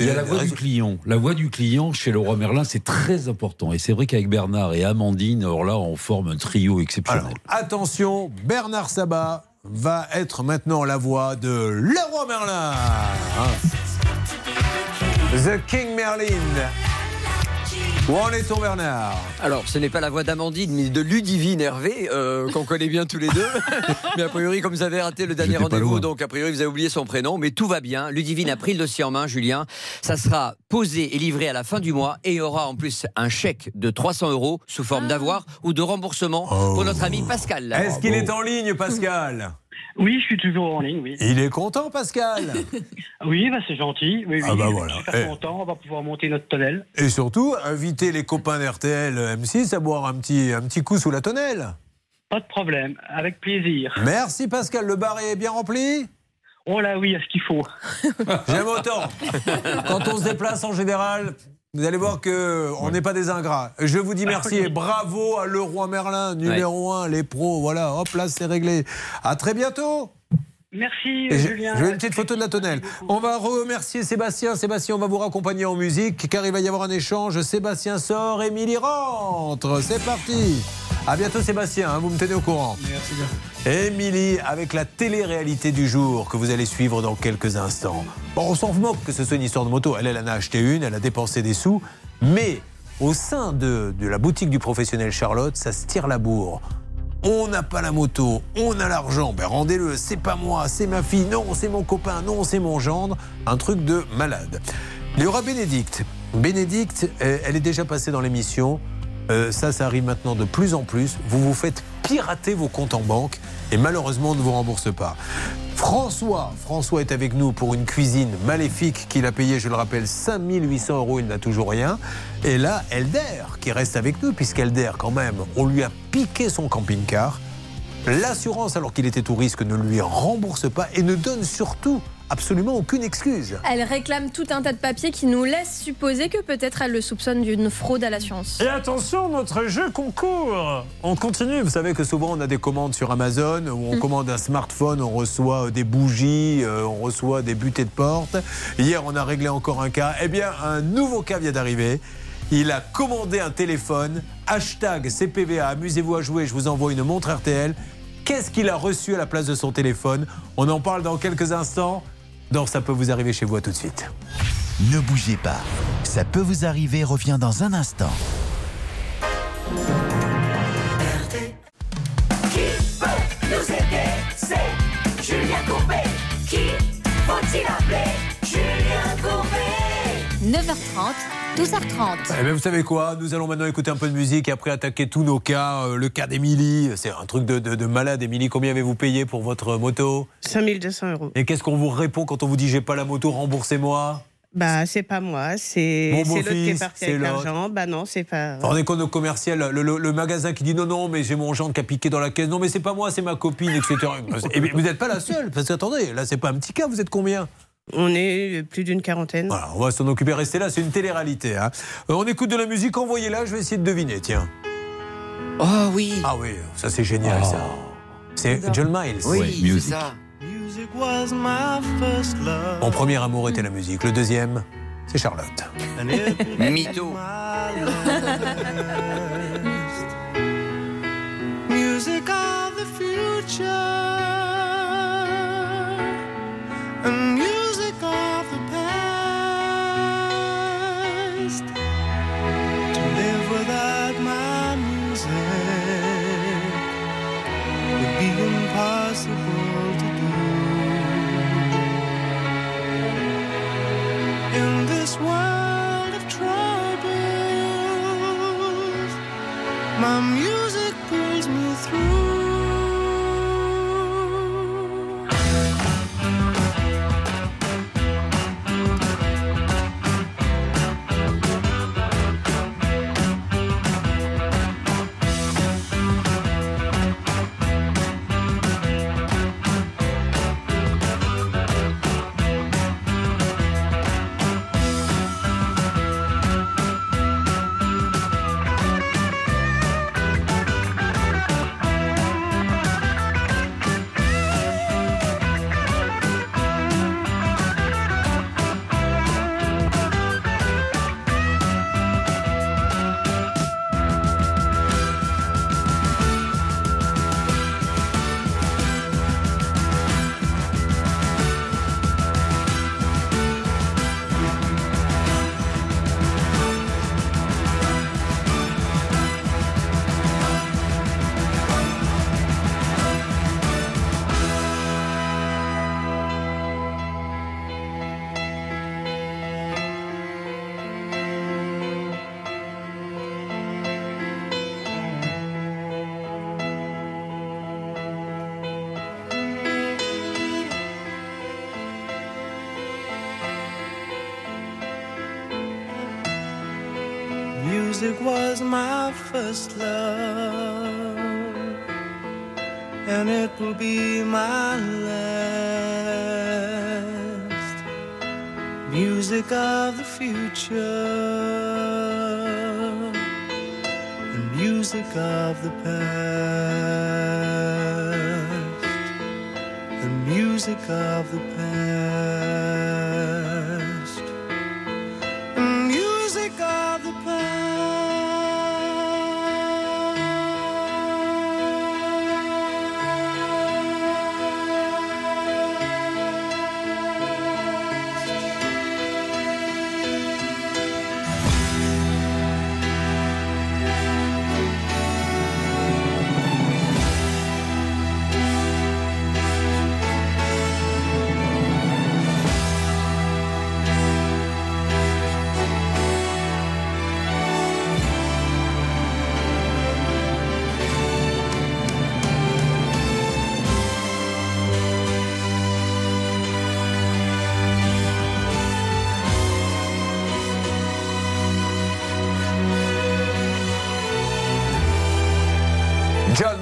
Il y a la voix du client. La voix du client chez le roi Merlin, c'est très important. Et c'est vrai qu'avec Bernard et Amandine, alors là, on forme un trio exceptionnel. Attention, Bernard Sabat, va être maintenant la voix de Leroy Merlin. The King Merlin. Où en est-on, Bernard Alors, ce n'est pas la voix d'Amandine, mais de Ludivine Hervé, euh, qu'on connaît bien tous les deux. mais a priori, comme vous avez raté le dernier rendez-vous, donc a priori, vous avez oublié son prénom, mais tout va bien. Ludivine a pris le dossier en main, Julien. Ça sera posé et livré à la fin du mois, et il y aura en plus un chèque de 300 euros sous forme d'avoir ou de remboursement pour notre ami Pascal. Est-ce qu'il est en ligne, Pascal? Oui, je suis toujours en ligne, oui. Il est content, Pascal? Oui, bah, c'est gentil. Oui, oui, Ah bah je voilà. suis Eh. content. On va pouvoir monter notre tonnelle. Et surtout, inviter les copains d'RTL M6 à boire un petit, un petit coup sous la tonnelle. Pas de problème, avec plaisir. Merci Pascal, le bar est bien rempli? Oh là oui, à ce qu'il faut. J'aime autant. Quand on se déplace en général, vous allez voir que on n'est pas des ingrats. Je vous dis merci et bravo à Leroy Merlin, numéro 1, les pros. Voilà, hop là, c'est réglé. À très bientôt. Merci, Et je- Julien. Je veux une petite photo de la tonnelle. On va remercier Sébastien. Sébastien, on va vous raccompagner en musique car il va y avoir un échange. Sébastien sort, Émilie rentre. C'est parti. À bientôt Sébastien, hein, vous me tenez au courant. Merci bien. Émilie, avec la télé-réalité du jour que vous allez suivre dans quelques instants. Bon, on s'en moque que ce soit une histoire de moto. Elle, elle en a acheté une, elle a dépensé des sous. Mais au sein de, de la boutique du professionnel Charlotte, ça se tire la bourre. On n'a pas la moto, on a l'argent, ben rendez-le, c'est pas moi, c'est ma fille, non, c'est mon copain, non, c'est mon gendre. Un truc de malade. Il y aura Bénédicte. Bénédicte, euh, elle est déjà passée dans l'émission. Euh, ça, ça arrive maintenant de plus en plus. Vous vous faites pirater vos comptes en banque et malheureusement, ne vous rembourse pas. François, François est avec nous pour une cuisine maléfique qu'il a payée, je le rappelle, 5800 euros, il n'a toujours rien. Et là, Elder, qui reste avec nous, puisqu'Elder, quand même, on lui a piqué son camping-car. L'assurance, alors qu'il était tout risque, ne lui rembourse pas et ne donne surtout absolument aucune excuse. Elle réclame tout un tas de papiers qui nous laissent supposer que peut-être elle le soupçonne d'une fraude à l'assurance. Et attention, notre jeu concours On continue. Vous savez que souvent on a des commandes sur Amazon où on Mm. commande un smartphone, on reçoit des bougies, euh, on reçoit des butées de porte. Hier, on a réglé encore un cas. Eh bien, un nouveau cas vient d'arriver. Il a commandé un téléphone. Hashtag CPVA, amusez-vous à jouer, je vous envoie une montre RTL. Qu'est-ce qu'il a reçu à la place de son téléphone? On en parle dans quelques instants. Donc ça peut vous arriver chez vous à tout de suite. Ne bougez pas. Ça peut vous arriver revient dans un instant. Qui peut nous aider? C'est Julien Courbet. Qui faut-il appeler? 9h30, 12h30. Eh bien, vous savez quoi? Nous allons maintenant écouter un peu de musique et après attaquer tous nos cas. Euh, le cas d'Émilie, c'est un truc de, de- de malade. Émilie, combien avez-vous payé pour votre moto? 5200 euros. Et qu'est-ce qu'on vous répond quand on vous dit j'ai pas la moto, remboursez-moi? Bah, c'est pas moi, c'est l'autre qui est parti c'est avec l'argent. Bah non, c'est pas. Vous rendez compte, nos commercial, le, le- le magasin qui dit non, non, mais j'ai mon gendre qui a piqué dans la caisse. Non, mais c'est pas moi, c'est ma copine, etc. Et vous n'êtes pas la seule. Parce que attendez, là, c'est pas un petit cas, vous êtes combien? On est plus d'une quarantaine. Voilà, on va s'en occuper, restez là, c'est une télé-réalité. hein. Euh, on écoute de la musique, envoyez-la, je vais essayer de deviner, tiens. Oh oui Ah oui, ça c'est génial, ça. C'est John Miles. Oui, c'est ça. Music was my first love. Mon premier amour était la musique. Le deuxième, c'est Charlotte. Mytho. Music of the future world of troubles, my music Music was my first love, and it will be my last. Music of the future, the music of the past, the music of the past,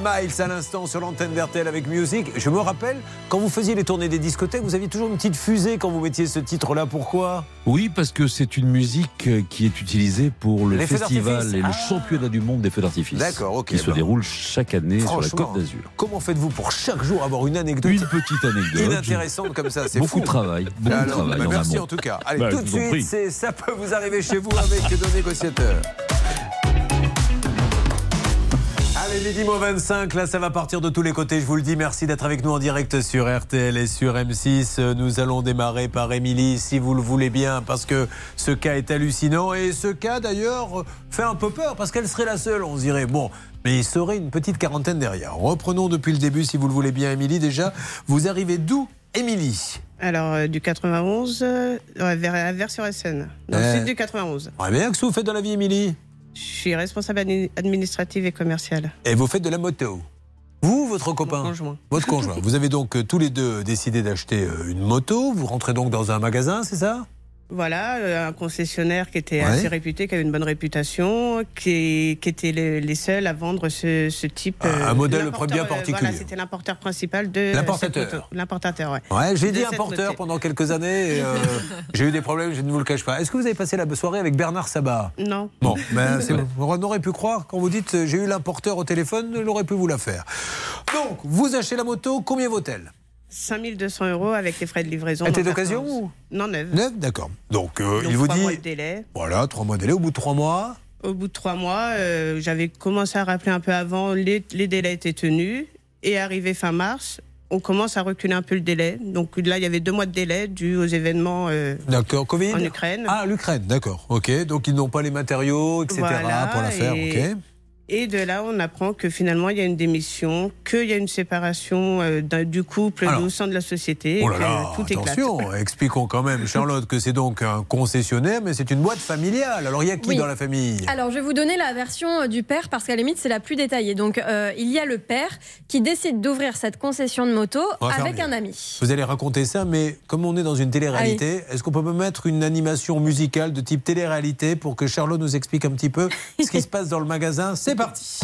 Miles à l'instant sur l'antenne d'RTL avec Music. Je me rappelle, quand vous faisiez les tournées des discothèques, vous aviez toujours une petite fusée quand vous mettiez ce titre-là. Pourquoi? Oui, parce que c'est une musique euh, qui est utilisée pour le Les festival et le Ah. championnat du monde des feux d'artifice. D'accord, ok, Qui se bah. déroule chaque année sur la Côte d'Azur. Comment faites-vous pour chaque jour avoir une anecdote Une petite anecdote. inintéressante comme ça C'est Beaucoup fou. de travail. Beaucoup de travail bah, en merci amont. en tout cas. Allez, Bah, tout de suite, c'est ça peut vous arriver chez vous avec nos négociateurs. Allez, midi moins 25, là ça va partir de tous les côtés, je vous le dis. Merci d'être avec nous en direct sur RTL et sur M6. Euh, Nous allons démarrer par Émilie, si vous le voulez bien, parce que ce cas est hallucinant. Et ce cas d'ailleurs fait un peu peur, parce qu'elle serait la seule, on se dirait. Bon, mais il serait une petite quarantaine derrière. Reprenons depuis le début, si vous le voulez bien, Émilie. Déjà, vous arrivez d'où, Émilie? Alors, euh, du 91 euh, vers, vers sur Seine, dans le sud du 91. Ouais, bien, que vous faites dans la vie, Émilie? Je suis responsable admi- administrative et commerciale. Et vous faites de la moto. Vous, votre copain conjoint. Votre conjoint. Vous avez donc euh, tous les deux décidé d'acheter euh, une moto. Vous rentrez donc dans un magasin, c'est ça? Voilà, euh, un concessionnaire qui était Ouais. assez réputé, qui avait une bonne réputation, qui, qui était le- les seuls à vendre ce, ce type. Un- un modèle l'importeur, bien euh, particulier. Voilà, c'était l'importeur principal de. L'importateur. L'importateur, ouais. Ouais, j'ai dit importeur moto. pendant quelques années. euh, j'ai eu des problèmes, je ne vous le cache pas. Est-ce que vous avez passé la soirée avec Bernard Sabat? Non. Bon, ben, on aurait pu croire, quand vous dites euh, j'ai eu l'importeur au téléphone, il aurait pu vous la faire. Donc, vous achetez la moto, combien vaut-elle? 5200 euros avec les frais de livraison. Elle était d'occasion 91. ou Non, neuve. Neuf, d'accord. Donc, euh, Donc, il vous trois dit. mois de délai. Voilà, trois mois de délai. Au bout de trois mois, Au bout de trois mois, euh, j'avais commencé à rappeler un peu avant, les, les délais étaient tenus. Et arrivé fin mars, on commence à reculer un peu le délai. Donc là, il y avait deux mois de délai dû aux événements euh, d'accord, Covid en Ukraine. Ah, l'Ukraine, d'accord. Ok, donc ils n'ont pas les matériaux, etc. Voilà, pour la faire, et- ok. Et de là, on apprend que finalement, il y a une démission, qu'il y a une séparation euh, du couple Alors. au sein de la société, Oh et là que là, tout éclate. attention, expliquons quand même, Charlotte, que c'est donc un concessionnaire, mais c'est une boîte familiale. Alors il y a qui Oui. dans la famille? Alors, je vais vous donner la version euh, du père parce qu'à la limite, c'est la plus détaillée. Donc, euh, il y a le père qui décide d'ouvrir cette concession de moto avec un ami. Vous allez raconter ça, mais comme on est dans une télé-réalité, est-ce qu'on peut me mettre une animation musicale de type télé-réalité pour que Charlotte nous explique un petit peu ce qui se passe dans le magasin? C'est parti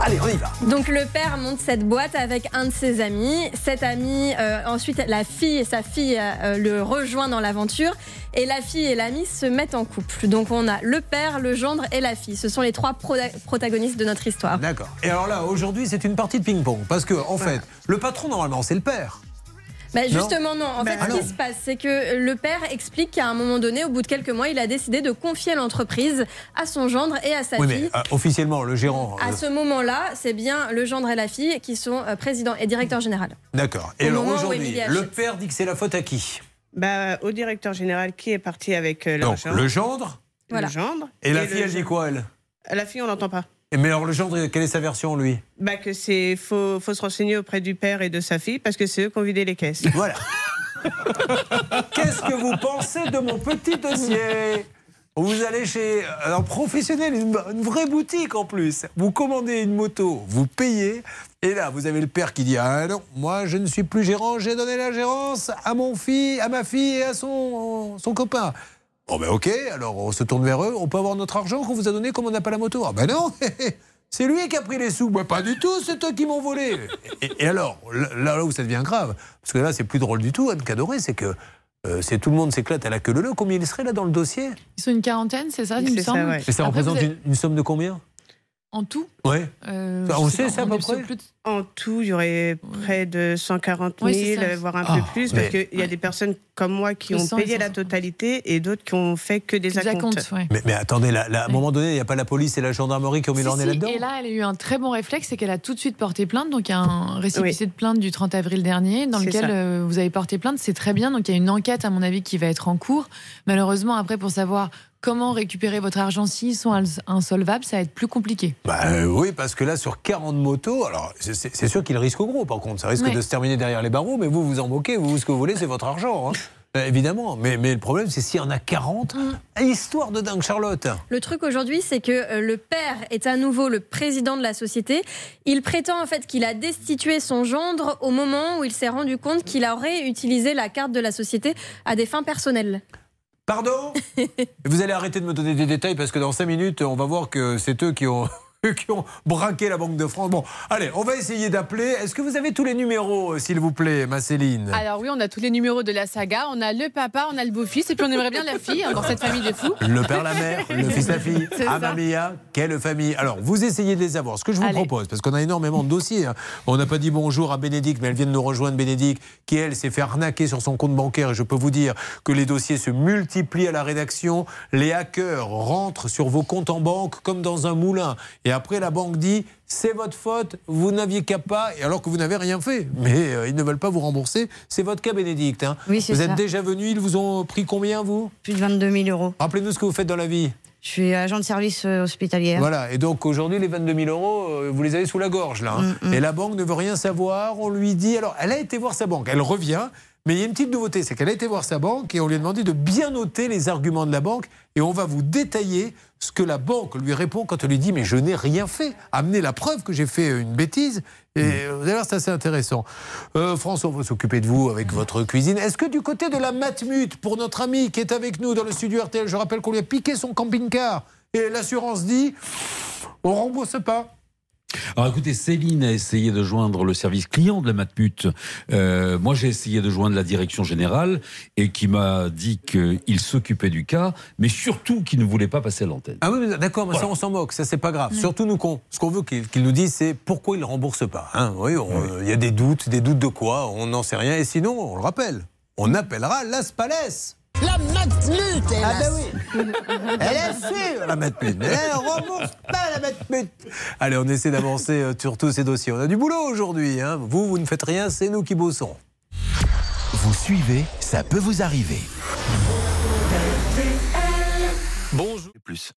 Allez, on y va Donc le père monte cette boîte avec un de ses amis. Cet ami, euh, ensuite la fille et sa fille euh, le rejoint dans l'aventure. Et la fille et l'ami se mettent en couple. Donc on a le père, le gendre et la fille. Ce sont les trois pro- protagonistes de notre histoire. D'accord. Et alors là, aujourd'hui, c'est une partie de ping-pong. Parce que, en fait, le patron, normalement, c'est le père. Bah, justement, non. En Bah, fait, ce qui se passe, c'est que le père explique qu'à un moment donné, au bout de quelques mois, il a décidé de confier l'entreprise à son gendre et à sa oui, fille. mais euh, officiellement, le gérant. À euh, ce moment-là, c'est bien le gendre et la fille qui sont euh, président et directeur général. D'accord. Et Au alors aujourd'hui, le père dit que c'est la faute à qui? Bah, au directeur général qui est parti avec euh, l'argent. le gendre Le gendre. Et la le fille, elle dit quoi, elle? La fille, on n'entend pas. Mais alors, le gendre, quelle est sa version, lui? Bah que c'est faut, faut se renseigner auprès du père et de sa fille parce que c'est eux qui ont vidé les caisses. Voilà. Qu'est-ce que vous pensez de mon petit dossier? Vous allez chez un professionnel, une, une vraie boutique en plus. Vous commandez une moto, vous payez, et là vous avez le père qui dit ah non, moi je ne suis plus gérant, j'ai donné la gérance à mon fille, à ma fille et à son son copain. Bon ben ok, alors on se tourne vers eux, on peut avoir notre argent qu'on vous a donné comme on n'a pas la moto Ah ben non C'est lui qui a pris les sous. Moi, pas du tout, c'est toi qui m'ont volé. Et, et alors, là, là où ça devient grave, parce que là, c'est plus drôle du tout, Anne Cadoré, c'est que euh, c'est tout le monde s'éclate à la queue leu. Combien il serait là dans le dossier? Ils sont une quarantaine, c'est ça, il me C'est ça, semble? ouais. Et ça Après, représente une somme de combien? En tout Ouais. Euh, on sait pas, ça à on près plus de- En tout, il y aurait près de 140 000, Oui, voire un Ah, peu plus, mais- parce qu'il y a des personnes comme moi qui ont 100 et payé la 150. totalité et d'autres qui ont fait que des Des acomptes. acomptes, ouais. mais, mais attendez, là, là, à un moment donné, il n'y a pas la police et la gendarmerie qui ont mis Si, leur nez si, là-dedans Et là, elle a eu un très bon réflexe, c'est qu'elle a tout de suite porté plainte. Donc, il y a un récépissé de plainte du 30 avril dernier dans lequel ça. euh, vous avez porté plainte. C'est très bien. Donc, il y a une enquête, à mon avis, qui va être en cours. Malheureusement, après, pour savoir comment récupérer votre argent s'ils sont ins- insolvables, ça va être plus compliqué. Bah euh, oui, parce que là, sur 40 motos, alors c'est- sûr qu'il risque gros, par contre. Ça risque Ouais. de se terminer derrière les barreaux, mais vous, vous en moquez. Vous, ce que vous voulez, c'est votre argent. hein. Euh, évidemment. Mais, mais le problème, c'est s'il y en a 40. Histoire de dingue, Charlotte. Le truc aujourd'hui, c'est que euh, le père est à nouveau le président de la société. Il prétend en fait qu'il a destitué son gendre au moment où il s'est rendu compte qu'il aurait utilisé la carte de la société à des fins personnelles. Pardon? Vous allez arrêter de me donner des détails parce que dans 5 minutes, on va voir que c'est eux qui ont. Qui ont braqué la Banque de France. Bon, allez, on va essayer d'appeler. Est-ce que vous avez tous les numéros, euh, s'il vous plaît, ma Céline? Alors oui, on a tous les numéros de la saga. On a le papa, on a le beau-fils, et puis on aimerait bien la fille hein, dans cette famille de fous. Le père, la mère, le fils, la fille. C'est Ah, quelle famille? Alors, vous essayez de les avoir. Ce que je vous Allez. propose, parce qu'on a énormément de dossiers. hein. On n'a pas dit bonjour à Bénédicte, mais elle vient de nous rejoindre, Bénédicte, qui, elle, s'est fait arnaquer sur son compte bancaire. Et je peux vous dire que les dossiers se multiplient à la rédaction. Les hackers rentrent sur vos comptes en banque comme dans un moulin. Et après, la banque dit c'est votre faute, vous n'aviez qu'à pas, et alors que vous n'avez rien fait. Mais euh, ils ne veulent pas vous rembourser. C'est votre cas, Bénédicte. hein. Oui, vous êtes déjà venu, ils vous ont pris combien, vous? Plus de 22 000 euros. Rappelez-nous ce que vous faites dans la vie. Je suis agent de service euh, hospitalière. Voilà, et donc aujourd'hui, les 22 000 euros, euh, vous les avez sous la gorge, là. hein. Mm, Et la banque ne veut rien savoir. On lui dit. Alors, elle a été voir sa banque, elle revient. Mais il y a une petite nouveauté, c'est qu'elle a été voir sa banque et on lui a demandé de bien noter les arguments de la banque et on va vous détailler ce que la banque lui répond quand elle lui dit mais je n'ai rien fait. Amenez la preuve que j'ai fait une bêtise et euh, vous allez voir c'est assez intéressant. Euh, François, on va s'occuper de vous avec votre cuisine. Est-ce que du côté de la Matmut, pour notre ami qui est avec nous dans le studio RTL, je rappelle qu'on lui a piqué son camping-car et l'assurance dit on rembourse pas. Alors écoutez, Céline a essayé de joindre le service client de la Matmut. Euh, moi, j'ai essayé de joindre la direction générale et qui m'a dit qu'il s'occupait du cas, mais surtout qu'il ne voulait pas passer à l'antenne. Ah oui, d'accord, mais ça on s'en moque, ça c'est pas grave. Surtout nous, qu'on- ce qu'on veut qu'il qu'il nous dise, c'est pourquoi il ne rembourse pas. hein. oui, on- il y a des doutes, des doutes de quoi, on n'en sait rien. Et sinon, on le rappelle, on appellera Las Palais. La Matmut, Ah ben oui Elle est sûre, la Matmut, mais elle rembourse pas la Matmut. Allez, on essaie d'avancer euh, sur tous ces dossiers. On a du boulot aujourd'hui. hein. Vous, vous ne faites rien, c'est nous qui bossons. Vous suivez, ça peut vous arriver. Bonjour. Plus.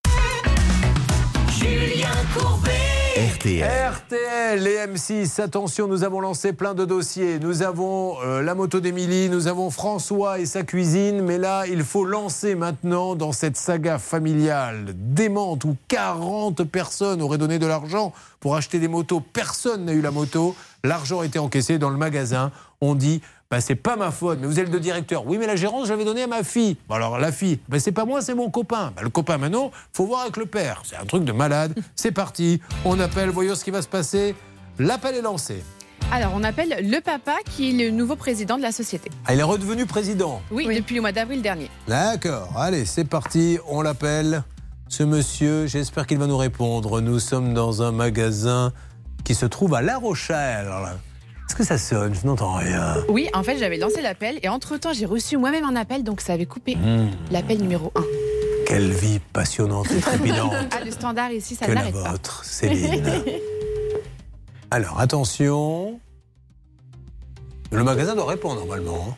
Julien Courbet. RTL. RTL et M6, attention, nous avons lancé plein de dossiers. Nous avons euh, la moto d'Émilie, nous avons François et sa cuisine, mais là, il faut lancer maintenant dans cette saga familiale démente où 40 personnes auraient donné de l'argent pour acheter des motos. Personne n'a eu la moto. L'argent a été encaissé dans le magasin. On dit, bah, c'est pas ma faute, mais vous êtes le directeur. Oui, mais la gérance, je l'avais donnée à ma fille. Bon, alors, la fille, bah, c'est pas moi, c'est mon copain. Bah, le copain, maintenant, faut voir avec le père. C'est un truc de malade. C'est parti. On appelle, voyons ce qui va se passer. L'appel est lancé. Alors, on appelle le papa qui est le nouveau président de la société. Ah, il est redevenu président. Oui, depuis le mois d'avril dernier. D'accord. Allez, c'est parti. On l'appelle. Ce monsieur, j'espère qu'il va nous répondre. Nous sommes dans un magasin qui se trouve à La Rochelle. Est-ce que ça sonne? Je n'entends rien. Oui, en fait, j'avais lancé l'appel et entre-temps, j'ai reçu moi-même un appel, donc ça avait coupé Mmh. l'appel numéro 1. Quelle vie passionnante et trépidante Ah, le standard ici, ça que la pas. vôtre, Céline. Alors, attention. Le magasin doit répondre normalement.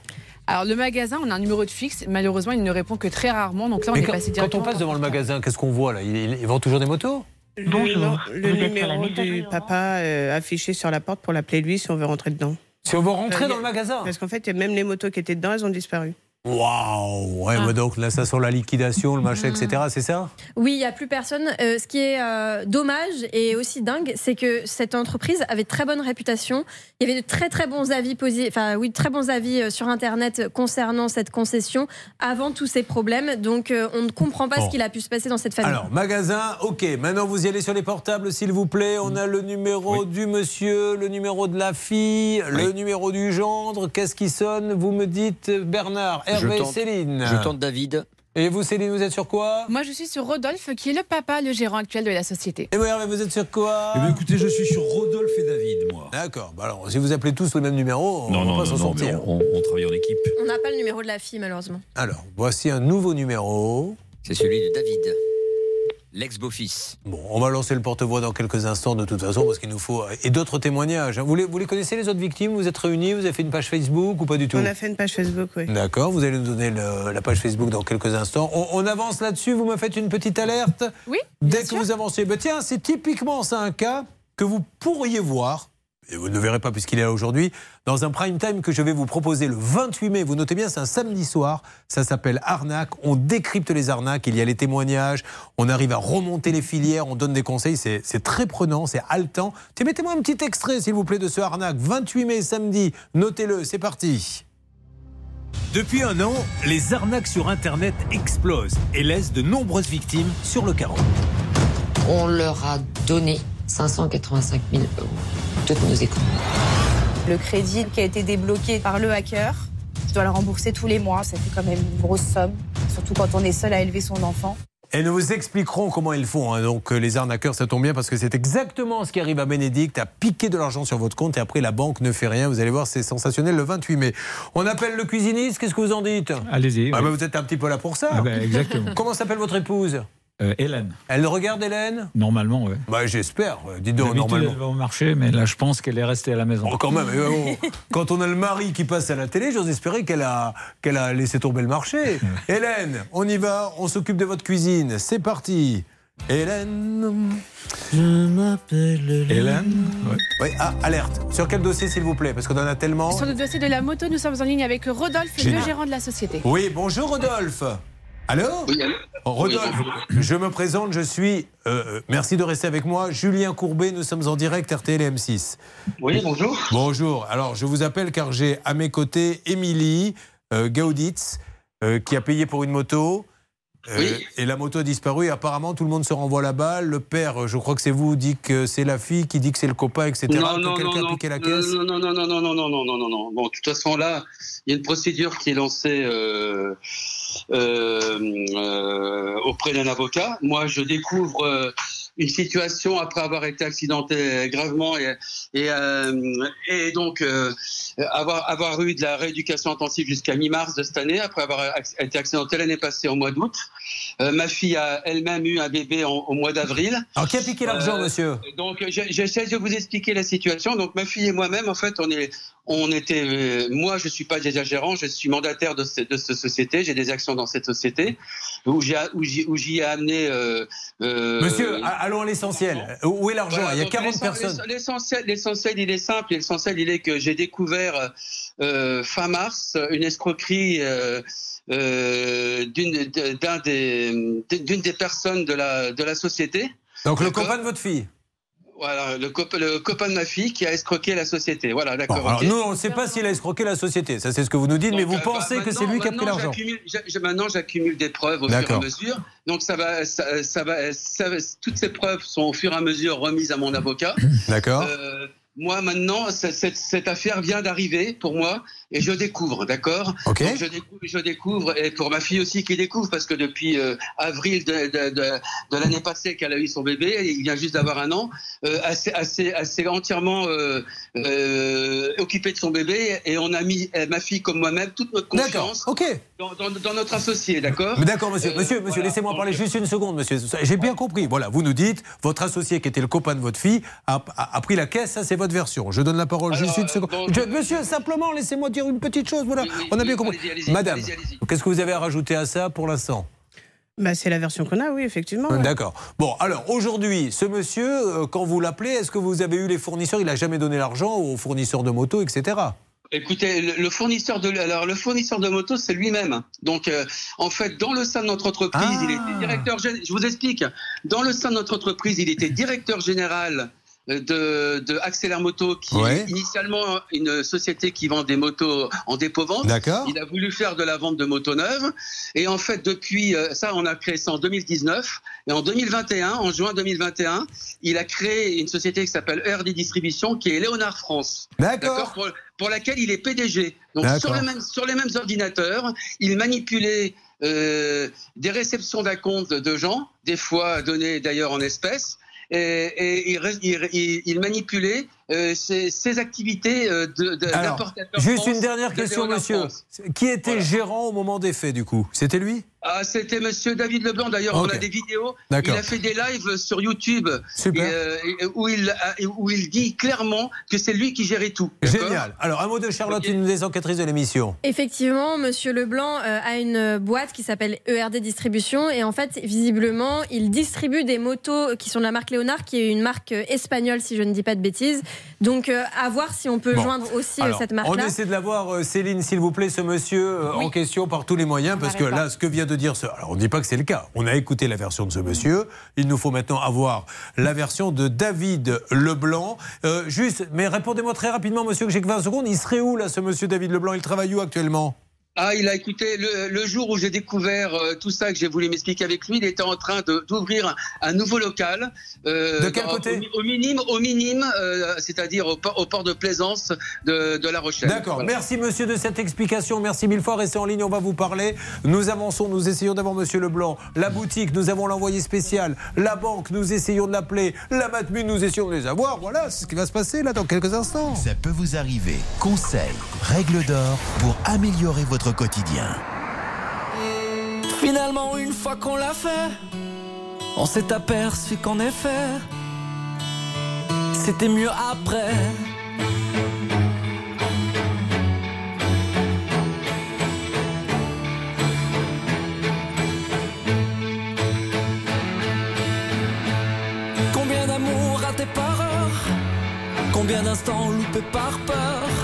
Alors, le magasin, on a un numéro de fixe. Malheureusement, il ne répond que très rarement. Donc là, on Mais est quand, passé quand directement. on passe devant le magasin, qu'est-ce qu'on voit là? Il, il- il vend toujours des motos? Bonjour. Le, numéro du papa euh, affiché sur la porte pour l'appeler lui si on veut rentrer dedans. Si on veut rentrer dans le magasin Parce qu'en fait, même les motos qui étaient dedans, elles ont disparu. Waouh Ouais, Ah. mais donc là, ça sur la liquidation, le machin, etc., c'est ça? Oui, il n'y a plus personne. Euh, ce qui est euh, dommage et aussi dingue, c'est que cette entreprise avait très bonne réputation. Il y avait de très très bons avis enfin oui, de très bons avis euh, sur Internet concernant cette concession avant tous ces problèmes. Donc euh, on ne comprend pas Bon. ce qu'il a pu se passer dans cette famille. Alors, magasin, ok. Maintenant, vous y allez sur les portables, s'il vous plaît. On a le numéro du monsieur, le numéro de la fille, le numéro du gendre. Qu'est-ce qui sonne? Vous me dites Bernard, Hervé, Je tente- Céline. Je tente David. Et vous, Céline, vous êtes sur quoi? Moi, je suis sur Rodolphe, qui est le papa, le gérant actuel de la société. Et vous, Hervé, vous êtes sur quoi? Eh bien, écoutez, je suis sur Rodolphe et David, moi. D'accord. Bah alors, si vous appelez tous le même numéro, on Non, va non, pas non, s'en sortir. on, on travaille en équipe. On n'a pas le numéro de la fille malheureusement. Alors, voici un nouveau numéro. C'est celui de David, l'ex-beau-fils. Bon, on va lancer le porte-voix dans quelques instants de toute façon parce qu'il nous faut et d'autres témoignages. hein. Vous les, vous les connaissez les autres victimes? Vous êtes réunis Vous avez fait une page Facebook ou pas du tout? On a fait une page Facebook, oui. D'accord, vous allez nous donner le- la page Facebook dans quelques instants. On, on avance là-dessus, vous me faites une petite alerte? Oui. Dès que vous avancez. Ben tiens, c'est typiquement ça un cas que vous pourriez voir, et vous ne le verrez pas puisqu'il est là aujourd'hui, dans un prime time que je vais vous proposer le 28 mai. Vous notez bien, c'est un samedi soir. Ça s'appelle Arnaque. On décrypte les arnaques. Il y a les témoignages. On arrive à remonter les filières. On donne des conseils. C'est c'est très prenant, c'est haletant. Mettez-moi un petit extrait, s'il vous plaît, de ce Arnaque. 28 mai, samedi. Notez-le. C'est parti. Depuis un an, les arnaques sur Internet explosent et laissent de nombreuses victimes sur le carreau. On leur a donné 585 000 euros, toutes nos économies. Le crédit qui a été débloqué par le hacker, je dois le rembourser tous les mois. Ça fait quand même une grosse somme, surtout quand on est seul à élever son enfant. Et nous vous expliquerons comment ils font. hein. Donc euh, les arnaqueurs, ça tombe bien parce que c'est exactement ce qui arrive à Bénédicte, à piquer de l'argent sur votre compte et après la banque ne fait rien. Vous allez voir, c'est sensationnel le 28 mai. On appelle le cuisiniste, qu'est-ce que vous en dites? Allez-y. Ah oui. bah, Vous êtes un petit peu là pour ça. Ah ben, exactement. Comment s'appelle votre épouse? Euh, Hélène, Elle regarde Hélène? Normalement, oui. Bah j'espère. Ouais, Dites donc, normalement. elle va au marché, mais là, je pense qu'elle est restée à la maison. Oh, quand même, euh, oh, quand on a le mari qui passe à la télé, j'ose espérer qu'elle a, qu'elle a laissé tomber le marché. Hélène, on y va, on s'occupe de votre cuisine. C'est parti. Hélène. Je m'appelle Hélène. ouais. Oui, ah, alerte. Sur quel dossier, s'il vous plaît? Parce qu'on en a tellement. Sur le dossier de la moto, nous sommes en ligne avec Rodolphe, Génial. le gérant de la société. Oui, bonjour Rodolphe. Allô Oh, Rodolphe, je me présente, je suis, euh, euh, merci de rester avec moi, Julien Courbet, nous sommes en direct RTL et M6. Oui, bonjour. Bonjour, alors je vous appelle car j'ai à mes côtés Émilie euh, Gauditz euh, qui a payé pour une moto. Euh, Et la moto a disparu et apparemment tout le monde se renvoie la balle. Le père, je crois que c'est vous, dit que c'est la fille qui dit que c'est le copain, etc. Non, que non, non, quelqu'un a non. piqué la caisse. Non, non, non, non, non, non, non, non, non, non, non. Bon, de toute façon, là, il y a une procédure qui est lancée euh, euh, auprès d'un avocat. Moi, je découvre euh, une situation après avoir été accidenté gravement et, et, euh, et donc euh, avoir, avoir eu de la rééducation intensive jusqu'à mi-mars de cette année, après avoir été accidenté l'année passée au mois d'août. Euh, ma fille a elle-même eu un bébé en- au mois d'avril. Alors qui a piqué l'argent, monsieur donc je- j'essaie de vous expliquer la situation. Donc ma fille et moi-même, en fait, on est, on était, euh, moi je suis pas déjà gérant, je suis mandataire de, ce- de cette société. J'ai des actions dans cette société où j'y, où j'y ai amené. euh, euh, Monsieur, allons à l'essentiel. Où est l'argent? Voilà, Il y a donc 40 l'essen- personnes. L'essentiel, l'essentiel, il est simple. L'essentiel, il est que j'ai découvert euh, fin mars une escroquerie d'une, d'un des, d'une des personnes de la, de la société. Donc le copain de votre fille? Voilà, le, cop- le copain de ma fille qui a escroqué la société. Voilà, d'accord. nous, on ne sait pas s'il a escroqué la société. Ça, c'est ce que vous nous dites, mais vous euh, pensez bah, que c'est lui qui a pris l'argent Maintenant, j'accumule des preuves au fur et à mesure. Donc, ça va, ça, ça va, ça toutes ces preuves sont au fur et à mesure remises à mon avocat. D'accord. Euh, moi, maintenant, cette affaire vient d'arriver pour moi et je découvre, d'accord. Donc, je, découvre, je découvre, et pour ma fille aussi qui découvre, parce que depuis euh, avril de, de- de- de l'année passée qu'elle a eu son bébé, il vient juste d'avoir un an, euh, assez, assez, assez entièrement euh, euh, occupée de son bébé et on a mis euh, ma fille comme moi-même toute notre confiance ok. dans, dans- dans notre associé, d'accord D'accord, monsieur. Monsieur, monsieur, voilà. laissez-moi parler juste une seconde, monsieur. J'ai bien compris. Voilà, vous nous dites, votre associé qui était le copain de votre fille a, a- a pris la caisse, ça c'est votre version. Je donne la parole juste une seconde. Je- monsieur, simplement, laissez-moi dire une petite chose. Voilà, on a bien compris. allez-y, allez-y, Madame, allez-y, allez-y. qu'est-ce que vous avez à rajouter à ça pour l'instant? Bah, c'est la version qu'on a, oui, effectivement. ouais. D'accord. Bon, alors aujourd'hui, ce monsieur, euh, quand vous l'appelez, est-ce que vous avez eu les fournisseurs? Il n'a jamais donné l'argent aux fournisseurs de motos, etc. Écoutez, le, fournisseur de alors le fournisseur de moto, c'est lui-même. Donc, euh, en fait, dans le sein de notre entreprise, il était directeur. Je vous explique. Dans le sein de notre entreprise, il était directeur général euh, de, de Accélère Moto, qui Ouais. est initialement une société qui vend des motos en dépôt-vente. D'accord. Il a voulu faire de la vente de motos neuves. Et en fait, depuis euh, ça, on a créé ça en 2019. Et en 2021, en juin 2021, il a créé une société qui s'appelle ERD Distribution, qui est Léonard France. D'accord. Pour, pour laquelle il est PDG. Donc D'accord. sur les, mêmes, sur les mêmes ordinateurs, il manipulait euh, des réceptions d'acomptes de gens, des fois données d'ailleurs en espèces. Et, et il, il- il manipulait euh, ses activités euh, de, de- Alors, d'importateur juste France, une dernière de question, monsieur. France. Qui était gérant au moment des faits, du coup? C'était lui? Ah, c'était Monsieur David Leblanc. D'ailleurs, on a des vidéos. D'accord. Il a fait des lives sur YouTube Super. et, euh, où, il, a- où il dit clairement que c'est lui qui gérait tout. D'accord Génial. Alors, un mot de Charlotte, une des enquêtrices de l'émission. Effectivement, Monsieur Leblanc euh, a une boîte qui s'appelle ERD Distribution et en fait, visiblement, il distribue des motos qui sont de la marque Léonard, qui est une marque espagnole, si je ne dis pas de bêtises. Donc, euh, à voir si on peut Bon. joindre aussi euh, Alors, cette On marque-là. essaie de l'avoir, euh, Céline, s'il vous plaît, ce monsieur en question par tous les moyens, parce que pas. là, ce que vient de dire ce. Alors, on ne dit pas que c'est le cas. On a écouté la version de ce monsieur. Il nous faut maintenant avoir la version de David Leblanc. Euh, juste, mais répondez-moi très rapidement, monsieur, que j'ai que 20 secondes. Il serait où, là, ce monsieur David Leblanc? Il travaille où actuellement? Ah, il a écouté le, le jour où j'ai découvert euh, tout ça, que j'ai voulu m'expliquer avec lui. Il était en train d'ouvrir un, nouveau local. euh, De quel dans- côté au, au minime, au minime, euh, c'est-à-dire au, port- au port de plaisance de, de La Rochelle. D'accord. Voilà. Merci, monsieur, de cette explication. Merci mille fois. Restez en ligne, on va vous parler. Nous avançons, nous essayons d'avoir monsieur Leblanc. La boutique, nous avons l'envoyé spécial. La banque, nous essayons de l'appeler. La Matmu, nous essayons de les avoir. Voilà, c'est ce qui va se passer là dans quelques instants. Ça peut vous arriver. Conseils, règles d'or pour améliorer votre quotidien. Finalement, une fois qu'on l'a fait, on s'est aperçu qu'en effet, c'était mieux après. Combien d'amour raté par heure Combien d'instants loupés par peur?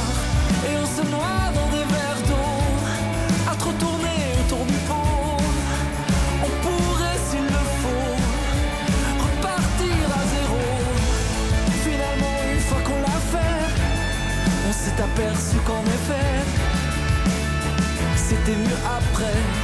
C'était mieux après.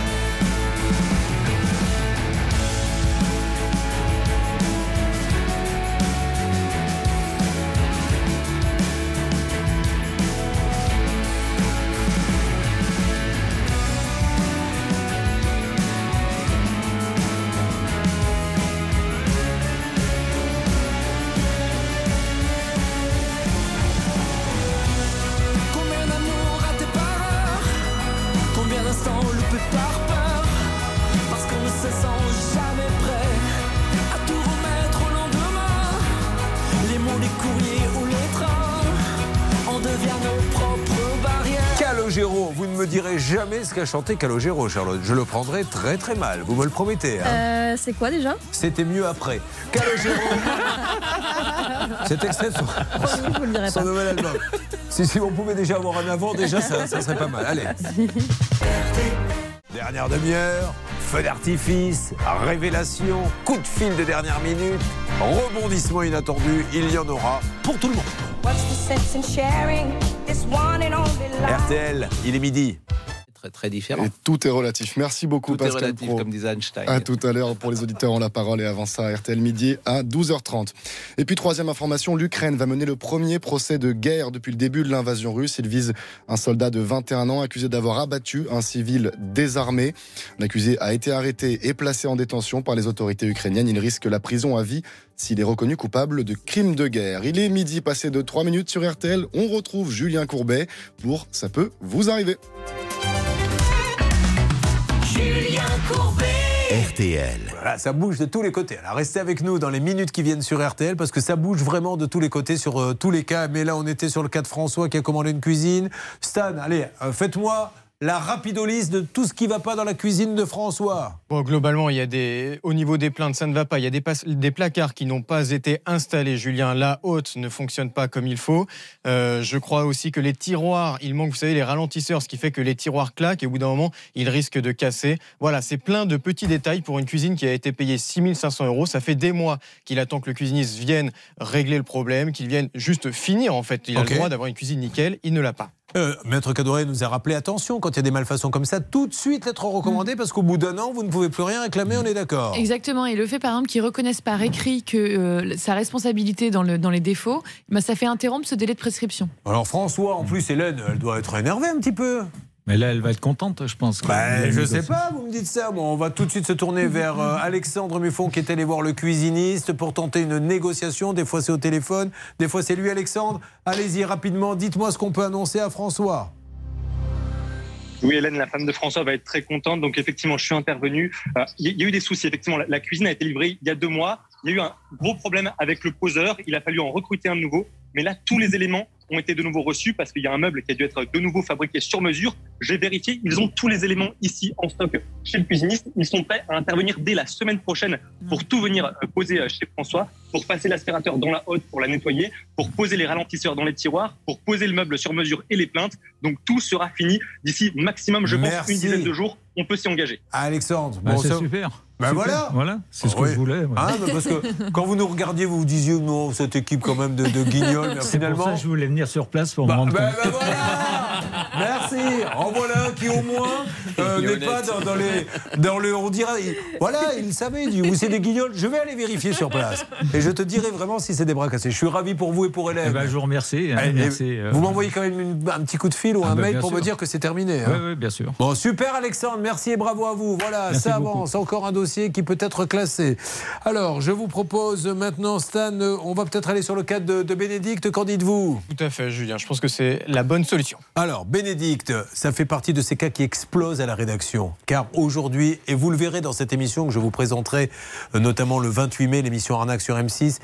Calogero, vous ne me direz jamais ce qu'a chanté Calogero, Charlotte. Je le prendrai très très mal, vous me le promettez. hein. Euh, c'est quoi déjà? C'était mieux après. Calogero, c'est extrait de son, nouvel album. Si, si on pouvait déjà avoir un avant, déjà ça, ça serait pas mal. Allez. Dernière demi-heure, feu d'artifice, révélation, coup de fil de dernière minute, rebondissement inattendu, il y en aura pour tout le monde. RTL, il est midi. Très, très différent. Et tout est relatif. Merci beaucoup, Tout est relatif, Pro. comme disait Einstein. À tout à l'heure pour les auditeurs en la parole et avant ça, RTL midi à 12h30. Et puis troisième information, l'Ukraine va mener le premier procès de guerre depuis le début de l'invasion russe. Il vise un soldat de 21 ans accusé d'avoir abattu un civil désarmé. L'accusé a été arrêté et placé en détention par les autorités ukrainiennes. Il risque la prison à vie s'il est reconnu coupable de crimes de guerre. Il est midi passé de 3 minutes sur RTL. On retrouve Julien Courbet pour Ça peut vous arriver. RTL. Voilà, ça bouge de tous les côtés. Alors restez avec nous dans les minutes qui viennent sur RTL parce que ça bouge vraiment de tous les côtés sur euh, tous les cas. Mais là, on était sur le cas de François qui a commandé une cuisine. Stan, allez, euh, faites-moi la rapidolyse de tout ce qui va pas dans la cuisine de François. Bon, globalement, il y a des, au niveau des plaintes, ça ne va pas. Il y a des, pas- des placards qui n'ont pas été installés. Julien, la haute ne fonctionne pas comme il faut. Euh, je crois aussi que les tiroirs, il manque, vous savez, les ralentisseurs, ce qui fait que les tiroirs claquent et au bout d'un moment, ils risquent de casser. Voilà, c'est plein de petits détails pour une cuisine qui a été payée 6500 euros. Ça fait des mois qu'il attend que le cuisiniste vienne régler le problème, qu'il vienne juste finir en fait. Il a le droit d'avoir une cuisine nickel, il ne l'a pas. Euh, Maître Cadoret nous a rappelé attention quand il y a des malfaçons comme ça, tout de suite être recommandé parce qu'au bout d'un an, vous ne pouvez plus rien réclamer, on est d'accord. Exactement. Et le fait, par exemple, qu'ils reconnaissent par écrit que euh, sa responsabilité dans, le, dans les défauts, bah, ça fait interrompre ce délai de prescription. Alors François, en plus, Hélène, elle doit être énervée un petit peu. Mais là, elle va être contente, je pense. Bah, je sais pas, vous me dites ça. Bon, on va tout de suite se tourner vers euh, Alexandre Muffon qui est allé voir le cuisiniste pour tenter une négociation. Des fois c'est au téléphone, des fois c'est lui Alexandre. Allez-y rapidement, dites-moi ce qu'on peut annoncer à François. Oui, Hélène, la femme de François va être très contente. Donc, effectivement, je suis intervenu. Euh, Il y, a eu des soucis. Effectivement, la, la cuisine a été livrée il y a deux mois. Il y a eu un gros problème avec le poseur. Il a fallu en recruter un nouveau. Mais là, tous les éléments ont été de nouveau reçus parce qu'il y a un meuble qui a dû être de nouveau fabriqué sur mesure. J'ai vérifié. Ils ont tous les éléments ici en stock chez le cuisiniste. Ils sont prêts à intervenir dès la semaine prochaine pour tout venir euh, poser euh, chez François, pour passer l'aspirateur dans la haute pour la nettoyer, pour poser les ralentisseurs dans les tiroirs, pour poser le meuble sur mesure et les plaintes. Donc, tout sera fini d'ici maximum, je pense, une dizaine de jours. On peut s'y engager. Alexandre, Bah, c'est ça- super. Ben Super. voilà. Voilà, c'est ce que Oui. je voulais. ouais. Hein, mais parce que quand vous nous regardiez, vous vous disiez non, cette équipe quand même de, de guignols, C'est pour finalement. ça que je voulais venir sur place pour Bah, me rendre bah, compte. bah, voilà Merci En voilà un qui au moins euh, n'est pas dans, dans les, dans le... On dirait... il- voilà, il savait, il dit, oui, c'est des guignols, je vais aller vérifier sur place. Et je te dirai vraiment si c'est des bras cassés. Je suis ravi pour vous et pour Hélène. Eh ben, je vous remercie. hein, merci, euh. Vous m'envoyez quand même une- un petit coup de fil ou Ah un bah, mail pour me dire que c'est terminé. hein. Oui, oui, bien sûr. Bon, super Alexandre, merci et bravo à vous. Voilà, Merci ça beaucoup. avance. Encore un dossier qui peut être classé. Alors, je vous propose maintenant, Stan, on va peut-être aller sur le cas de, de Bénédicte. Qu'en dites-vous? Tout à fait, Julien. Je pense que c'est la bonne solution. Alors, Bénédicte, ça fait partie de ces cas qui explosent à la rédaction. Car aujourd'hui, et vous le verrez dans cette émission que je vous présenterai, euh, notamment le 28 mai, l'émission Arnaque sur M6,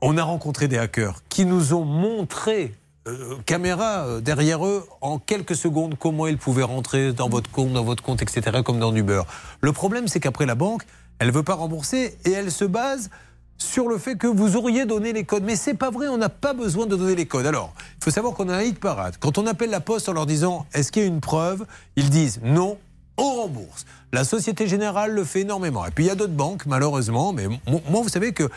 on a rencontré des hackers qui nous ont montré, euh, caméra euh, derrière eux, en quelques secondes, comment ils pouvaient rentrer dans votre compte, dans votre compte, etc., comme dans du beurre. Le problème, c'est qu'après, la banque, elle ne veut pas rembourser et elle se base sur le fait que vous auriez donné les codes. Mais c'est pas vrai, on n'a pas besoin de donner les codes. Alors, il faut savoir qu'on a un hit parade. Quand on appelle la poste en leur disant est-ce qu'il y a une preuve? Ils disent non, on rembourse. La Société Générale le fait énormément. Et puis il y a d'autres banques, malheureusement. Mais mo- moi, vous savez que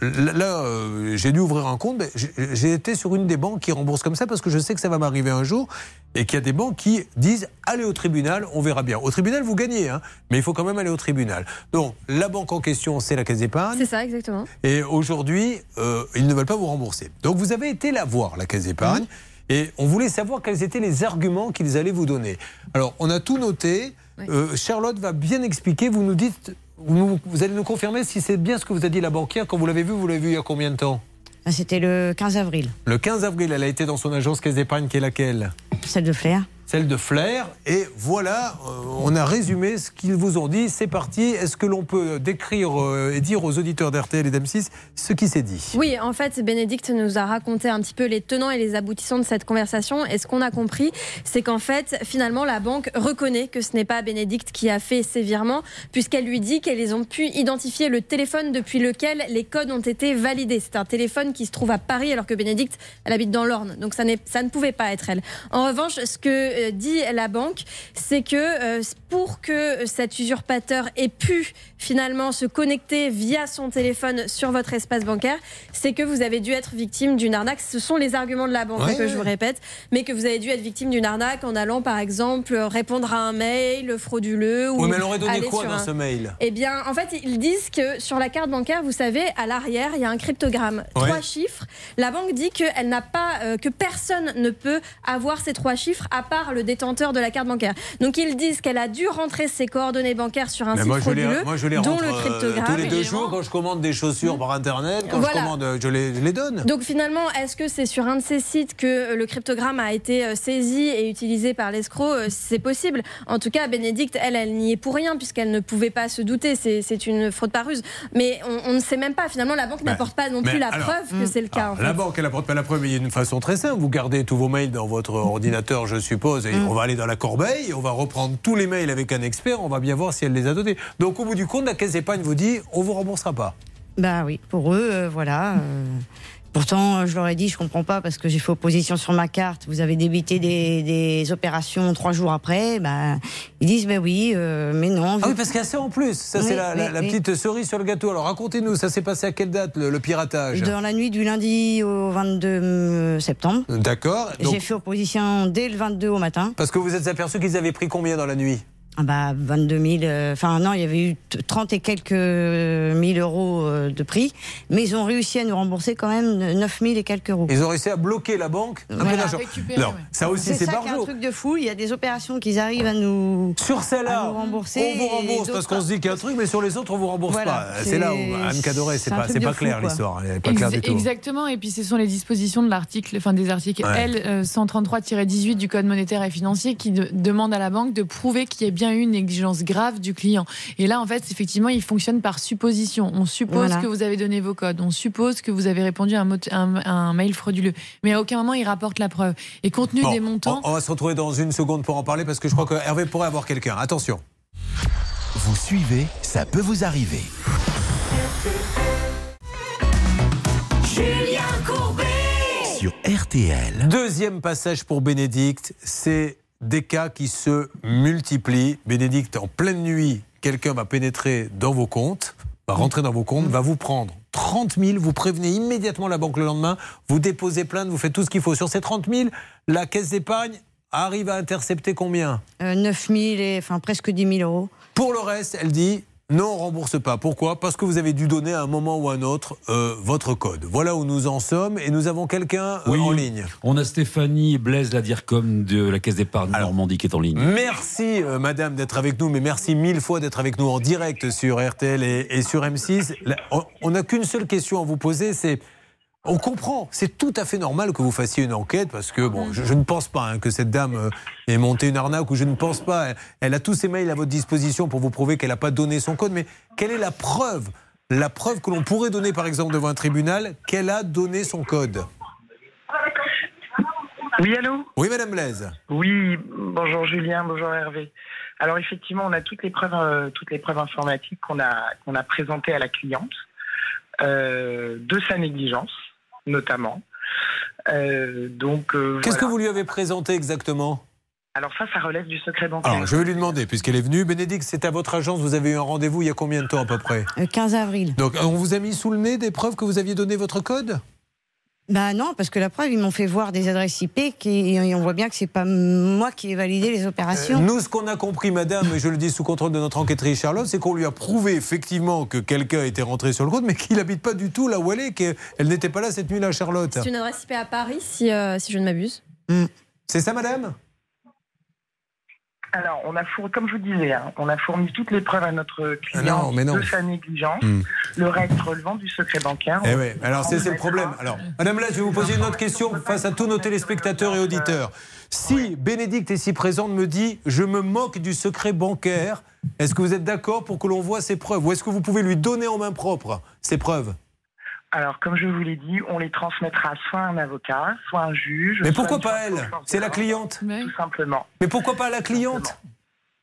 là, euh, j'ai dû ouvrir un compte. j'ai- été sur une des banques qui rembourse comme ça parce que je sais que ça va m'arriver un jour. Et qu'il y a des banques qui disent allez au tribunal, on verra bien. Au tribunal, vous gagnez, hein, mais il faut quand même aller au tribunal. Donc, la banque en question, c'est la Caisse d'épargne. C'est ça, exactement. Et aujourd'hui, euh, ils ne veulent pas vous rembourser. Donc vous avez été la voir, la Caisse d'épargne, et on voulait savoir quels étaient les arguments qu'ils allaient vous donner. Alors, on a tout noté. Euh, Charlotte va bien expliquer. Vous nous dites, vous, allez nous confirmer si c'est bien ce que vous a dit la banquière quand vous l'avez vu. Vous l'avez vu il y a combien de temps? Ah, C'était le 15 avril, Le 15 avril, elle a été dans son agence Caisse d'épargne qui est laquelle? Celle de Flair. Celle de Flair. Et voilà, euh, on a résumé ce qu'ils vous ont dit. C'est parti. Est-ce que l'on peut décrire euh, et dire aux auditeurs d'RTL et d'M6 ce qui s'est dit? Oui, en fait, Bénédicte nous a raconté un petit peu les tenants et les aboutissants de cette conversation. Et ce qu'on a compris, c'est qu'en fait, finalement, la banque reconnaît que ce n'est pas Bénédicte qui a fait ces virements, puisqu'elle lui dit qu'elles ont pu identifier le téléphone depuis lequel les codes ont été validés. C'est un téléphone qui se trouve à Paris, alors que Bénédicte, elle habite dans l'Orne. Donc ça, ça ne pouvait pas être elle. En revanche, ce que euh, dit la banque, c'est que euh, pour que cet usurpateur ait pu finalement se connecter via son téléphone sur votre espace bancaire, c'est que vous avez dû être victime d'une arnaque. Ce sont les arguments de la banque hein, Ouais, que je vous répète, mais que vous avez dû être victime d'une arnaque en allant par exemple répondre à un mail frauduleux ou Oui, mais elle aurait donné quoi dans un- ce mail? Eh bien, en fait, ils disent que sur la carte bancaire, vous savez, à l'arrière, il y a un cryptogramme, Ouais. trois chiffres. La banque dit qu'elle n'a pas, euh, que personne ne peut avoir ces trois chiffres à part le détenteur de la carte bancaire. Donc ils disent qu'elle a dû rentrer ses coordonnées bancaires sur un Mais site moi, je les, frauduleux, moi, je les dont le euh, cryptogramme. tous les deux jours quand je commande des chaussures par Internet. Quand Voilà. je commande, euh, je les, je les donne. Donc finalement, est-ce que c'est sur un de ces sites que euh, le cryptogramme a été saisi et utilisé par l'escroc? C'est possible. En tout cas, Bénédicte, elle, elle n'y est pour rien puisqu'elle ne pouvait pas se douter. C'est une fraude par ruse. Mais on, on ne sait même pas. Finalement, la banque n'apporte pas non plus la alors- preuve que c'est le cas. en La banque, elle apporte pas la preuve, mais il y a une façon très simple. Vous gardez tous vos mails dans votre ordinateur, je suppose, et Mm. on va aller dans la corbeille, on va reprendre tous les mails avec un expert, on va bien voir si elle les a donnés. Donc au bout du compte, la caisse d'épargne vous dit, on vous remboursera pas. Bah oui, pour eux, euh, voilà. euh, Pourtant, euh, je leur ai dit, je comprends pas parce que j'ai fait opposition sur ma carte. Vous avez débité des, des opérations trois jours après. Bah, ils disent, ben oui, euh, mais non. Ah oui, parce qu'il y a ça en plus. Ça, Oui, c'est la, la- oui, la oui. petite cerise sur le gâteau. Alors racontez-nous, ça s'est passé à quelle date, le, le piratage? Dans la nuit du lundi au 22 septembre. D'accord. Donc, J'ai fait opposition dès le 22 au matin. Parce que vous êtes aperçu qu'ils avaient pris combien dans la nuit? Ah bah 22 000. euh, Enfin non, il y avait eu t- 30 et quelques mille euros euh, de prix, mais ils ont réussi à nous rembourser quand même 9 000 et quelques euros. Ils ont réussi à bloquer la banque Voilà. Après, d'accord. Non, ça aussi, c'est ça qui est un truc de fou. Il y a des opérations qu'ils arrivent à nous Sur celle-là, à nous rembourser. on vous rembourse parce qu'on se dit qu'il y a un truc, mais sur les autres, on vous rembourse Voilà, pas. C'est c'est- là où Anne Cadoré, c'est c'est pas, c'est pas clair l'histoire. Pas du tout. Exactement, et puis ce sont les dispositions de l'article, enfin des articles Ouais. L euh, 133-18 du Code monétaire et financier qui de- demande à la banque de prouver qu'il y a bien eu une négligence grave du client. Et là, en fait, effectivement, il fonctionne par supposition. On suppose Voilà. que vous avez donné vos codes, on suppose que vous avez répondu à un, mot- un- un mail frauduleux, mais à aucun moment il rapporte la preuve. Et compte tenu Bon, des montants, on, on va se retrouver dans une seconde pour en parler parce que je crois que Hervé pourrait avoir quelqu'un. Attention. Vous suivez, ça peut vous arriver. Julien Courbet Sur RTL. Deuxième passage pour Bénédicte, c'est des cas qui se multiplient. Bénédicte, en pleine nuit, quelqu'un va pénétrer dans vos comptes, va rentrer dans vos comptes, va vous prendre 30 000, vous prévenez immédiatement la banque le lendemain, vous déposez plainte, vous faites tout ce qu'il faut. Sur ces 30 000, la caisse d'épargne arrive à intercepter combien? Euh, 9 000 et enfin presque 10 000 euros. Pour le reste, elle dit non, on rembourse pas. Pourquoi? Parce que vous avez dû donner à un moment ou à un autre euh, votre code. Voilà où nous en sommes et nous avons quelqu'un euh, Oui, en ligne. On a Stéphanie Blaise, la DIRCOM de la Caisse d'épargne Normandie qui est en ligne. Merci euh, madame d'être avec nous, mais merci mille fois d'être avec nous en direct sur RTL et, et sur M6. Là, on- On n'a qu'une seule question à vous poser, c'est on comprend, c'est tout à fait normal que vous fassiez une enquête parce que bon, je, je ne pense pas hein, que cette dame euh, ait monté une arnaque ou je ne pense pas. Elle, elle a tous ses mails à votre disposition pour vous prouver qu'elle n'a pas donné son code, mais quelle est la preuve La preuve que l'on pourrait donner par exemple devant un tribunal qu'elle a donné son code? Oui, allô? Oui, madame Blaise. Oui, bonjour Julien, bonjour Hervé. Alors effectivement, on a toutes les preuves, euh, toutes les preuves informatiques qu'on a, qu'on a présentées à la cliente euh, de sa négligence, notamment. Euh, donc, euh, Qu'est-ce que vous lui avez présenté exactement? Alors ça, ça relève du secret bancaire. Alors, je vais lui demander, puisqu'elle est venue. Bénédicte, c'est à votre agence, vous avez eu un rendez-vous il y a combien de temps à peu près? Euh, 15 avril. Donc, on vous a mis sous le nez des preuves que vous aviez donné votre code? Bah non, parce que la preuve, ils m'ont fait voir des adresses IP qui, et on voit bien que c'est pas moi qui ai validé les opérations. Euh, Nous, ce qu'on a compris, madame, et je le dis sous contrôle de notre enquêtrice Charlotte, c'est qu'on lui a prouvé effectivement que quelqu'un était rentré sur le code, mais qu'il n'habite pas du tout là où elle est, qu'elle n'était pas là cette nuit-là, Charlotte. C'est une adresse IP à Paris, si, euh, si je ne m'abuse. C'est ça, madame? Alors, on a fourni, comme je vous disais, hein, on a fourni toutes les preuves à notre Ah client non, mais non. de sa négligence, Hmm. le reste relevant du secret bancaire. Eh oui, alors c'est c'est le problème. Alors, Madame Là, je vais vous poser une autre question face à tous nos téléspectateurs et auditeurs. Si Bénédicte est si présente me dit je me moque du secret bancaire, est-ce que vous êtes d'accord pour que l'on voit ces preuves? Ou est-ce que vous pouvez lui donner en main propre ces preuves? Alors, comme je vous l'ai dit, on les transmettra soit à un avocat, soit à un juge. Mais pourquoi pas elle? C'est la cliente. Tout simplement. Mais pourquoi pas la cliente?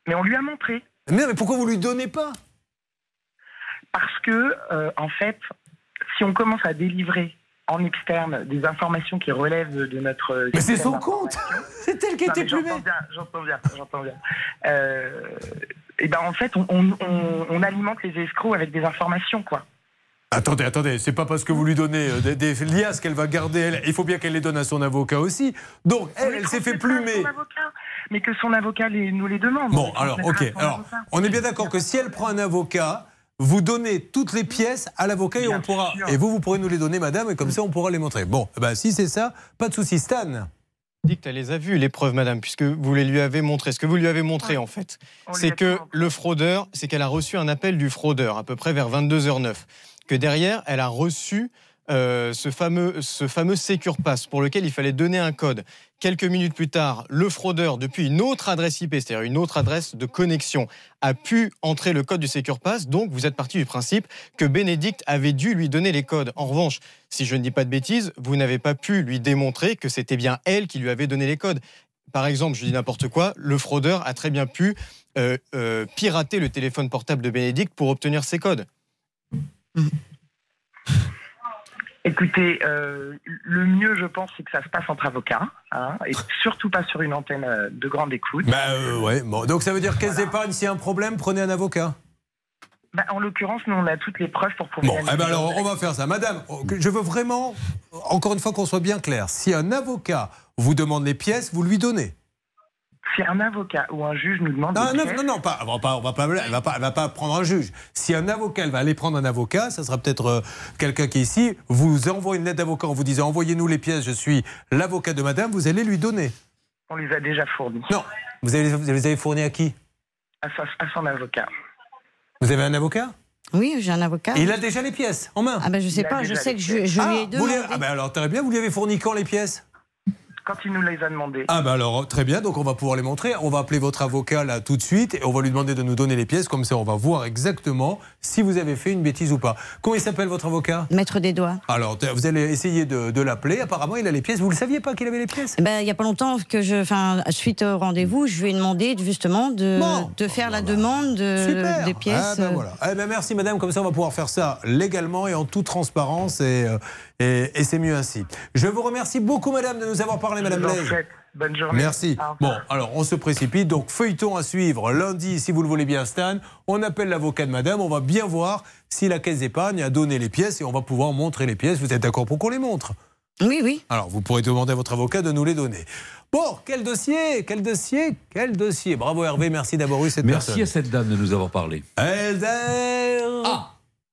Mais on lui a montré. Mais, non, mais pourquoi vous lui donnez pas? Parce que, euh, en fait, si on commence à délivrer en externe des informations qui relèvent de, de notre. Mais c'est son compte C'est elle qui Non, était mais J'entends plumée bien, j'entends bien, j'entends bien. Euh, et ben en fait, on, on- on- on alimente les escrocs avec des informations, quoi. Attendez, attendez, c'est pas parce que vous lui donnez euh, des, des liasses qu'elle va garder. Elle. Il faut bien qu'elle les donne à son avocat aussi. Donc, elle, elle s'est fait plumer. Mais que son avocat les- nous les demande. Bon, On alors, ok. Alors, avocat. on est bien d'accord que si elle prend un avocat, vous donnez toutes les pièces à l'avocat et on pourra. Et vous, vous pourrez nous les donner, madame, et comme ça, on pourra les montrer. Bon, eh ben, si c'est ça, pas de souci. Stan. Dict, elle les a vues, les preuves, madame, puisque vous les lui avez montrées? Ce que vous lui avez montré, en fait, c'est que le fraudeur, c'est qu'elle a reçu un appel du fraudeur, à peu près vers 22h09. Derrière, elle a reçu euh, ce, fameux, ce fameux Secure Pass pour lequel il fallait donner un code. Quelques minutes plus tard, le fraudeur, depuis une autre adresse IP, c'est-à-dire une autre adresse de connexion, a pu entrer le code du Secure Pass. Donc, vous êtes parti du principe que Bénédicte avait dû lui donner les codes. En revanche, si je ne dis pas de bêtises, vous n'avez pas pu lui démontrer que c'était bien elle qui lui avait donné les codes. Par exemple, je dis n'importe quoi, le fraudeur a très bien pu euh, euh, pirater le téléphone portable de Bénédicte pour obtenir ses codes. Écoutez, euh, le mieux, je pense, c'est que ça se passe entre avocats, hein, et surtout pas sur une antenne euh, de grande écoute. Bah, euh, ouais. Bon, donc, ça veut dire qu'elles épargnent. S'il y a un problème, prenez un avocat. Bah, en l'occurrence, nous, on a toutes les preuves pour pouvoir. Bon, eh ben alors, on va faire ça. Madame, je veux vraiment, encore une fois, qu'on soit bien clair. Si un avocat vous demande les pièces, vous lui donnez. Si un avocat ou un juge nous demande. Non, non, non, non, pas, on va pas, on va pas, elle va pas, elle va pas prendre un juge. Si un avocat, elle va aller prendre un avocat, ça sera peut-être euh, quelqu'un qui est ici, vous envoie une lettre d'avocat en vous disant envoyez-nous les pièces, je suis l'avocat de madame, vous allez lui donner. On les a déjà fournis. Non. Vous avez, vous les avez fournis à qui? À, sa- à son avocat. Vous avez un avocat? Oui, j'ai un avocat. Et il a déjà les pièces en main Ah ben je sais Il pas, je sais que je, je ah, lui ai vous demandé. les- ah ben alors très bien, vous lui avez fourni quand les pièces? Quand il nous les a demandées. Ah bah alors très bien, donc on va pouvoir les montrer. On va appeler votre avocat là tout de suite et on va lui demander de nous donner les pièces. Comme ça, on va voir exactement si vous avez fait une bêtise ou pas. Comment il s'appelle votre avocat? Maître des doigts. Alors vous allez essayer de, de l'appeler. Apparemment, il a les pièces. Vous ne le saviez pas qu'il avait les pièces? Ben, il n'y a pas longtemps que je, enfin, suite au rendez-vous, je lui ai demandé justement de, de faire la demande de- Super. des pièces. Ah ben voilà. Eh ben merci madame, comme ça on va pouvoir faire ça légalement et en toute transparence et, euh, et, et c'est mieux ainsi. Je vous remercie beaucoup madame de nous avoir parlé madame Blaise. Bonne journée. Merci. Bon, alors on se précipite. Donc feuilleton à suivre lundi, si vous le voulez bien, Stan. On appelle l'avocat de madame. On va bien voir si la caisse d'épargne a donné les pièces et on va pouvoir montrer les pièces. Vous êtes d'accord pour qu'on les montre? Oui, oui. Alors vous pourrez demander à votre avocat de nous les donner. Bon, quel dossier Quel dossier Quel dossier Bravo Hervé, merci d'avoir eu cette Merci personne. à cette dame de nous avoir parlé. Elder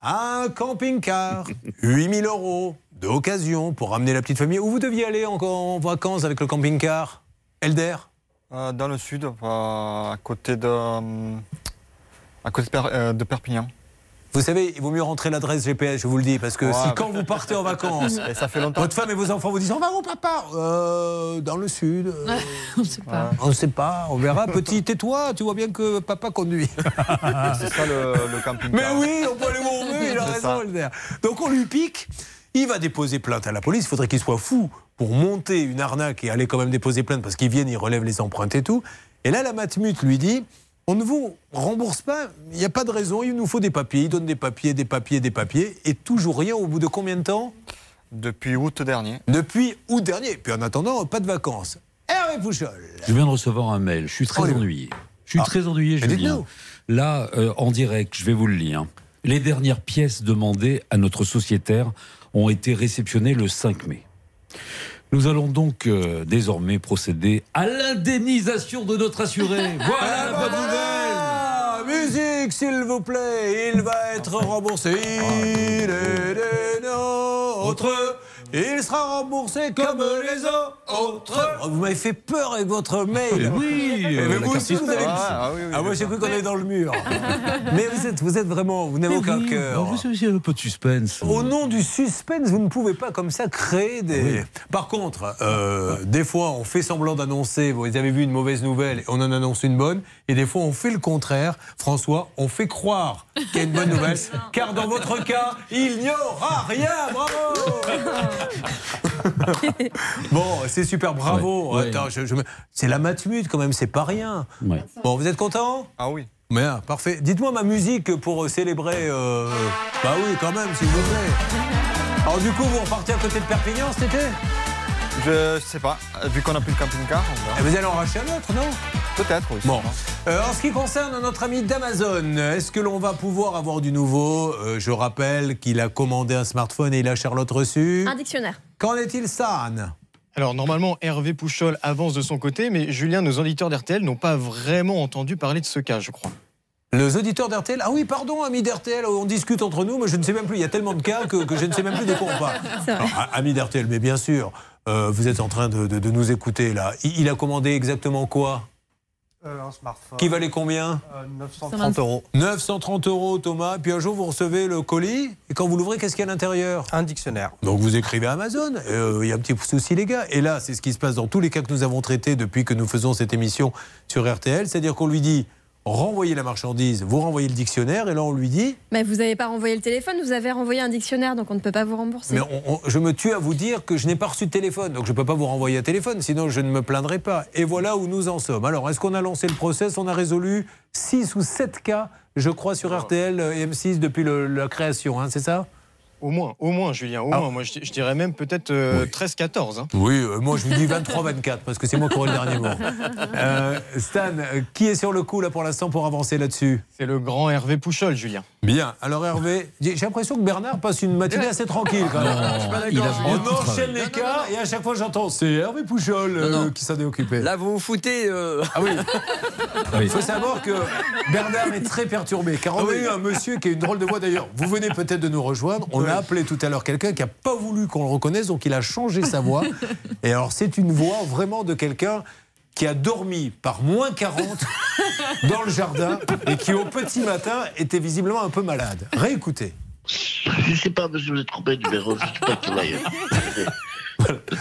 Un camping-car, 8000 euros d'occasion pour ramener la petite famille. Où vous deviez aller en, en vacances avec le camping-car? Elder? Euh, Dans le sud, euh, à côté de, euh, à côté de, Per- euh, de Perpignan. Vous savez, il vaut mieux rentrer l'adresse GPS, je vous le dis, parce que Ouais, si quand vous partez en vacances, Et ça fait longtemps. votre femme et vos enfants vous disent On va où, papa Euh, Dans le sud. euh, on sait pas. on ne sait pas, on verra. Petit, tais-toi, tu vois bien que papa conduit. C'est ça le, le camping-car. Mais oui, on peut aller où on veut, il a raison, ça. Elder. Donc on lui pique, il va déposer plainte à la police. Il faudrait qu'il soit fou pour monter une arnaque et aller quand même déposer plainte parce qu'ils viennent, ils relèvent les empreintes et tout. Et là, la Matmut lui dit on ne vous rembourse pas, il n'y a pas de raison, il nous faut des papiers. Il donne des papiers, des papiers, des papiers, et toujours rien au bout de combien de temps? Depuis août dernier. Depuis août dernier. Puis en attendant, pas de vacances. Hervé Pouchol. Je viens de recevoir un mail. Je suis très Oh, ennuyé. Je suis Ah. très ennuyé, Julien. dites-nous. Là, euh, en direct, je vais vous le lire. Les dernières pièces demandées à notre sociétaire ont été réceptionnées le 5 mai. Nous allons donc euh, désormais procéder à l'indemnisation de notre assuré. Voilà la bonne nouvelle. Ah, musique, s'il vous plaît, il va être remboursé. Il est des nôtres, il sera remboursé comme les autres. Oh, Vous m'avez fait peur avec votre mail. Oui, Eh, mais la vous aussi, vous avez. Ah, Ah, oui, oui, moi, oui. j'ai cru qu'on est dans le mur. mais vous êtes, vous êtes vraiment, vous n'avez aucun oui, cœur. Vous avez un peu de suspense. Au nom du suspense, vous ne pouvez pas comme ça créer des. Par contre, euh, des fois, on fait semblant d'annoncer. Vous avez vu une mauvaise nouvelle, on en annonce une bonne. Et des fois, on fait le contraire. François, on fait croire qu'il y a une bonne nouvelle, car dans votre cas, il n'y aura rien. Bravo. bon, c'est super, bravo. Ouais, ouais. Attends, je- je me- c'est la matmut quand même, c'est pas rien. Ouais. Bon, vous êtes content? Ah oui. Bien, parfait. Dites-moi ma musique pour euh, célébrer. euh, Bah oui, quand même, s'il vous plaît. Alors du coup, vous repartez à côté de Perpignan cet été? Je sais pas, vu qu'on n'a plus de camping-car. Et Vous allez en racheter un autre, non? Peut-être, oui. Bon. Euh, en ce qui concerne notre ami d'Amazon, est-ce que l'on va pouvoir avoir du nouveau? Euh, Je rappelle qu'il a commandé un smartphone et il a Charlotte reçu. Un dictionnaire. Qu'en est-il, San Alors normalement, Hervé Pouchol avance de son côté, mais Julien, nos auditeurs d'RTL n'ont pas vraiment entendu parler de ce cas, je crois. Les auditeurs d'RTL Ah oui, pardon, amis d'RTL, on discute entre nous, mais je ne sais même plus. Il y a tellement de cas que, que je ne sais même plus de quoi on parle. Amis d'RTL, mais bien sûr, euh, vous êtes en train de, de- de nous écouter là. Il, il a commandé exactement quoi Euh, un smartphone. Qui valait combien 930 euros. 930 euros, Thomas. Puis un jour, vous recevez le colis. Et quand vous l'ouvrez, qu'est-ce qu'il y a à l'intérieur Un dictionnaire. Donc vous écrivez à Amazon. Euh, Il y a un petit souci, les gars. Et là, c'est ce qui se passe dans tous les cas que nous avons traités depuis que nous faisons cette émission sur RTL. C'est-à-dire qu'on lui dit renvoyez la marchandise, vous renvoyez le dictionnaire. Et là, on lui dit Mais vous n'avez pas renvoyé le téléphone, vous avez renvoyé un dictionnaire, donc on ne peut pas vous rembourser. Mais on- on- je me tue à vous dire que je n'ai pas reçu de téléphone, donc je ne peux pas vous renvoyer un téléphone, sinon je ne me plaindrai pas. Et voilà où nous en sommes. Alors, est-ce qu'on a lancé le process? On a résolu 6 ou 7 cas, je crois, sur RTL et M6 depuis le- la création, hein, c'est ça? Au moins, au moins, Julien, au Ah. moins. Moi, je, je dirais même peut-être euh, 13-14. hein. Oui, euh, moi je vous dis 23-24, parce que c'est moi qui aurai le dernier mot. Euh, Stan, euh, qui est sur le coup là pour l'instant pour avancer là-dessus? C'est le grand Hervé Pouchol, Julien. Bien, alors Hervé, j'ai l'impression que Bernard passe une matinée assez tranquille quand même. Non, Je suis pas d'accord. On enchaîne les cas et à chaque fois j'entends c'est Hervé Pouchol euh, Non, non. qui s'en est occupé. Là, vous vous foutez. euh, Ah oui. Il faut savoir que Bernard est très perturbé, car on a eu un monsieur qui a une drôle de voix d'ailleurs. Vous venez peut-être de nous rejoindre. On a appelé tout à l'heure quelqu'un qui n'a pas voulu qu'on le reconnaisse, donc il a changé sa voix. Et alors, c'est une voix vraiment de quelqu'un qui a dormi par moins 40 dans le jardin et qui, au petit matin, était visiblement un peu malade. Réécoutez. Je sais pas, monsieur, vous êtes trompé de numéro. Je sais pas qui y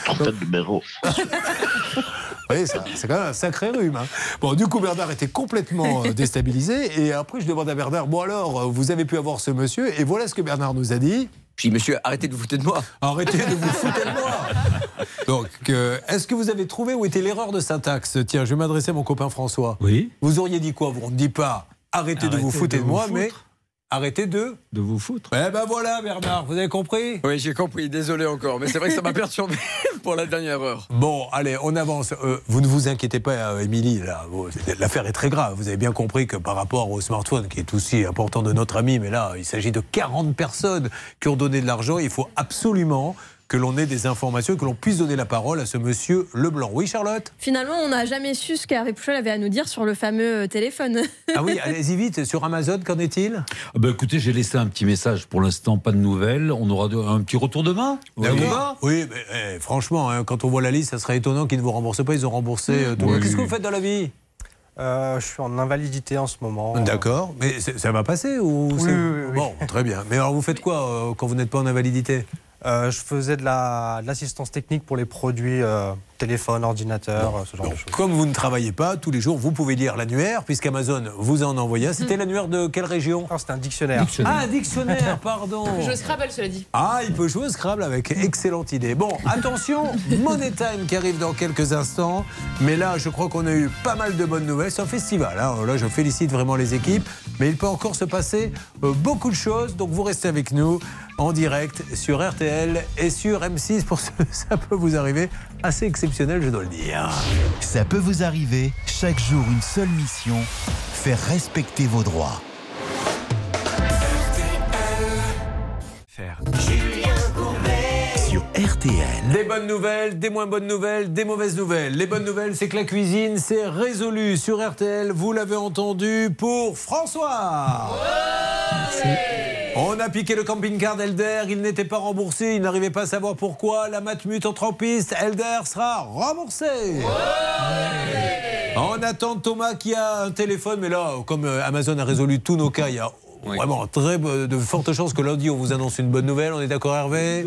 Trompé de numéro. Ça- c'est quand même un sacré rhume. hein. Bon, du coup, Bernard était complètement euh, déstabilisé. Et après, je demande à Bernard, bon alors, euh, vous avez pu avoir ce monsieur. Et voilà ce que Bernard nous a dit. Puis, monsieur, arrêtez de vous foutre de moi. Arrêtez de vous foutre de moi. Donc, euh, est-ce que vous avez trouvé où était l'erreur de syntaxe? Tiens, je vais m'adresser à mon copain François. Oui. Vous auriez dit quoi? Vous on ne dit pas arrêtez, de vous foutre de de vous moi, foutre. mais arrêtez de. De vous foutre. Eh ben voilà, Bernard, vous avez compris? Oui, j'ai compris. Désolé encore. Mais c'est vrai que ça m'a perturbé pour la dernière heure. Bon, allez, on avance. Euh, vous ne vous inquiétez pas, euh, Émilie. là, vous- L'affaire est très grave. Vous avez bien compris que par rapport au smartphone, qui est aussi important de notre ami, mais là, il s'agit de 40 personnes qui ont donné de l'argent. Il faut absolument que l'on ait des informations et que l'on puisse donner la parole à ce monsieur Leblanc. Oui, Charlotte Finalement, on n'a jamais su ce qu'Hervé Pouchol avait à nous dire sur le fameux euh, téléphone. Ah oui, allez-y vite. Sur Amazon, qu'en est-il? Ah bah, écoutez, j'ai laissé un petit message. Pour l'instant, pas de nouvelles. On aura un petit retour demain? D'accord. Oui, mais eh, franchement, hein, quand on voit la liste, ça serait étonnant qu'ils ne vous remboursent pas. Ils ont remboursé euh, tout. Oui. Qu'est-ce que vous faites dans la vie? Euh, je suis en invalidité en ce moment. D'accord. Mais ça va passer ou Oui, c'est- oui, oui, oui. Bon, très bien. Mais alors, vous faites quoi euh, quand vous n'êtes pas en invalidité? Euh, je faisais de la- de l'assistance technique pour les produits euh, téléphone, ordinateur, euh, ce genre de choses. Comme vous ne travaillez pas tous les jours, vous pouvez lire l'annuaire, puisqu'Amazon vous en envoie un. C'était l'annuaire de quelle région C'était un dictionnaire. Ah, un dictionnaire, pardon. Je Scrabble, cela dit. Ah, il peut jouer au Scrabble avec excellente idée. Bon, attention, Money Time qui arrive dans quelques instants. Mais là, je crois qu'on a eu pas mal de bonnes nouvelles. C'est un festival. hein. Là, je félicite vraiment les équipes. Mais il peut encore se passer euh, beaucoup de choses. Donc, vous restez avec nous en direct sur RTL et sur M6 pour ce ça peut vous arriver. Assez exceptionnel, je dois le dire. Ça peut vous arriver, chaque jour une seule mission, faire respecter vos droits. Sur RTL. Des bonnes nouvelles, des moins bonnes nouvelles, des mauvaises nouvelles. Les bonnes nouvelles, c'est que la cuisine, c'est résolu sur RTL. Vous l'avez entendu pour François. On a piqué le camping-car d'Elder, il n'était pas remboursé, il n'arrivait pas à savoir pourquoi. La Matmut entre en piste, Elder sera remboursé. On attend Thomas qui a un téléphone, mais là, comme euh, Amazon a résolu tous nos cas, il y a vraiment très bo- de fortes chances que lundi on vous annonce une bonne nouvelle. On est d'accord Hervé?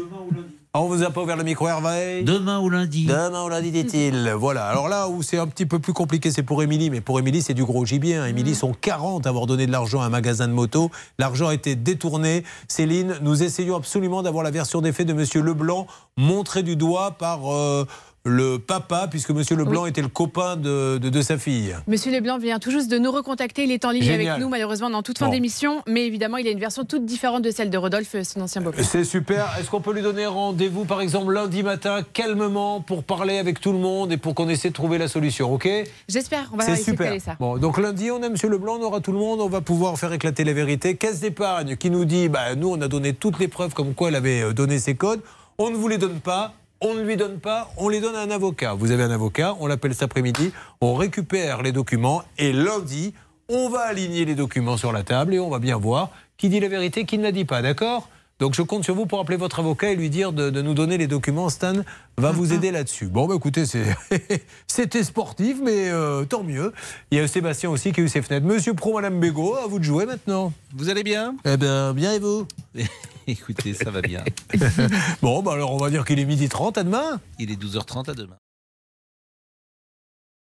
On vous a pas ouvert le micro Hervé Demain ou lundi. Demain ou lundi, dit-il. Voilà. Alors là où c'est un petit peu plus compliqué, c'est pour Émilie. Mais pour Émilie, c'est du gros gibier. hein. Émilie sont 40 à avoir donné de l'argent à un magasin de moto. L'argent a été détourné. Céline, nous essayons absolument d'avoir la version des faits de Monsieur Leblanc, montrée du doigt par euh, le papa, puisque Monsieur Leblanc était le copain de, de- de sa fille. Monsieur Leblanc vient tout juste de nous recontacter. Il est en ligne Génial. avec nous, malheureusement, dans toute fin Bon. d'émission. Mais évidemment, il a une version toute différente de celle de Rodolphe, son ancien beau-père. C'est super. Est-ce qu'on peut lui donner rendez-vous, par exemple, lundi matin, calmement, pour parler avec tout le monde et pour qu'on essaie de trouver la solution, ok? J'espère. On va C'est essayer super. ça. Bon, donc lundi, on a Monsieur Leblanc, on aura tout le monde, on va pouvoir faire éclater les vérités. Caisse d'épargne qui nous dit, bah, nous, on a donné toutes les preuves comme quoi elle avait euh, donné ses codes. On ne vous les donne pas. On ne lui donne pas, on les donne à un avocat. Vous avez un avocat, on l'appelle cet après-midi, on récupère les documents et lundi, on va aligner les documents sur la table et on va bien voir qui dit la vérité, qui ne la dit pas, d'accord? Donc je compte sur vous pour appeler votre avocat et lui dire de, de nous donner les documents. Stan va vous aider là-dessus. Bon, bah écoutez, c'était sportif, mais euh, tant mieux. Il y a Sébastien aussi qui a eu ses fenêtres. Monsieur Pro, Madame Bégaud, à vous de jouer maintenant. Vous allez bien? Eh bien, bien et vous? Écoutez, ça va bien. Bon, bah alors on va dire qu'il est midi 30, à demain. Il est 12h30 à demain.